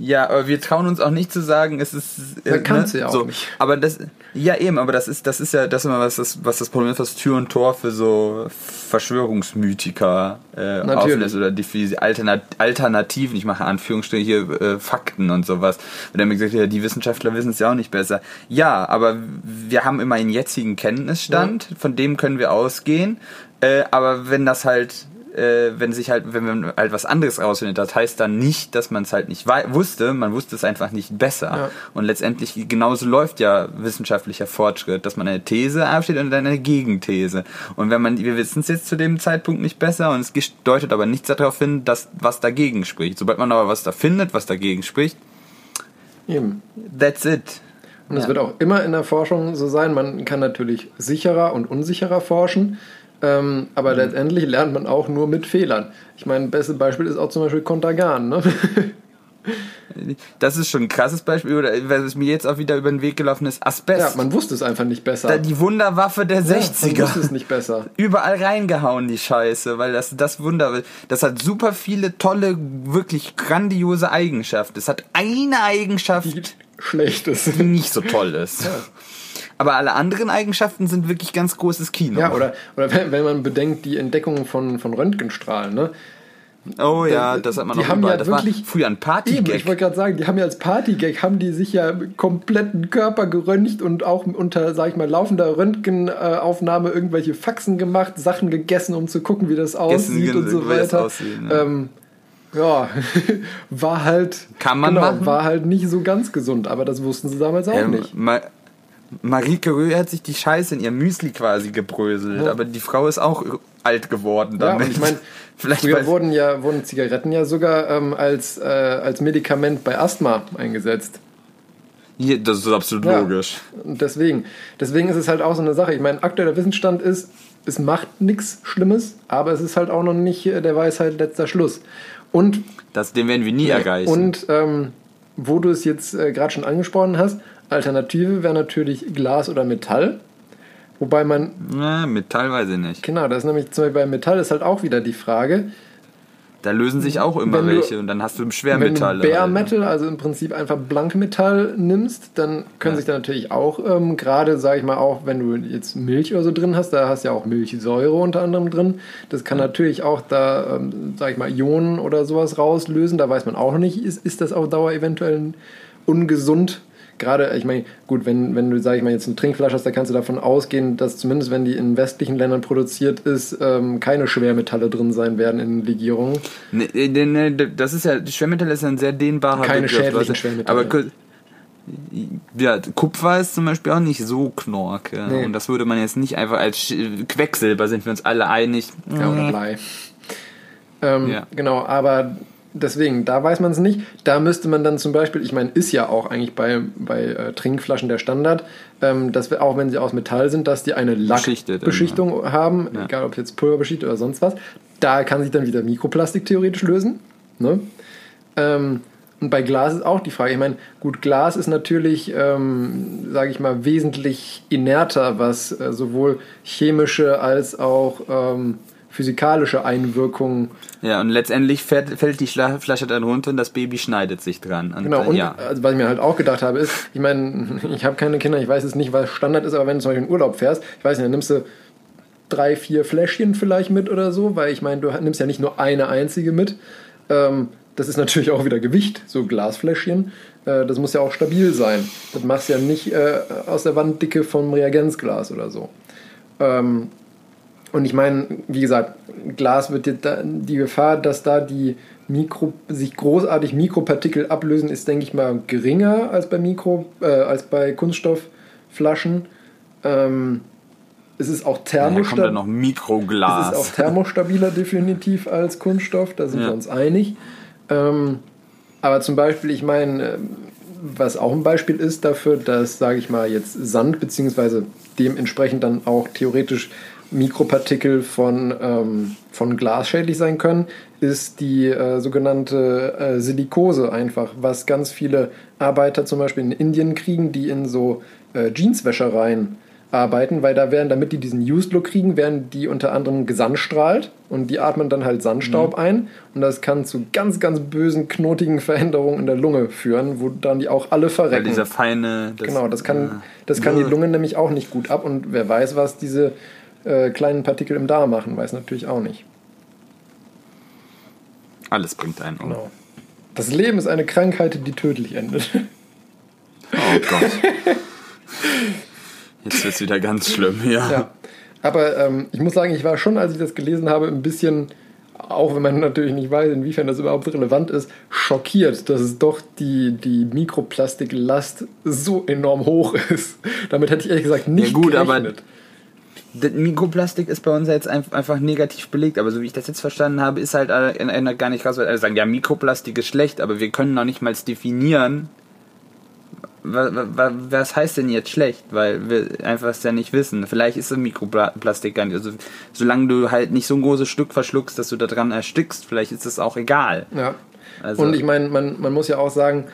Ja, aber wir trauen uns auch nicht zu sagen, es ist. Äh, Man kann es ne? ja auch so. nicht. Aber das, ja eben, aber das ist, das ist ja das immer was das, was das Problem ist, was Tür und Tor für so Verschwörungsmythiker äh, ist oder die Alternat Alternativen, ich mache Anführungsstriche hier äh, Fakten und sowas. Und dann gesagt, ja, die Wissenschaftler wissen es ja auch nicht besser. Ja, aber wir haben immer einen jetzigen Kenntnisstand, ja. von dem können wir ausgehen. Äh, aber wenn das halt äh, wenn sich halt, wenn man halt was anderes rausfindet, das heißt dann nicht, dass man es halt nicht wusste, man wusste es einfach nicht besser. Ja. Und letztendlich genauso läuft ja wissenschaftlicher Fortschritt, dass man eine These aufsteht und dann eine Gegenthese. Und wenn man, wir wissen es jetzt zu dem Zeitpunkt nicht besser und es deutet aber nichts darauf hin, dass was dagegen spricht. Sobald man aber was da findet, was dagegen spricht, Eben. that's it. Und es ja. wird auch immer in der Forschung so sein, man kann natürlich sicherer und unsicherer forschen. Ähm, aber mhm. letztendlich lernt man auch nur mit Fehlern. Ich meine, bestes Beispiel ist auch zum Beispiel Kontergan. Ne? Das ist schon ein krasses Beispiel, oder was mir jetzt auch wieder über den Weg gelaufen ist, Asbest. Ja, man wusste es einfach nicht besser. die Wunderwaffe der 60er. man wusste es nicht besser. Überall reingehauen, die Scheiße, weil das, das Wunder, das hat super viele tolle, wirklich grandiose Eigenschaften. Es hat eine Eigenschaft, die schlecht ist. Die nicht so toll ist. Ja. Aber alle anderen Eigenschaften sind wirklich ganz großes Kino. Ja, oder, oder wenn, wenn man bedenkt, die Entdeckung von, von Röntgenstrahlen, ne? Oh ja, das hat man die noch haben überall. ja das wirklich, war früher ein Partygag. Ich wollte gerade sagen, die haben ja als Partygag, haben die sich ja kompletten Körper geröntgt und auch unter, sag ich mal, laufender Röntgenaufnahme irgendwelche Faxen gemacht, Sachen gegessen, um zu gucken, wie das aussieht und so weiter. Aussehen, ja. Ähm, ja, war halt, Kann man genau, machen? war halt nicht so ganz gesund, aber das wussten sie damals auch ähm, nicht. Mal, Marie Curie hat sich die Scheiße in ihr Müsli quasi gebröselt, ja. aber die Frau ist auch alt geworden damit. Ja, ich meine, früher wurden ja wurden Zigaretten ja sogar ähm, als, äh, als Medikament bei Asthma eingesetzt. Ja, das ist absolut ja. logisch. Und deswegen, deswegen ist es halt auch so eine Sache. Ich meine, aktueller Wissensstand ist, es macht nichts Schlimmes, aber es ist halt auch noch nicht der Weisheit letzter Schluss. Und das, den werden wir nie erreichen. Und ähm, wo du es jetzt äh, gerade schon angesprochen hast, Alternative wäre natürlich Glas oder Metall. Wobei man. Na, Metall weiß ich nicht. Genau, das ist nämlich zum Beispiel bei Metall ist halt auch wieder die Frage. Da lösen sich auch immer du- welche und dann hast du Schwermetalle. Wenn du Bare. Metal, also im Prinzip einfach Blankmetall nimmst, dann können Ja. sich da natürlich auch, ähm, gerade sage ich mal auch, wenn du jetzt Milch oder so drin hast, da hast du ja auch Milchsäure unter anderem drin. Das kann natürlich auch da, ähm, sage ich mal, Ionen oder sowas rauslösen. Da weiß man auch nicht, ist, ist das auf Dauer eventuell ungesund. Gerade, ich meine, gut, wenn, wenn du, sag ich mal, jetzt eine Trinkflasche hast, da kannst du davon ausgehen, dass zumindest wenn die in westlichen Ländern produziert ist, ähm, keine Schwermetalle drin sein werden in Legierungen. Ne, ne, ne, das ist ja, Schwermetall ist ja ein sehr dehnbarer Keine Begriff. schädlichen Also, Schwermetalle. Aber ja, Kupfer ist zum Beispiel auch nicht so knorke. Nee. Und das würde man jetzt nicht einfach als Quecksilber, sind wir uns alle einig. Ja, oder Blei. Ähm, Ja. Genau, aber deswegen, da weiß man es nicht. Da müsste man dann zum Beispiel, ich meine, ist ja auch eigentlich bei, bei äh, Trinkflaschen der Standard, ähm, dass wir, auch wenn sie aus Metall sind, dass die eine Lackbeschichtung haben, Ja. egal ob jetzt pulverbeschichtet oder sonst was. Da kann sich dann wieder Mikroplastik theoretisch lösen. Ne? Ähm, und bei Glas ist auch die Frage, ich meine, gut, Glas ist natürlich, ähm, sage ich mal, wesentlich inerter, was äh, sowohl chemische als auch ähm, physikalische Einwirkungen Ja, und letztendlich fällt, fällt die Flasche dann runter und das Baby schneidet sich dran. Und, Genau, äh, und ja. also, was ich mir halt auch gedacht habe, ist, ich meine, ich habe keine Kinder, ich weiß jetzt nicht, was Standard ist, aber wenn du zum Beispiel in Urlaub fährst, ich weiß nicht, dann nimmst du drei, vier Fläschchen vielleicht mit oder so, weil ich meine, du nimmst ja nicht nur eine einzige mit. Ähm, das ist natürlich auch wieder Gewicht, so Glasfläschchen. Äh, das muss ja auch stabil sein. Das machst du ja nicht äh, aus der Wanddicke vom Reagenzglas oder so. Ähm, und ich meine, wie gesagt, Glas wird jetzt da, die Gefahr, dass da die Mikro, sich großartig Mikropartikel ablösen, ist, denke ich mal, geringer als bei Mikro, äh, als bei Kunststoffflaschen. Ähm, es ist auch Da kommt dann thermostabil. noch Es ist Mikroglas. auch thermostabiler definitiv als Kunststoff, da sind Ja. wir uns einig. Ähm, aber zum Beispiel, ich meine, ähm, was auch ein Beispiel ist dafür, dass, sage ich mal, jetzt Sand beziehungsweise dementsprechend dann auch theoretisch Mikropartikel von, ähm, von Glas schädlich sein können, ist die äh, sogenannte äh, Silikose einfach, was ganz viele Arbeiter zum Beispiel in Indien kriegen, die in so äh, Jeanswäschereien arbeiten, weil da werden, damit die diesen Used Look kriegen, werden die unter anderem gesandstrahlt und die atmen dann halt Sandstaub ein und das kann zu ganz, ganz bösen, knotigen Veränderungen in der Lunge führen, wo dann die auch alle Weil verrecken. dieser feine. Das, genau, das kann, das kann die Lunge nämlich auch nicht gut ab und wer weiß, was diese äh, kleinen Partikel im Darm machen, weiß natürlich auch nicht. Alles bringt einen um. Genau. Das Leben ist eine Krankheit, die tödlich endet. Oh Gott. Jetzt wird's wieder ganz schlimm, ja. Ja. Aber ähm, ich muss sagen, ich war schon, als ich das gelesen habe, ein bisschen, auch wenn man natürlich nicht weiß, inwiefern das überhaupt relevant ist, schockiert, dass es doch die, die Mikroplastiklast so enorm hoch ist. Damit hätte ich ehrlich gesagt nicht Ja, gut, aber- gerechnet. Das Mikroplastik ist bei uns jetzt ein- einfach negativ belegt, aber so wie ich das jetzt verstanden habe, ist halt äh, in einer gar nicht raus, weil alle sagen, ja, Mikroplastik ist schlecht, aber wir können noch nicht mal definieren, wa- wa- wa- was heißt denn jetzt schlecht, weil wir einfach es ja nicht wissen. Vielleicht ist das Mikroplastik gar nicht, also solange du halt nicht so ein großes Stück verschluckst, dass du da dran erstickst, vielleicht ist das auch egal. Ja. Also, Und ich meine, man, man muss ja auch sagen,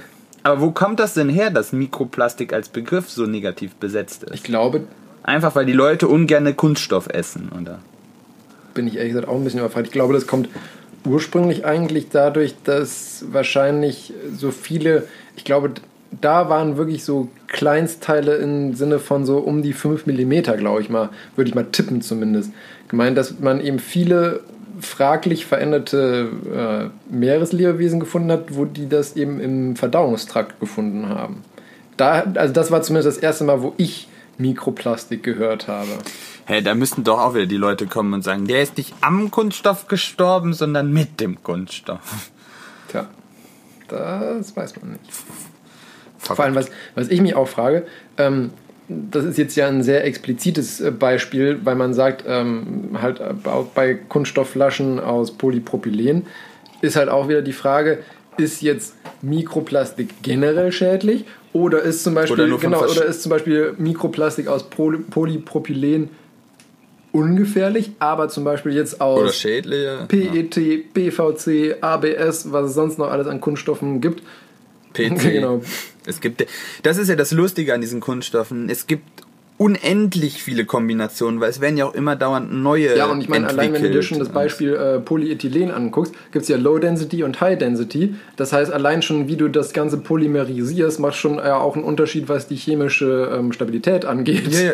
aber wo kommt das denn her, dass Mikroplastik als Begriff so negativ besetzt ist? ich glaube, Einfach weil die Leute ungerne Kunststoff essen, oder? bin ich ehrlich gesagt auch ein bisschen überfragt. Ich glaube, das kommt ursprünglich eigentlich dadurch, dass wahrscheinlich so viele, ich glaube, da waren wirklich so Kleinstteile im Sinne von so um die 5 mm, glaube ich mal, würde ich mal tippen zumindest. Gemeint, dass man eben viele fraglich veränderte äh, Meereslebewesen gefunden hat, wo die das eben im Verdauungstrakt gefunden haben. Da, also das war zumindest das erste Mal, wo ich Mikroplastik gehört habe. Hey, da müssten doch auch wieder die Leute kommen und sagen, der ist nicht am Kunststoff gestorben, sondern mit dem Kunststoff. Tja, das weiß man nicht. Vor allem, was, was ich mich auch frage, ähm, das ist jetzt ja ein sehr explizites äh, Beispiel, weil man sagt, ähm, halt äh, auch bei Kunststoffflaschen aus Polypropylen ist halt auch wieder die Frage, ist jetzt Mikroplastik generell schädlich oder ist zum Beispiel, Oder genau, oder ist zum Beispiel Mikroplastik aus Poly Polypropylen ungefährlich, aber zum Beispiel jetzt aus. PET, PVC, ABS, was es sonst noch alles an Kunststoffen gibt. PC. Genau. Es gibt, das ist ja das Lustige an diesen Kunststoffen. Es gibt unendlich viele Kombinationen, weil es werden ja auch immer dauernd neue Ja, und ich meine, allein wenn du dir schon das Beispiel äh, Polyethylen anguckst, gibt es ja Low Density und High Density. Das heißt, allein schon, wie du das Ganze polymerisierst, macht schon äh, auch einen Unterschied, was die chemische ähm, Stabilität angeht. Ja, ja,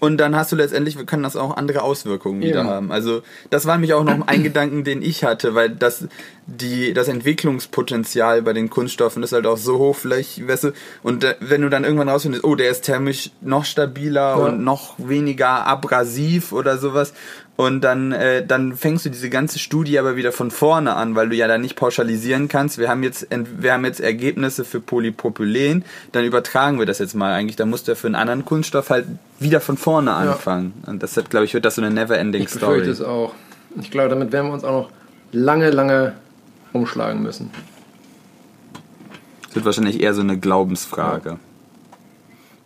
und dann hast du letztendlich, kann das auch andere Auswirkungen wieder haben. Also das war nämlich auch noch ein Gedanken, den ich hatte, weil das, die, das Entwicklungspotenzial bei den Kunststoffen ist halt auch so hoch, vielleicht, weißt du, und äh, wenn du dann irgendwann rausfindest, oh, der ist thermisch noch stabiler ja. und noch weniger abrasiv oder sowas, und dann, äh, dann fängst du diese ganze Studie aber wieder von vorne an, weil du ja da nicht pauschalisieren kannst. Wir haben jetzt, wir haben jetzt Ergebnisse für Polypropylen, dann übertragen wir das jetzt mal eigentlich. Da musst du ja für einen anderen Kunststoff halt wieder von vorne anfangen. Ja. Und deshalb, glaube ich, wird das so eine never-ending Story. Ich es auch. Ich glaube, damit werden wir uns auch noch lange, lange umschlagen müssen. Das wird wahrscheinlich eher so eine Glaubensfrage. Ja.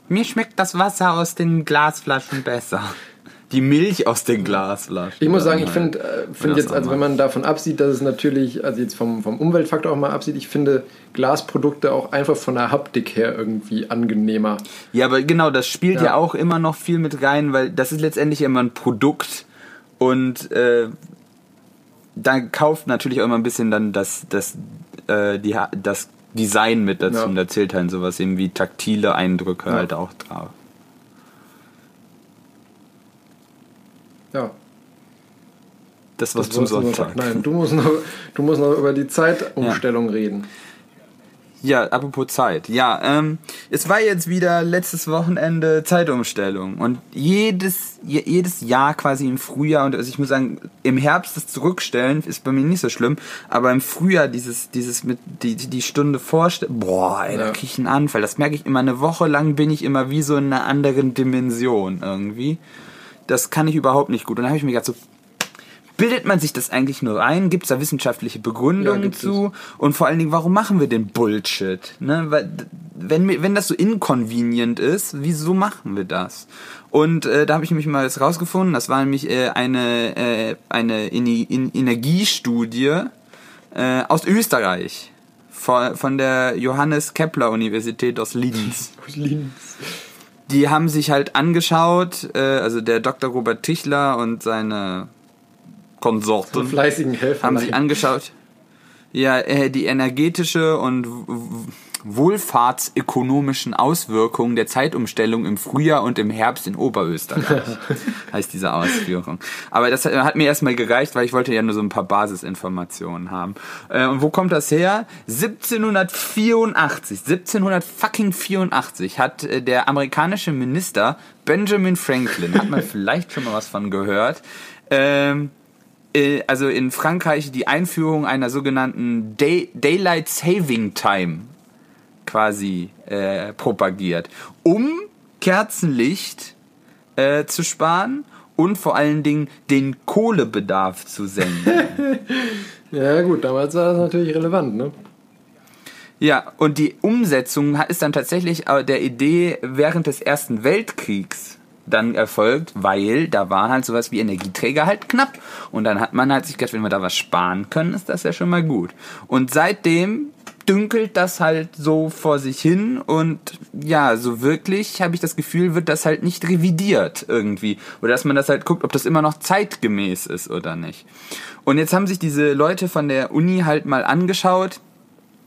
Mir schmeckt das Wasser aus den Glasflaschen besser die Milch aus den Glasflaschen. Ich muss sagen, ich finde äh, find jetzt, also wenn man davon absieht, dass es natürlich, also jetzt vom, vom Umweltfaktor auch mal absieht, ich finde Glasprodukte auch einfach von der Haptik her irgendwie angenehmer. Ja, aber genau, das spielt ja, ja auch immer noch viel mit rein, weil das ist letztendlich immer ein Produkt und äh, da kauft natürlich auch immer ein bisschen dann das, das, äh, die, das Design mit dazu ja. und da zählt halt sowas eben wie taktile Eindrücke ja. halt auch drauf. Ja. Das was das zum Sonntag. Nein, du musst, noch, du musst noch über die Zeitumstellung ja. reden. Ja, apropos Zeit. Ja, ähm, es war jetzt wieder letztes Wochenende Zeitumstellung und jedes jedes Jahr quasi im Frühjahr und also ich muss sagen, im Herbst das Zurückstellen ist bei mir nicht so schlimm, aber im Frühjahr dieses dieses mit die die Stunde vorstellen, boah, ey, da krieg ich einen Anfall. Das merke ich immer eine Woche lang bin ich immer wie so in einer anderen Dimension irgendwie das kann ich überhaupt nicht gut. Und dann habe ich mir gedacht, so, bildet man sich das eigentlich nur ein? Gibt es da wissenschaftliche Begründungen ja, zu? Es. Und vor allen Dingen, warum machen wir den Bullshit? Ne? Weil, wenn, wenn das so inconvenient ist, wieso machen wir das? Und äh, da habe ich mich mal jetzt rausgefunden, das war nämlich äh, eine, äh, eine in, in Energiestudie äh, aus Österreich von, von der Johannes Kepler Universität aus Linz. Aus Linz die haben sich halt angeschaut, äh, also der Dr. Robert Tichler und seine Konsorten fleißigen Helfer haben sich angeschaut, ja, äh, die energetische und wohlfahrtsökonomischen Auswirkungen der Zeitumstellung im Frühjahr und im Herbst in Oberösterreich, heißt diese Ausführung. Aber das hat mir erstmal gereicht, weil ich wollte ja nur so ein paar Basisinformationen haben. Äh, und wo kommt das her? 1784, 1784 hat äh, der amerikanische Minister Benjamin Franklin, hat man vielleicht schon mal was von gehört, ähm, äh, also in Frankreich die Einführung einer sogenannten Day Daylight Saving Time quasi äh, propagiert, um Kerzenlicht äh, zu sparen und vor allen Dingen den Kohlebedarf zu senken. ja gut, damals war das natürlich relevant, ne? Ja, und die Umsetzung ist dann tatsächlich der Idee während des Ersten Weltkriegs dann erfolgt, weil da waren halt sowas wie Energieträger halt knapp. Und dann hat man halt sich gedacht, wenn wir da was sparen können, ist das ja schon mal gut. Und seitdem dünkelt das halt so vor sich hin und ja, so wirklich habe ich das Gefühl, wird das halt nicht revidiert irgendwie. Oder dass man das halt guckt, ob das immer noch zeitgemäß ist oder nicht. Und jetzt haben sich diese Leute von der Uni halt mal angeschaut,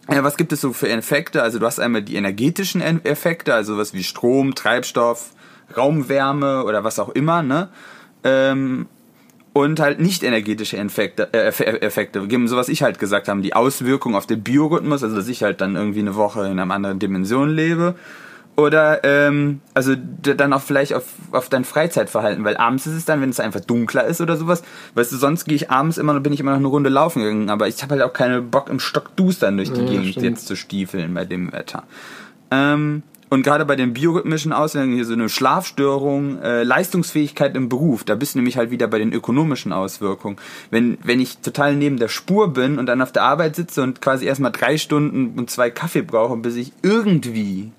ja, was gibt es so für Effekte? Also du hast einmal die energetischen Effekte, also was wie Strom, Treibstoff, Raumwärme oder was auch immer, ne? Ähm, und halt nicht energetische Effekte, äh, Effekte. So was ich halt gesagt habe, die Auswirkung auf den Biorhythmus, also dass ich halt dann irgendwie eine Woche in einer anderen Dimension lebe. Oder ähm, also dann auch vielleicht auf, auf dein Freizeitverhalten, weil abends ist es dann, wenn es einfach dunkler ist oder sowas. Weißt du, sonst gehe ich abends immer, bin ich immer noch eine Runde laufen gegangen, aber ich habe halt auch keine Bock im Stock dustern durch die ja, Gegend stimmt. jetzt zu stiefeln bei dem Wetter. Ähm, und gerade bei den biorhythmischen Auswirkungen, hier so eine Schlafstörung, äh, Leistungsfähigkeit im Beruf, da bist du nämlich halt wieder bei den ökonomischen Auswirkungen. Wenn, wenn ich total neben der Spur bin und dann auf der Arbeit sitze und quasi erstmal drei Stunden und zwei Kaffee brauche, bis ich irgendwie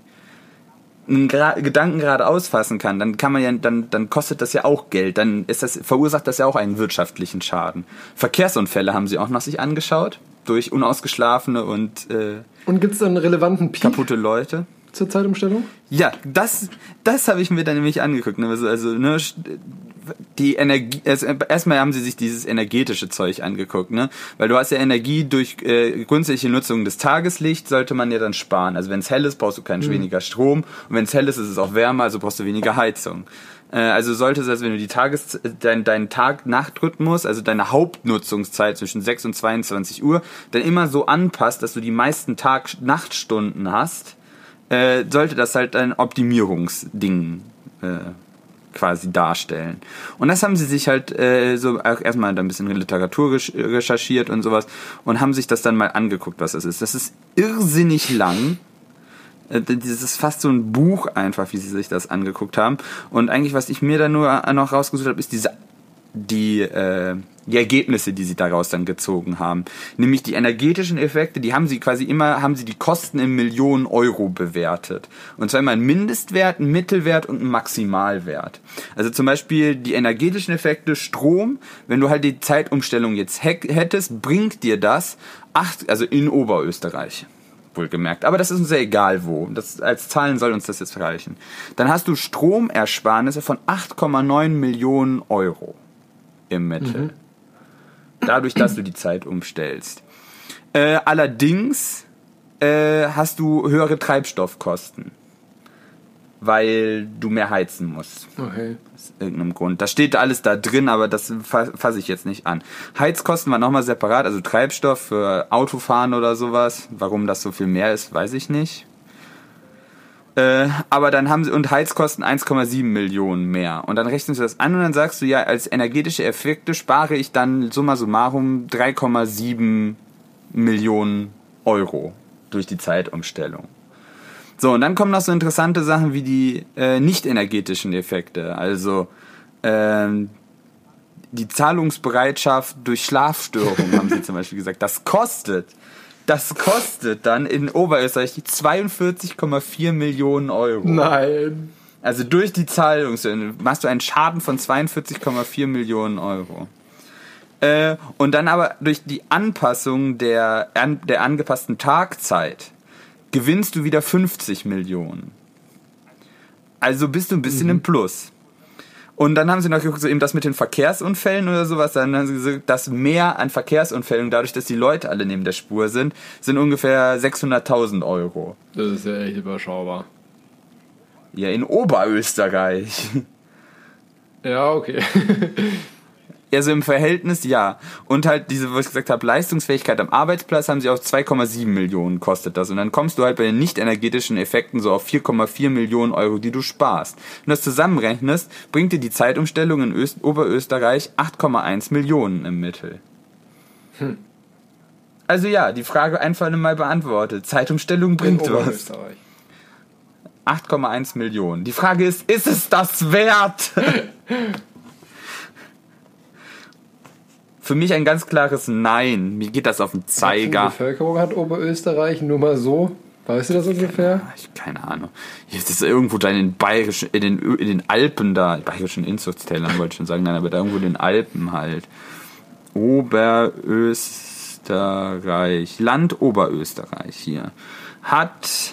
einen Gra Gedanken gerade ausfassen kann, dann kann man ja, dann, dann kostet das ja auch Geld. Dann ist das, verursacht das ja auch einen wirtschaftlichen Schaden. Verkehrsunfälle haben sie auch noch sich angeschaut, durch unausgeschlafene und, äh, Und gibt's da einen relevanten Peak? kaputte Leute zur Zeitumstellung? Ja, das, das habe ich mir dann nämlich angeguckt. Ne? Also, also ne, die Energie, also erstmal haben sie sich dieses energetische Zeug angeguckt, ne? Weil du hast ja Energie durch äh, grundsätzliche Nutzung des Tageslichts, sollte man ja dann sparen. Also wenn es hell ist, brauchst du keinen mhm. weniger Strom und wenn es hell ist, ist es auch wärmer, also brauchst du weniger Heizung. Äh, also sollte es, also wenn du die Tages, dein, dein Tag-Nacht-Rhythmus, also deine Hauptnutzungszeit zwischen 6 und 22 Uhr, dann immer so anpasst, dass du die meisten Tag-Nachtstunden hast, äh, sollte das halt ein Optimierungsding äh, quasi darstellen. Und das haben sie sich halt äh, so erstmal ein bisschen Literatur recherchiert und sowas und haben sich das dann mal angeguckt, was das ist. Das ist irrsinnig lang. Äh, das ist fast so ein Buch einfach, wie sie sich das angeguckt haben. Und eigentlich, was ich mir da nur noch rausgesucht habe, ist diese die, äh, die Ergebnisse, die sie daraus dann gezogen haben. Nämlich die energetischen Effekte, die haben sie quasi immer, haben sie die Kosten in Millionen Euro bewertet. Und zwar immer ein Mindestwert, ein Mittelwert und ein Maximalwert. Also zum Beispiel die energetischen Effekte, Strom, wenn du halt die Zeitumstellung jetzt hättest, bringt dir das acht, also in Oberösterreich wohlgemerkt. Aber das ist uns ja egal wo. Das, als Zahlen soll uns das jetzt reichen. Dann hast du Stromersparnisse von 8,9 Millionen Euro im Mittel. Mhm. Dadurch, dass du die Zeit umstellst. Äh, allerdings äh, hast du höhere Treibstoffkosten. Weil du mehr heizen musst. Okay. Aus irgendeinem Grund. Das steht alles da drin, aber das fasse ich jetzt nicht an. Heizkosten waren nochmal separat, also Treibstoff für Autofahren oder sowas. Warum das so viel mehr ist, weiß ich nicht. Äh, aber dann haben sie, und Heizkosten 1,7 Millionen mehr. Und dann rechnest du das an und dann sagst du, ja, als energetische Effekte spare ich dann summa summarum 3,7 Millionen Euro durch die Zeitumstellung. So, und dann kommen noch so interessante Sachen wie die äh, nicht energetischen Effekte. Also ähm, die Zahlungsbereitschaft durch Schlafstörungen, haben sie zum Beispiel gesagt. Das kostet das kostet dann in Oberösterreich 42,4 Millionen Euro. Nein. Also durch die Zahlung machst du einen Schaden von 42,4 Millionen Euro. Äh, und dann aber durch die Anpassung der, an, der angepassten Tagzeit gewinnst du wieder 50 Millionen. Also bist du ein bisschen mhm. im Plus. Und dann haben sie noch geguckt, so eben das mit den Verkehrsunfällen oder sowas. Dann haben sie gesagt, das Mehr an Verkehrsunfällen, dadurch, dass die Leute alle neben der Spur sind, sind ungefähr 600.000 Euro. Das ist ja echt überschaubar. Ja, in Oberösterreich. Ja, okay. Also im Verhältnis ja. Und halt diese, was ich gesagt habe, Leistungsfähigkeit am Arbeitsplatz haben sie auf 2,7 Millionen kostet das. Und dann kommst du halt bei den nicht energetischen Effekten so auf 4,4 Millionen Euro, die du sparst. Wenn du das zusammenrechnest, bringt dir die Zeitumstellung in Öst Oberösterreich 8,1 Millionen im Mittel. Hm. Also ja, die Frage einfach mal beantwortet. Zeitumstellung bringt in was. 8,1 Millionen. Die Frage ist, ist es das wert? für mich ein ganz klares Nein. Mir geht das auf den Zeiger. Wie viel Bevölkerung hat Oberösterreich? Nur mal so. Weißt du das ungefähr? Ich keine Ahnung. Das ist irgendwo da in den bayerischen, in den, in den Alpen da, bayerischen Inzuchtstälern wollte ich schon sagen, nein, aber da irgendwo in den Alpen halt. Oberösterreich, Land Oberösterreich hier, hat,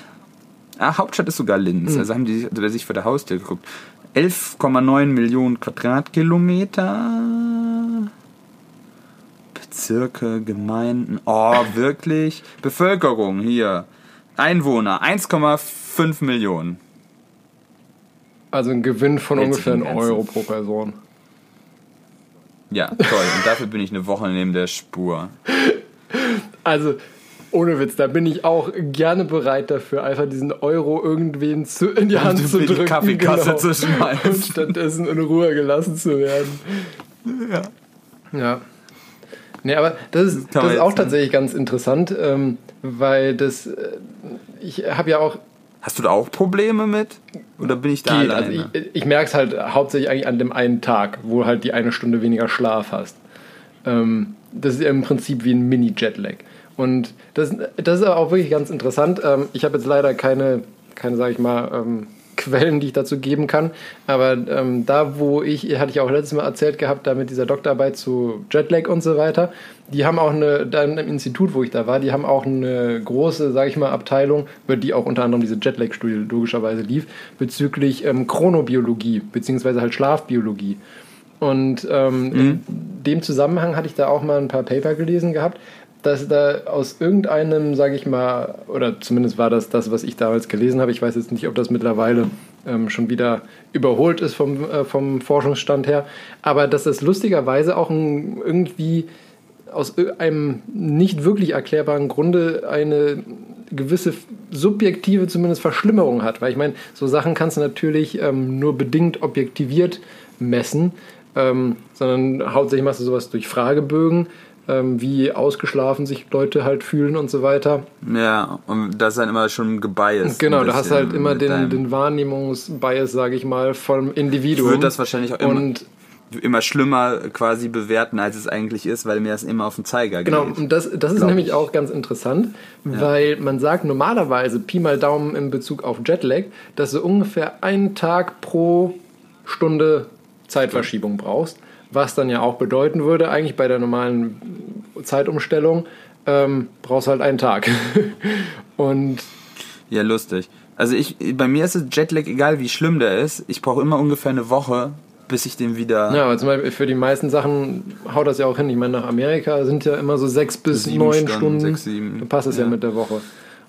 ah, Hauptstadt ist sogar Linz, hm. also haben die also sich vor der Haustür geguckt. 11,9 Millionen Quadratkilometer Bezirke, Gemeinden. Oh, wirklich? Bevölkerung hier. Einwohner 1,5 Millionen. Also ein Gewinn von Jetzt ungefähr 1 Euro pro Person. Ja, toll. Und dafür bin ich eine Woche neben der Spur. Also, ohne Witz, da bin ich auch gerne bereit dafür, einfach diesen Euro irgendwen zu, in die Hand zu drücken. Die Kaffeekasse genau, zu schmeißen. Und stattdessen in Ruhe gelassen zu werden. Ja. Ja. Nee, aber das ist, das, ist auch tatsächlich ganz interessant, ähm, weil das, äh, ich habe ja auch. Hast du da auch Probleme mit? Oder bin ich da geht. Also alleine? Also ich, ich merke es halt hauptsächlich eigentlich an dem einen Tag, wo halt die eine Stunde weniger Schlaf hast. Ähm, das ist ja im Prinzip wie ein Mini-Jetlag. Und das, das ist auch wirklich ganz interessant. Ähm, ich habe jetzt leider keine, keine sage ich mal, ähm, Quellen, die ich dazu geben kann. Aber ähm, da, wo ich, hatte ich auch letztes Mal erzählt gehabt, da mit dieser Doktorarbeit zu Jetlag und so weiter, die haben auch eine, dann im Institut, wo ich da war, die haben auch eine große, sage ich mal, Abteilung, über die auch unter anderem diese Jetlag-Studie logischerweise lief, bezüglich ähm, Chronobiologie, beziehungsweise halt Schlafbiologie. Und ähm, mhm. in dem Zusammenhang hatte ich da auch mal ein paar Paper gelesen gehabt, dass da aus irgendeinem, sage ich mal, oder zumindest war das das, was ich damals gelesen habe, ich weiß jetzt nicht, ob das mittlerweile ähm, schon wieder überholt ist vom, äh, vom Forschungsstand her, aber dass das lustigerweise auch ein, irgendwie aus einem nicht wirklich erklärbaren Grunde eine gewisse subjektive zumindest Verschlimmerung hat. Weil ich meine, so Sachen kannst du natürlich ähm, nur bedingt objektiviert messen, ähm, sondern hauptsächlich machst du sowas durch Fragebögen ähm, wie ausgeschlafen sich Leute halt fühlen und so weiter. Ja, und das ist dann immer schon gebiased. Genau, du hast halt immer den, den Wahrnehmungsbias, sage ich mal, vom Individuum. Ich würde das wahrscheinlich auch immer, und immer schlimmer quasi bewerten, als es eigentlich ist, weil mir das immer auf den Zeiger geht. Genau, und das, das ist nämlich ich. auch ganz interessant, ja. weil man sagt normalerweise, Pi mal Daumen in Bezug auf Jetlag, dass du ungefähr einen Tag pro Stunde Zeitverschiebung brauchst was dann ja auch bedeuten würde, eigentlich bei der normalen Zeitumstellung, ähm, brauchst halt einen Tag. und ja, lustig. Also ich, bei mir ist es Jetlag egal, wie schlimm der ist. Ich brauche immer ungefähr eine Woche, bis ich den wieder. Ja, aber zum Beispiel für die meisten Sachen haut das ja auch hin. Ich meine, nach Amerika sind ja immer so sechs bis neun Stunden. Stunden. Sechs, sieben. Da passt es ja. ja mit der Woche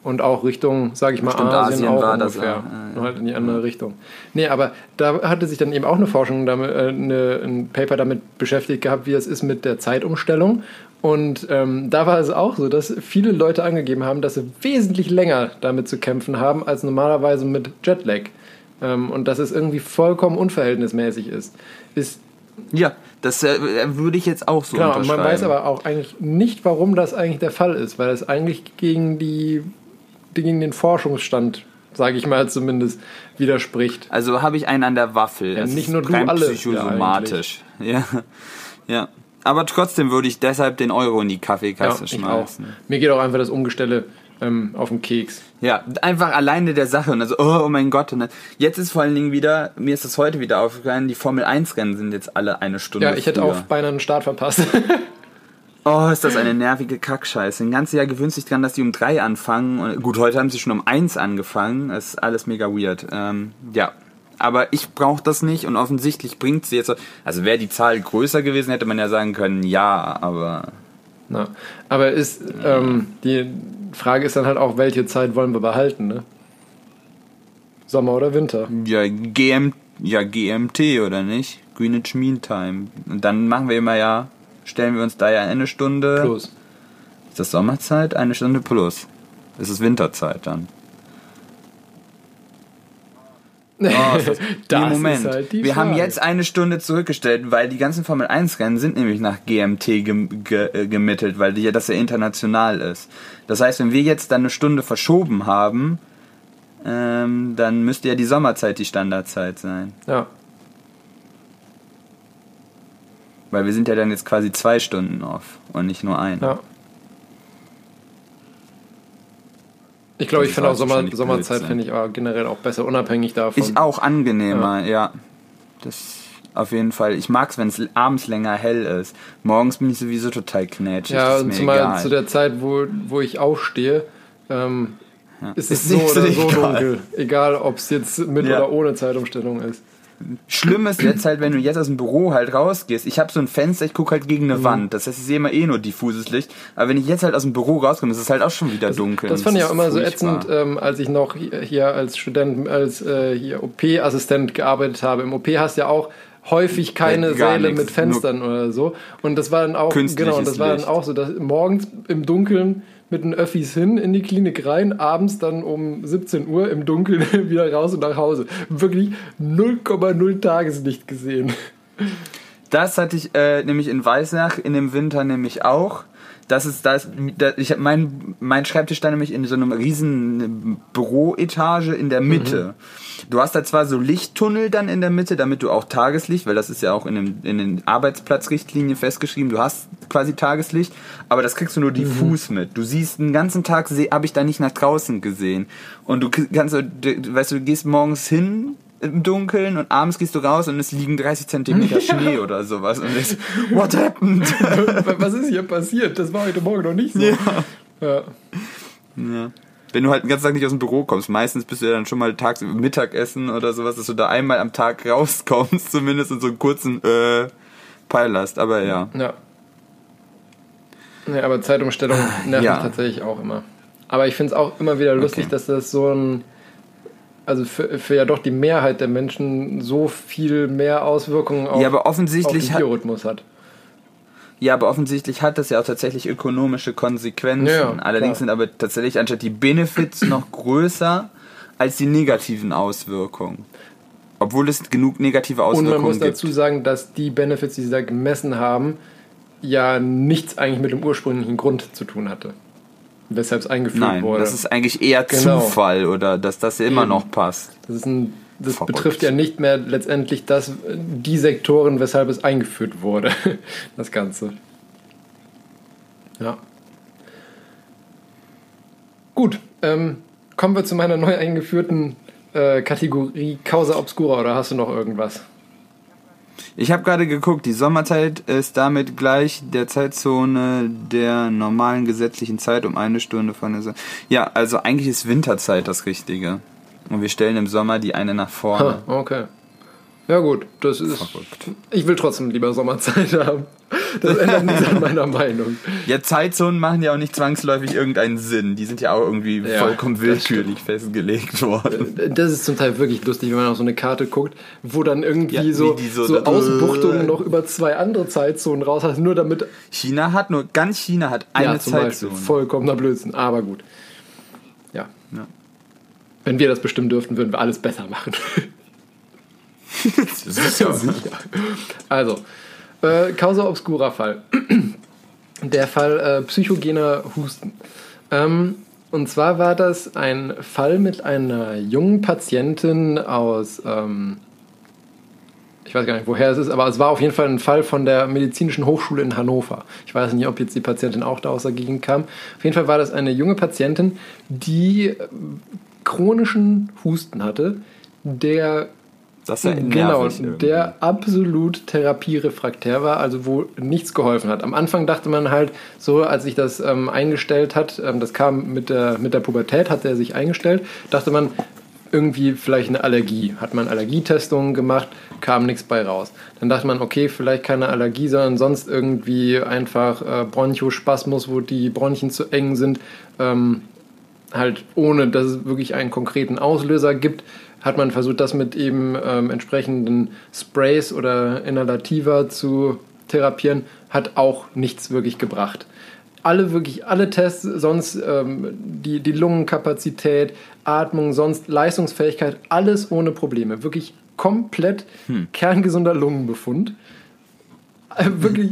und auch Richtung, sage ich mal, Stimmt, Asien, Asien auch war ungefähr. Das, ja. halt in die andere ja. Richtung. Nee, aber da hatte sich dann eben auch eine Forschung, damit, äh, eine, ein Paper damit beschäftigt gehabt, wie es ist mit der Zeitumstellung. Und ähm, da war es auch so, dass viele Leute angegeben haben, dass sie wesentlich länger damit zu kämpfen haben, als normalerweise mit Jetlag. Ähm, und dass es irgendwie vollkommen unverhältnismäßig ist. Ist ja, das äh, würde ich jetzt auch so genau, Man weiß aber auch eigentlich nicht, warum das eigentlich der Fall ist, weil es eigentlich gegen die gegen den Forschungsstand, sage ich mal zumindest, widerspricht. Also habe ich einen an der Waffel. Ja, nicht nur du, alle. Psychosomatisch. Ja, ja. Aber trotzdem würde ich deshalb den Euro in die Kaffeekasse ja, schmeißen. Mir geht auch einfach das Umgestelle ähm, auf den Keks. Ja, einfach alleine der Sache und also, oh, oh mein Gott. Und jetzt ist vor allen Dingen wieder, mir ist das heute wieder aufgefallen, die Formel 1 Rennen sind jetzt alle eine Stunde. Ja, ich hätte früher. auch beinahe einen Start verpasst. Oh, ist das eine nervige Kackscheiße. Ein ganzes Jahr gewöhnt sich dran, dass die um drei anfangen. Und gut, heute haben sie schon um eins angefangen. Das ist alles mega weird. Ähm, ja. Aber ich brauche das nicht und offensichtlich bringt sie jetzt. Also wäre die Zahl größer gewesen, hätte man ja sagen können, ja, aber. Na, aber ist ähm, die Frage ist dann halt auch, welche Zeit wollen wir behalten, ne? Sommer oder Winter? Ja, GM, ja, GMT oder nicht? Greenwich Mean Time. Und dann machen wir immer ja stellen wir uns da ja eine Stunde. Plus. Ist das Sommerzeit? Eine Stunde plus. Es ist Winterzeit dann. Oh, das, das Moment. Halt wir Frage. haben jetzt eine Stunde zurückgestellt, weil die ganzen Formel 1 Rennen sind nämlich nach GMT gem ge äh, gemittelt, weil die, das ja international ist. Das heißt, wenn wir jetzt dann eine Stunde verschoben haben, ähm, dann müsste ja die Sommerzeit die Standardzeit sein. Ja. Weil wir sind ja dann jetzt quasi zwei Stunden off und nicht nur ein. Ja. Ich glaube, ich finde auch Sommer, Sommerzeit finde ich aber generell auch besser, unabhängig davon. Ich auch angenehmer, ja. ja. Das auf jeden Fall. Ich mag es, wenn es abends länger hell ist. Morgens bin ich sowieso total knätschig. Ja, und zumal egal. zu der Zeit, wo, wo ich aufstehe, ähm, ja. ist es ist so oder so egal. dunkel. Egal, ob es jetzt mit ja. oder ohne Zeitumstellung ist. Schlimm ist jetzt halt, wenn du jetzt aus dem Büro halt rausgehst. Ich habe so ein Fenster, ich gucke halt gegen eine mhm. Wand. Das heißt, ich sehe immer eh nur diffuses Licht. Aber wenn ich jetzt halt aus dem Büro rauskomme, ist es halt auch schon wieder das, dunkel. Das fand ich auch immer so ätzend, ähm, als ich noch hier als Student, als äh, OP-Assistent gearbeitet habe. Im OP hast du ja auch häufig keine ja, Säle mit Fenstern oder so. Und das war dann auch, genau, das war dann auch so, dass morgens im Dunkeln mit den Öffis hin in die Klinik rein, abends dann um 17 Uhr im Dunkeln wieder raus und nach Hause. Wirklich 0,0 Tageslicht gesehen. Das hatte ich äh, nämlich in Weißnach in dem Winter nämlich auch. das ist, das, da, ich habe mein, mein Schreibtisch stand nämlich in so einem riesen Büroetage in der Mitte. Mhm. Du hast da zwar so Lichttunnel dann in der Mitte, damit du auch Tageslicht, weil das ist ja auch in, dem, in den Arbeitsplatzrichtlinien festgeschrieben, du hast quasi Tageslicht, aber das kriegst du nur diffus mhm. mit. Du siehst den ganzen Tag, habe ich da nicht nach draußen gesehen. Und du kannst, weißt du, du gehst morgens hin, im Dunkeln und abends gehst du raus und es liegen 30 Zentimeter Schnee oder sowas. Und ich, what happened? Was ist hier passiert? Das war heute Morgen noch nicht so. Ja. ja. ja. Wenn du halt den ganzen Tag nicht aus dem Büro kommst, meistens bist du ja dann schon mal tags Mittagessen oder sowas, dass du da einmal am Tag rauskommst, zumindest in so einen kurzen äh, Peil hast. Aber ja. Ja. Ja, aber Zeitumstellung nervt ja. mich tatsächlich auch immer. Aber ich finde es auch immer wieder lustig, okay. dass das so ein also für, für, ja doch die Mehrheit der Menschen so viel mehr Auswirkungen auf, ja, aber offensichtlich auf den Biorhythmus hat. Ja, aber offensichtlich hat das ja auch tatsächlich ökonomische Konsequenzen. Ja, Allerdings klar. sind aber tatsächlich anstatt die Benefits noch größer als die negativen Auswirkungen. Obwohl es genug negative Auswirkungen gibt. Und man muss dazu sagen, dass die Benefits, die sie da gemessen haben, ja nichts eigentlich mit dem ursprünglichen Grund zu tun hatte weshalb es eingeführt Nein, wurde. Das ist eigentlich eher genau. Zufall oder dass das immer Eben. noch passt. Das, ist ein, das betrifft ja nicht mehr letztendlich das, die Sektoren, weshalb es eingeführt wurde. Das Ganze. Ja. Gut, ähm, kommen wir zu meiner neu eingeführten äh, Kategorie Causa Obscura oder hast du noch irgendwas? Ich habe gerade geguckt, die Sommerzeit ist damit gleich der Zeitzone der normalen gesetzlichen Zeit um eine Stunde von der Sonne. Ja, also eigentlich ist Winterzeit das Richtige. Und wir stellen im Sommer die eine nach vorne. Ha, okay. Ja gut, das ist. Verrückt. Ich will trotzdem lieber Sommerzeit haben. Das ändert nichts an meiner Meinung. Ja, Zeitzonen machen ja auch nicht zwangsläufig irgendeinen Sinn. Die sind ja auch irgendwie ja, vollkommen willkürlich festgelegt worden. Das ist zum Teil wirklich lustig, wenn man auf so eine Karte guckt, wo dann irgendwie ja, so, so, so Ausbuchtungen noch über zwei andere Zeitzonen raus hast, nur damit. China hat nur, ganz China hat eine ja, Zeitzone. Vollkommener Blödsinn, aber gut. Ja. ja. Wenn wir das bestimmen dürften, würden wir alles besser machen. das ist ja sicher. Also, äh, Causa Obscura Fall. Der Fall äh, psychogener Husten. Ähm, und zwar war das ein Fall mit einer jungen Patientin aus, ähm, ich weiß gar nicht, woher es ist, aber es war auf jeden Fall ein Fall von der Medizinischen Hochschule in Hannover. Ich weiß nicht, ob jetzt die Patientin auch da aus der Gegend kam. Auf jeden Fall war das eine junge Patientin, die chronischen Husten hatte, der das ja genau, der absolut therapierefraktär war, also wo nichts geholfen hat. Am Anfang dachte man halt so, als sich das ähm, eingestellt hat, ähm, das kam mit der, mit der Pubertät, hat er sich eingestellt, dachte man, irgendwie vielleicht eine Allergie. Hat man Allergietestungen gemacht, kam nichts bei raus. Dann dachte man, okay, vielleicht keine Allergie, sondern sonst irgendwie einfach äh, Bronchospasmus, wo die Bronchien zu eng sind, ähm, halt ohne dass es wirklich einen konkreten Auslöser gibt hat man versucht, das mit eben ähm, entsprechenden Sprays oder Inhalativa zu therapieren, hat auch nichts wirklich gebracht. Alle wirklich, alle Tests, sonst ähm, die, die Lungenkapazität, Atmung, sonst Leistungsfähigkeit, alles ohne Probleme. Wirklich komplett hm. kerngesunder Lungenbefund. Äh, wirklich.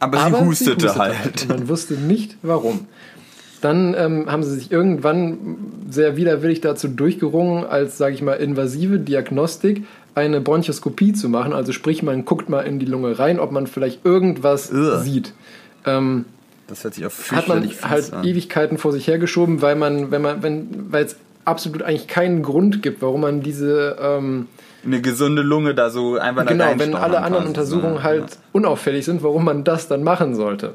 Aber sie, aber hustete, sie hustete halt. halt. Man wusste nicht warum. Dann ähm, haben sie sich irgendwann sehr widerwillig dazu durchgerungen, als, sage ich mal, invasive Diagnostik eine Bronchoskopie zu machen. Also sprich, man guckt mal in die Lunge rein, ob man vielleicht irgendwas Ugh. sieht. Ähm, das hört sich auf Hat man halt an. Ewigkeiten vor sich hergeschoben, weil man, wenn man, wenn, weil es absolut eigentlich keinen Grund gibt, warum man diese ähm, eine gesunde Lunge da so einfach Genau, wenn alle anderen Untersuchungen halt ja. unauffällig sind, warum man das dann machen sollte.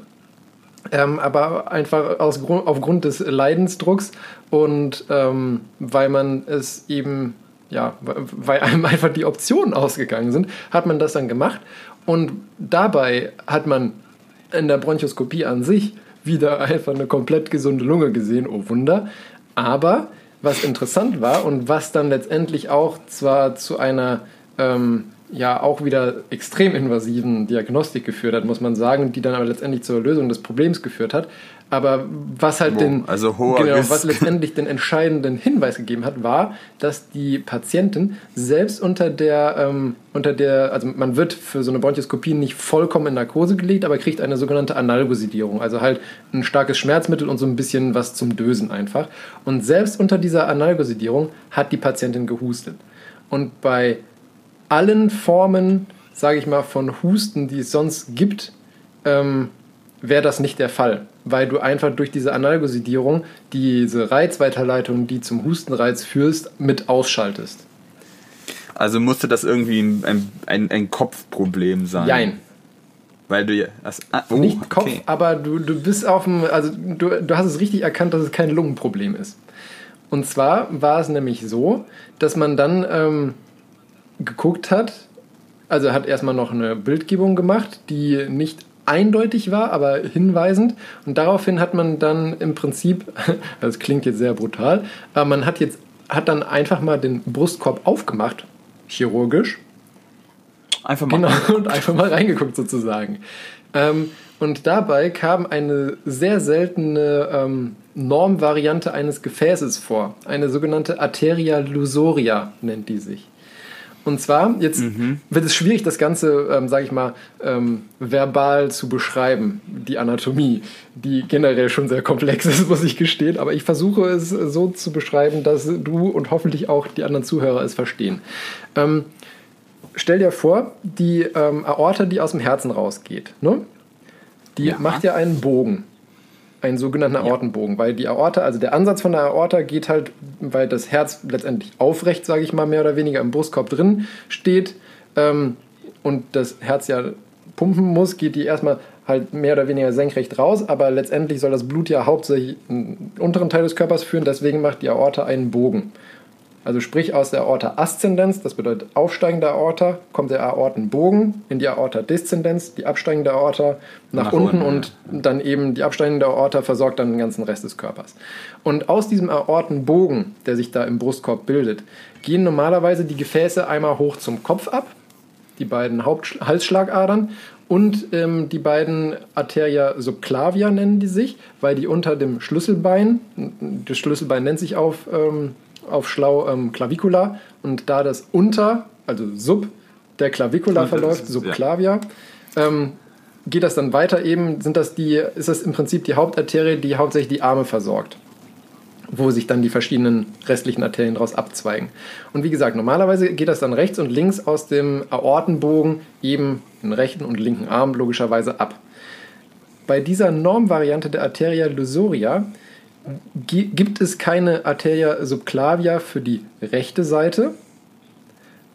Ähm, aber einfach aus, aufgrund des Leidensdrucks und ähm, weil man es eben, ja, weil einem einfach die Optionen ausgegangen sind, hat man das dann gemacht. Und dabei hat man in der Bronchoskopie an sich wieder einfach eine komplett gesunde Lunge gesehen, oh Wunder. Aber was interessant war und was dann letztendlich auch zwar zu einer ähm, ja auch wieder extrem invasiven Diagnostik geführt hat, muss man sagen, die dann aber letztendlich zur Lösung des Problems geführt hat. Aber was halt Wo? den, Also hoher genau, Risk. was letztendlich den entscheidenden Hinweis gegeben hat, war, dass die Patientin selbst unter der, ähm, unter der, also man wird für so eine Bronchoskopie nicht vollkommen in Narkose gelegt, aber kriegt eine sogenannte Analgosidierung, also halt ein starkes Schmerzmittel und so ein bisschen was zum Dösen einfach. Und selbst unter dieser Analgosidierung hat die Patientin gehustet. Und bei allen Formen, sage ich mal, von Husten, die es sonst gibt, ähm, wäre das nicht der Fall, weil du einfach durch diese Analgosidierung diese Reizweiterleitung, die zum Hustenreiz führst, mit ausschaltest. Also musste das irgendwie ein, ein, ein, Kopfproblem sein. Jein. Weil du ja. Ah, oh, nicht Kopf, okay. aber du, du bist auf dem, also du, du hast es richtig erkannt, dass es kein Lungenproblem ist. Und zwar war es nämlich so, dass man dann ähm, geguckt hat, also hat erstmal noch eine Bildgebung gemacht, die nicht eindeutig war, aber hinweisend. Und daraufhin hat man dann im Prinzip, das klingt jetzt sehr brutal, aber man hat jetzt hat dann einfach mal den Brustkorb aufgemacht, chirurgisch, Einfach mal. Genau, und einfach mal reingeguckt sozusagen. Ähm, und dabei kam eine sehr seltene ähm, Normvariante eines Gefäßes vor. Eine sogenannte Arteria lusoria nennt die sich. Und zwar, jetzt wird es schwierig, das Ganze, ähm, sage ich mal, ähm, verbal zu beschreiben, die Anatomie, die generell schon sehr komplex ist, muss ich gestehen. Aber ich versuche es so zu beschreiben, dass du und hoffentlich auch die anderen Zuhörer es verstehen. Ähm, stell dir vor, die ähm, Aorta, die aus dem Herzen rausgeht, ne? die Ja. macht ja einen Bogen, einen sogenannten Aortenbogen, weil die Aorta, also der Ansatz von der Aorta geht halt, weil das Herz letztendlich aufrecht, sage ich mal, mehr oder weniger im Brustkorb drin steht ähm, und das Herz ja pumpen muss, geht die erstmal halt mehr oder weniger senkrecht raus, aber letztendlich soll das Blut ja hauptsächlich im unteren Teil des Körpers führen, deswegen macht die Aorta einen Bogen. Also sprich aus der Aorta Aszendenz, das bedeutet aufsteigende Aorta, kommt der Aortenbogen in die Aorta Deszendenz, die absteigende Aorta nach, Nach unten, unten, und dann eben die absteigende Aorta versorgt dann den ganzen Rest des Körpers. Und aus diesem Aortenbogen, der sich da im Brustkorb bildet, gehen normalerweise die Gefäße einmal hoch zum Kopf ab, die beiden Haupt Halsschlagadern und ähm, die beiden Arteria subclavia nennen die sich, weil die unter dem Schlüsselbein, das Schlüsselbein nennt sich auf, ähm, auf schlau ähm, Clavicula und da das unter, also sub, der Clavicula verläuft, ist- ja. subclavia, ähm, geht das dann weiter eben, sind das die, ist das im Prinzip die Hauptarterie, die hauptsächlich die Arme versorgt wo sich dann die verschiedenen restlichen Arterien daraus abzweigen. Und wie gesagt, normalerweise geht das dann rechts und links aus dem Aortenbogen eben den rechten und linken Arm logischerweise ab. Bei dieser Normvariante der Arteria lusoria gibt es keine Arteria subclavia für die rechte Seite,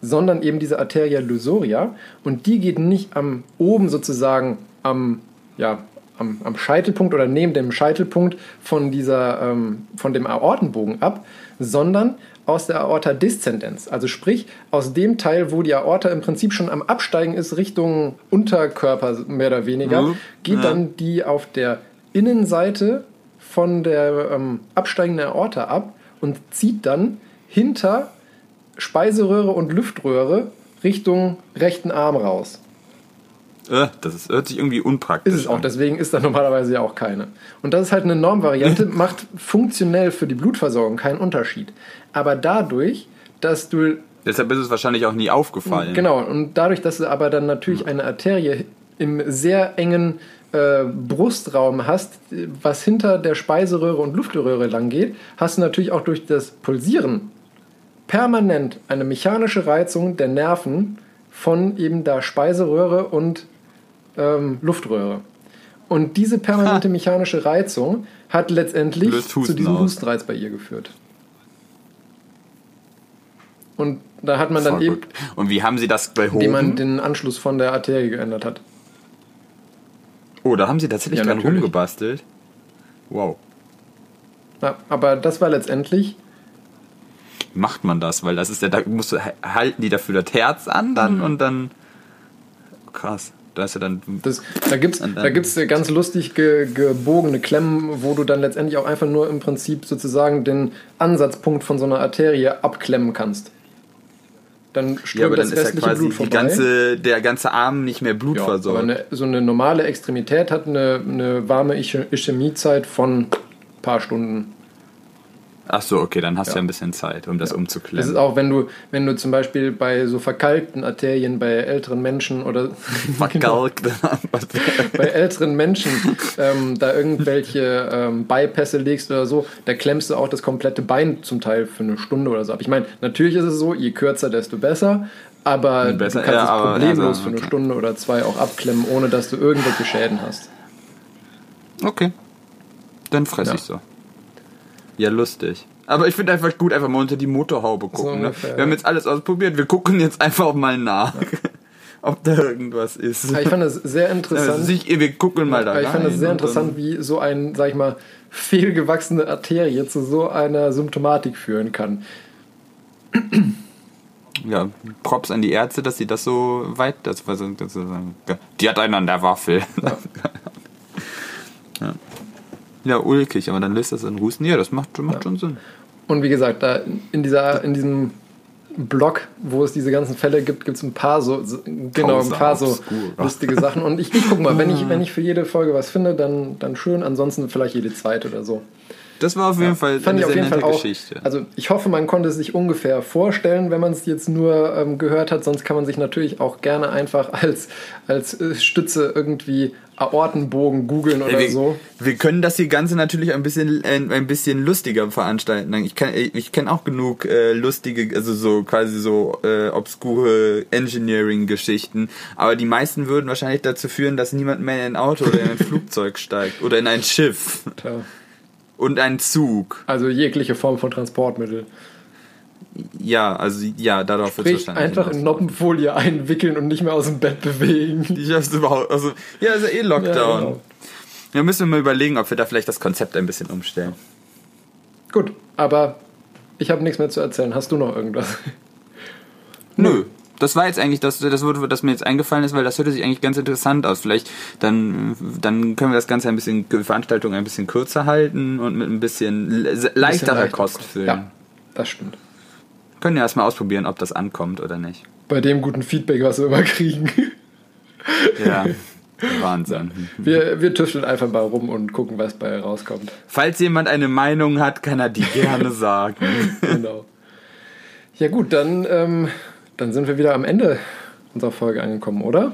sondern eben diese Arteria lusoria und die geht nicht am oben sozusagen am, ja, am, am Scheitelpunkt oder neben dem Scheitelpunkt von, dieser, ähm, von dem Aortenbogen ab, sondern aus der Aorta Deszendenz. Also sprich aus dem Teil, wo die Aorta im Prinzip schon am Absteigen ist, Richtung Unterkörper mehr oder weniger, Mhm. geht Ja. dann die auf der Innenseite von der ähm, absteigenden Aorta ab und zieht dann hinter Speiseröhre und Luftröhre Richtung rechten Arm raus. Äh, das ist, hört sich irgendwie unpraktisch Ist es auch, an. deswegen ist da normalerweise ja auch keine. Und das ist halt eine Normvariante, macht funktionell für die Blutversorgung keinen Unterschied. Aber dadurch, dass du Deshalb ist es wahrscheinlich auch nie aufgefallen. Genau, und dadurch, dass du aber dann natürlich eine Arterie im sehr engen äh, Brustraum hast, was hinter der Speiseröhre und Luftröhre lang geht, hast du natürlich auch durch das Pulsieren permanent eine mechanische Reizung der Nerven von eben der Speiseröhre und ähm, Luftröhre. Und diese permanente mechanische Reizung hat letztendlich zu diesem aus. Hustenreiz bei ihr geführt. Und da hat man dann eben, Verrückt. Und wie haben sie das indem man den Anschluss von der Arterie geändert hat. Oh, da haben sie tatsächlich Ja, dran natürlich. rumgebastelt. Wow. Ja, aber das war letztendlich, macht man das? Weil das ist ja, da musst du, halten die dafür das Herz an Mhm. dann und dann. Krass. Da ist ja dann. das, da gibt es da gibt's ganz lustig ge, gebogene Klemmen, wo du dann letztendlich auch einfach nur im Prinzip sozusagen den Ansatzpunkt von so einer Arterie abklemmen kannst. Dann strömt Ja, aber dann das ist ja quasi Blut ganze, der ganze Arm nicht mehr Blut ja, aber eine, so eine normale Extremität hat eine, eine warme Ischä- Ischämiezeit von ein paar Stunden. Ach so, okay, dann hast du Ja. ja ein bisschen Zeit, um das Das ist auch, wenn du, wenn du zum Beispiel bei so verkalkten Arterien bei älteren Menschen oder Verkalkt. bei älteren Menschen ähm, da irgendwelche ähm, Bypässe legst oder so, da klemmst du auch das komplette Bein zum Teil für eine Stunde oder so ab. Ich meine, natürlich ist es so, je kürzer, desto besser, aber Besser, du kannst ja, es problemlos also, für eine okay. Stunde oder zwei auch abklemmen, ohne dass du irgendwelche Schäden hast. okay. Dann fress Ja. ich so. Ja, lustig. Aber ich finde einfach gut, einfach mal unter die Motorhaube gucken. ne? ungefähr, Wir haben ja. jetzt alles ausprobiert, wir gucken jetzt einfach mal nach, ob da irgendwas ist. Aber ich fand das sehr interessant. Also sich, wir gucken mal da ich fand das sehr dann- interessant, wie so ein, sag ich mal, fehlgewachsene Arterie zu so einer Symptomatik führen kann. Ja, Props an die Ärzte, dass sie das so weit, das, was, das, das, die hat einen an der Waffel. Ja. ja. Ulkig, aber dann löst das in Husten. Ja, das macht, macht schon Sinn. Und wie gesagt, da in, dieser, in diesem Blog, wo es diese ganzen Fälle gibt, gibt es ein paar so, so genau, ein paar so lustige Sachen. Und ich, ich guck mal, wenn ich, wenn ich für jede Folge was finde, dann, dann schön, ansonsten vielleicht jede zweite oder so. Das war auf jeden Fall Fand eine ich sehr jeden Fall nette auch. Geschichte. Also ich hoffe, man konnte es sich ungefähr vorstellen, wenn man es jetzt nur ähm, gehört hat. Sonst kann man sich natürlich auch gerne einfach als, als äh, Stütze irgendwie Aortenbogen googeln oder wir, so. wir können das hier Ganze natürlich ein bisschen ein, ein bisschen lustiger veranstalten. Ich kann ich kenne auch genug äh, lustige, also so quasi so äh, obskure Engineering-Geschichten, aber die meisten würden wahrscheinlich dazu führen, dass niemand mehr in ein Auto oder in ein Flugzeug steigt oder in ein Schiff Tja. Und einen Zug. Also jegliche Form von Transportmittel. Ja, also ja, darauf wird Sprich, einfach in Noppenfolie einwickeln und nicht mehr aus dem Bett bewegen. Ich hab's überhaupt, also ja, ist ja eh Lockdown. Ja, genau. Ja, müssen wir mal überlegen, ob wir da vielleicht das Konzept ein bisschen umstellen. Gut, aber ich habe nichts mehr zu erzählen. Hast du noch irgendwas? Nö. Das war jetzt eigentlich das, das Wort, das mir jetzt eingefallen ist, weil das hörte sich eigentlich ganz interessant aus. Vielleicht dann, dann können wir das Ganze ein bisschen, die Veranstaltung ein bisschen kürzer halten und mit ein bisschen le- leichterer leichter Kost Kost. füllen. Ja, das stimmt. Können ja erstmal ausprobieren, ob das ankommt oder nicht. Bei dem guten Feedback, was wir immer kriegen. Ja. Wahnsinn. Wir, wir tüfteln einfach mal rum und gucken, was bei rauskommt. Falls jemand eine Meinung hat, kann er die gerne sagen. Genau. Ja gut, dann, ähm, dann sind wir wieder am Ende unserer Folge angekommen, oder?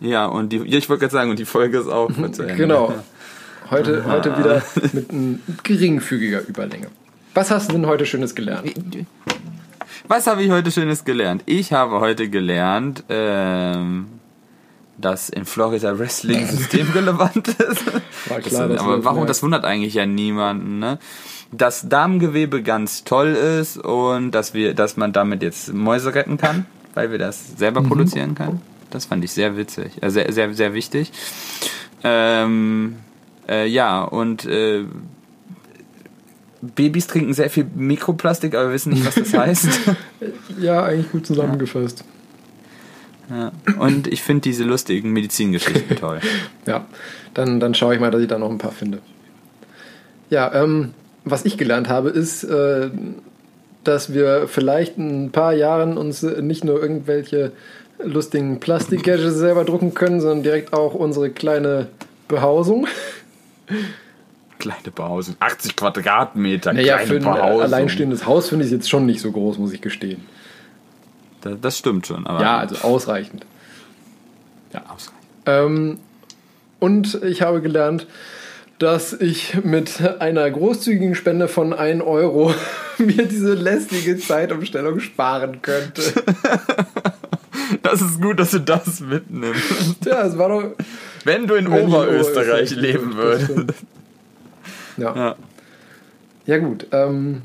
Ja, und die, ich wollte gerade sagen, und die Folge ist auch zu Ende. Genau. Heute, heute wieder mit geringfügiger Überlänge. Was hast du denn heute Schönes gelernt? Was habe ich heute Schönes gelernt? Ich habe heute gelernt, ähm, dass in Florida Wrestling systemrelevant ist. War Das, klar, dass du aber das warum? Das wundert eigentlich ja niemanden. Ne? Dass Darmgewebe ganz toll ist und dass wir, dass man damit jetzt Mäuse retten kann, weil wir das selber Mhm. produzieren können. Das fand ich sehr witzig, äh, sehr, sehr, sehr wichtig. Ähm, äh, ja, und äh, Babys trinken sehr viel Mikroplastik, aber wissen nicht, was das heißt. Ja, eigentlich gut zusammengefasst. Ja. Und ich finde diese lustigen Medizingeschichten toll. Ja, dann, dann schaue ich mal, dass ich da noch ein paar finde. Ja, ähm, was ich gelernt habe, ist, äh, dass wir vielleicht in ein paar Jahren uns nicht nur irgendwelche lustigen Plastik-Gadgets selber drucken können, sondern direkt auch unsere kleine Behausung. Kleine Behausung. 80 Quadratmeter, Naja, kleine für ein Behausung. alleinstehendes Haus finde ich es jetzt schon nicht so groß, muss ich gestehen. Das, das stimmt schon. Aber Ja, also ausreichend. ja, ausreichend. Ähm, und ich habe gelernt, dass ich mit einer großzügigen Spende von 1 Euro mir diese lästige Zeitumstellung sparen könnte. Das ist gut, dass du das mitnimmst. Ja, es war doch. Wenn du in Wenn ich Oberösterreich Oberösterreich leben würdest. Ja. Ja. ja, gut. Ähm,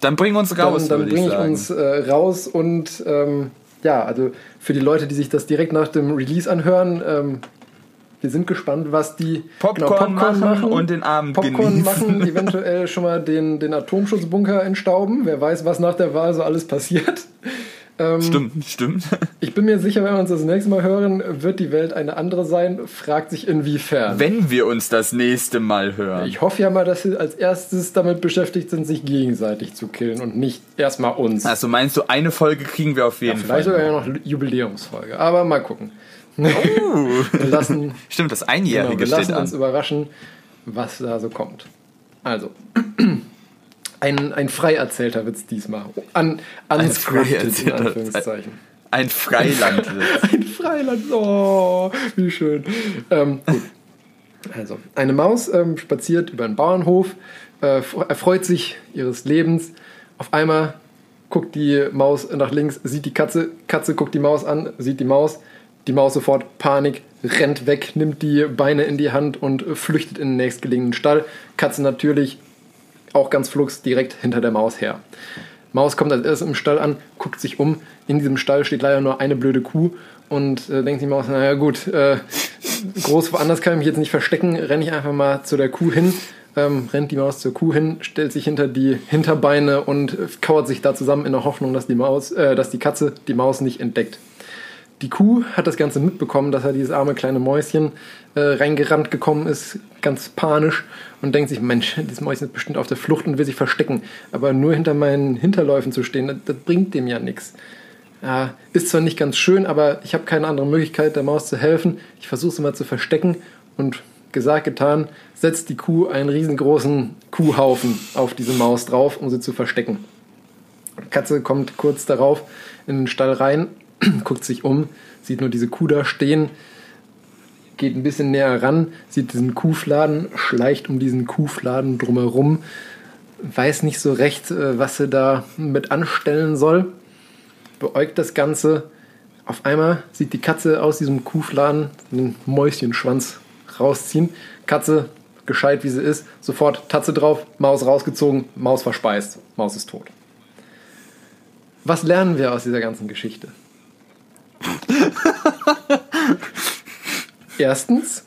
Dann bring uns raus, dann dann ich bringe ich sagen. uns äh, raus und ähm, ja, also für die Leute, die sich das direkt nach dem Release anhören, ähm, wir sind gespannt, was die Popcorn machen und den Abend Popcorn genießen. machen, eventuell schon mal den, den Atomschutzbunker entstauben. Wer weiß, was nach der Wahl so alles passiert. Ähm, Stimmt, stimmt. Ich bin mir sicher, wenn wir uns das nächste Mal hören, wird die Welt eine andere sein. Fragt sich inwiefern. Wenn wir uns das nächste Mal hören. Ich hoffe ja mal, dass sie als erstes damit beschäftigt sind, sich gegenseitig zu killen und nicht erstmal uns. Also meinst du, eine Folge kriegen wir auf jeden Vielleicht Fall. sogar ja noch Jubiläumsfolge. Aber mal gucken. Oh. Wir lassen, Stimmt, das genau, Einjährige wir lassen steht uns an. überraschen, was da so kommt. Also, ein, ein frei erzählter Witz diesmal. An, unscripted, in erzählter- Anführungszeichen. Ein Freiland. Ein Freiland, oh, wie schön. Ähm, gut. Also, eine Maus ähm, spaziert über einen Bauernhof, äh, erfreut sich ihres Lebens. Auf einmal guckt die Maus nach links, sieht die Katze, Katze guckt die Maus an, sieht die Maus, die Maus sofort Panik, rennt weg, nimmt die Beine in die Hand und flüchtet in den nächstgelegenen Stall. Katze natürlich auch ganz flugs direkt hinter der Maus her. Maus kommt als erstes im Stall an, guckt sich um. In diesem Stall steht leider nur eine blöde Kuh und äh, denkt sich Maus, naja gut, äh, groß woanders kann ich mich jetzt nicht verstecken, renne ich einfach mal zu der Kuh hin. Ähm, rennt die Maus zur Kuh hin, stellt sich hinter die Hinterbeine und kauert sich da zusammen in der Hoffnung, dass die Maus, äh, dass die Katze die Maus nicht entdeckt. Die Kuh hat das Ganze mitbekommen, dass er dieses arme kleine Mäuschen äh, reingerannt gekommen ist, ganz panisch und denkt sich, Mensch, dieses Mäuschen ist bestimmt auf der Flucht und will sich verstecken. Aber nur hinter meinen Hinterläufen zu stehen, das, das bringt dem ja nichts. Ja, ist zwar nicht ganz schön, aber ich habe keine andere Möglichkeit, der Maus zu helfen. Ich versuche sie mal zu verstecken und gesagt, getan, setzt die Kuh einen riesengroßen Kuhhaufen auf diese Maus drauf, um sie zu verstecken. Katze kommt kurz darauf in den Stall rein, guckt sich um, sieht nur diese Kuh da stehen, geht ein bisschen näher ran, sieht diesen Kuhfladen, schleicht um diesen Kuhfladen drumherum, weiß nicht so recht, äh, was sie da mit anstellen soll, beäugt das Ganze. Auf einmal sieht die Katze aus diesem Kuhfladen einen Mäuschenschwanz rausziehen. Katze, gescheit wie sie ist, sofort Tatze drauf, Maus rausgezogen, Maus verspeist, Maus ist tot. Was lernen wir aus dieser ganzen Geschichte? Erstens,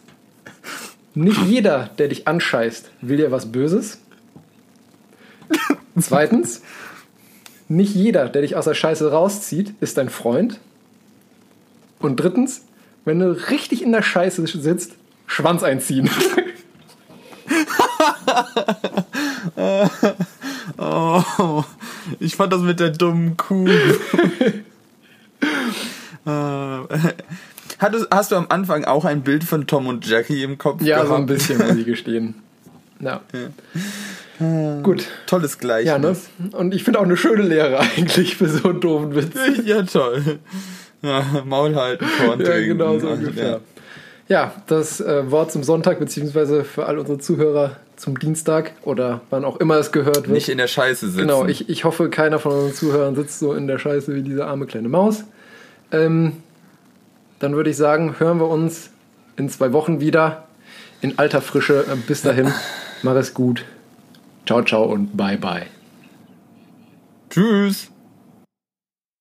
nicht jeder, der dich anscheißt, will dir was Böses. Zweitens, nicht jeder, der dich aus der Scheiße rauszieht, ist dein Freund. Und drittens, wenn du richtig in der Scheiße sitzt, Schwanz einziehen. Oh, ich fand das mit der dummen Kuh. Äh, Hattest, hast du am Anfang auch ein Bild von Tom und Jackie im Kopf Ja, gehabt? so ein bisschen, muss ich gestehen. Ja. Gut. Tolles Gleichnis. Ja, ne? Und ich finde auch eine schöne Lehre eigentlich für so einen doofen Witz. Ja, toll. Ja, Maul halten, Korn Ja, genau so Ja. ungefähr. Ja, das äh, Wort zum Sonntag, beziehungsweise für all unsere Zuhörer zum Dienstag oder wann auch immer es gehört wird. Nicht in der Scheiße sitzen. Genau, ich, ich hoffe, keiner von unseren Zuhörern sitzt so in der Scheiße wie diese arme kleine Maus. Ähm, dann würde ich sagen, hören wir uns in zwei Wochen wieder in alter Frische. Äh, Bis dahin, mach es gut. Ciao, ciao und bye, bye. Tschüss.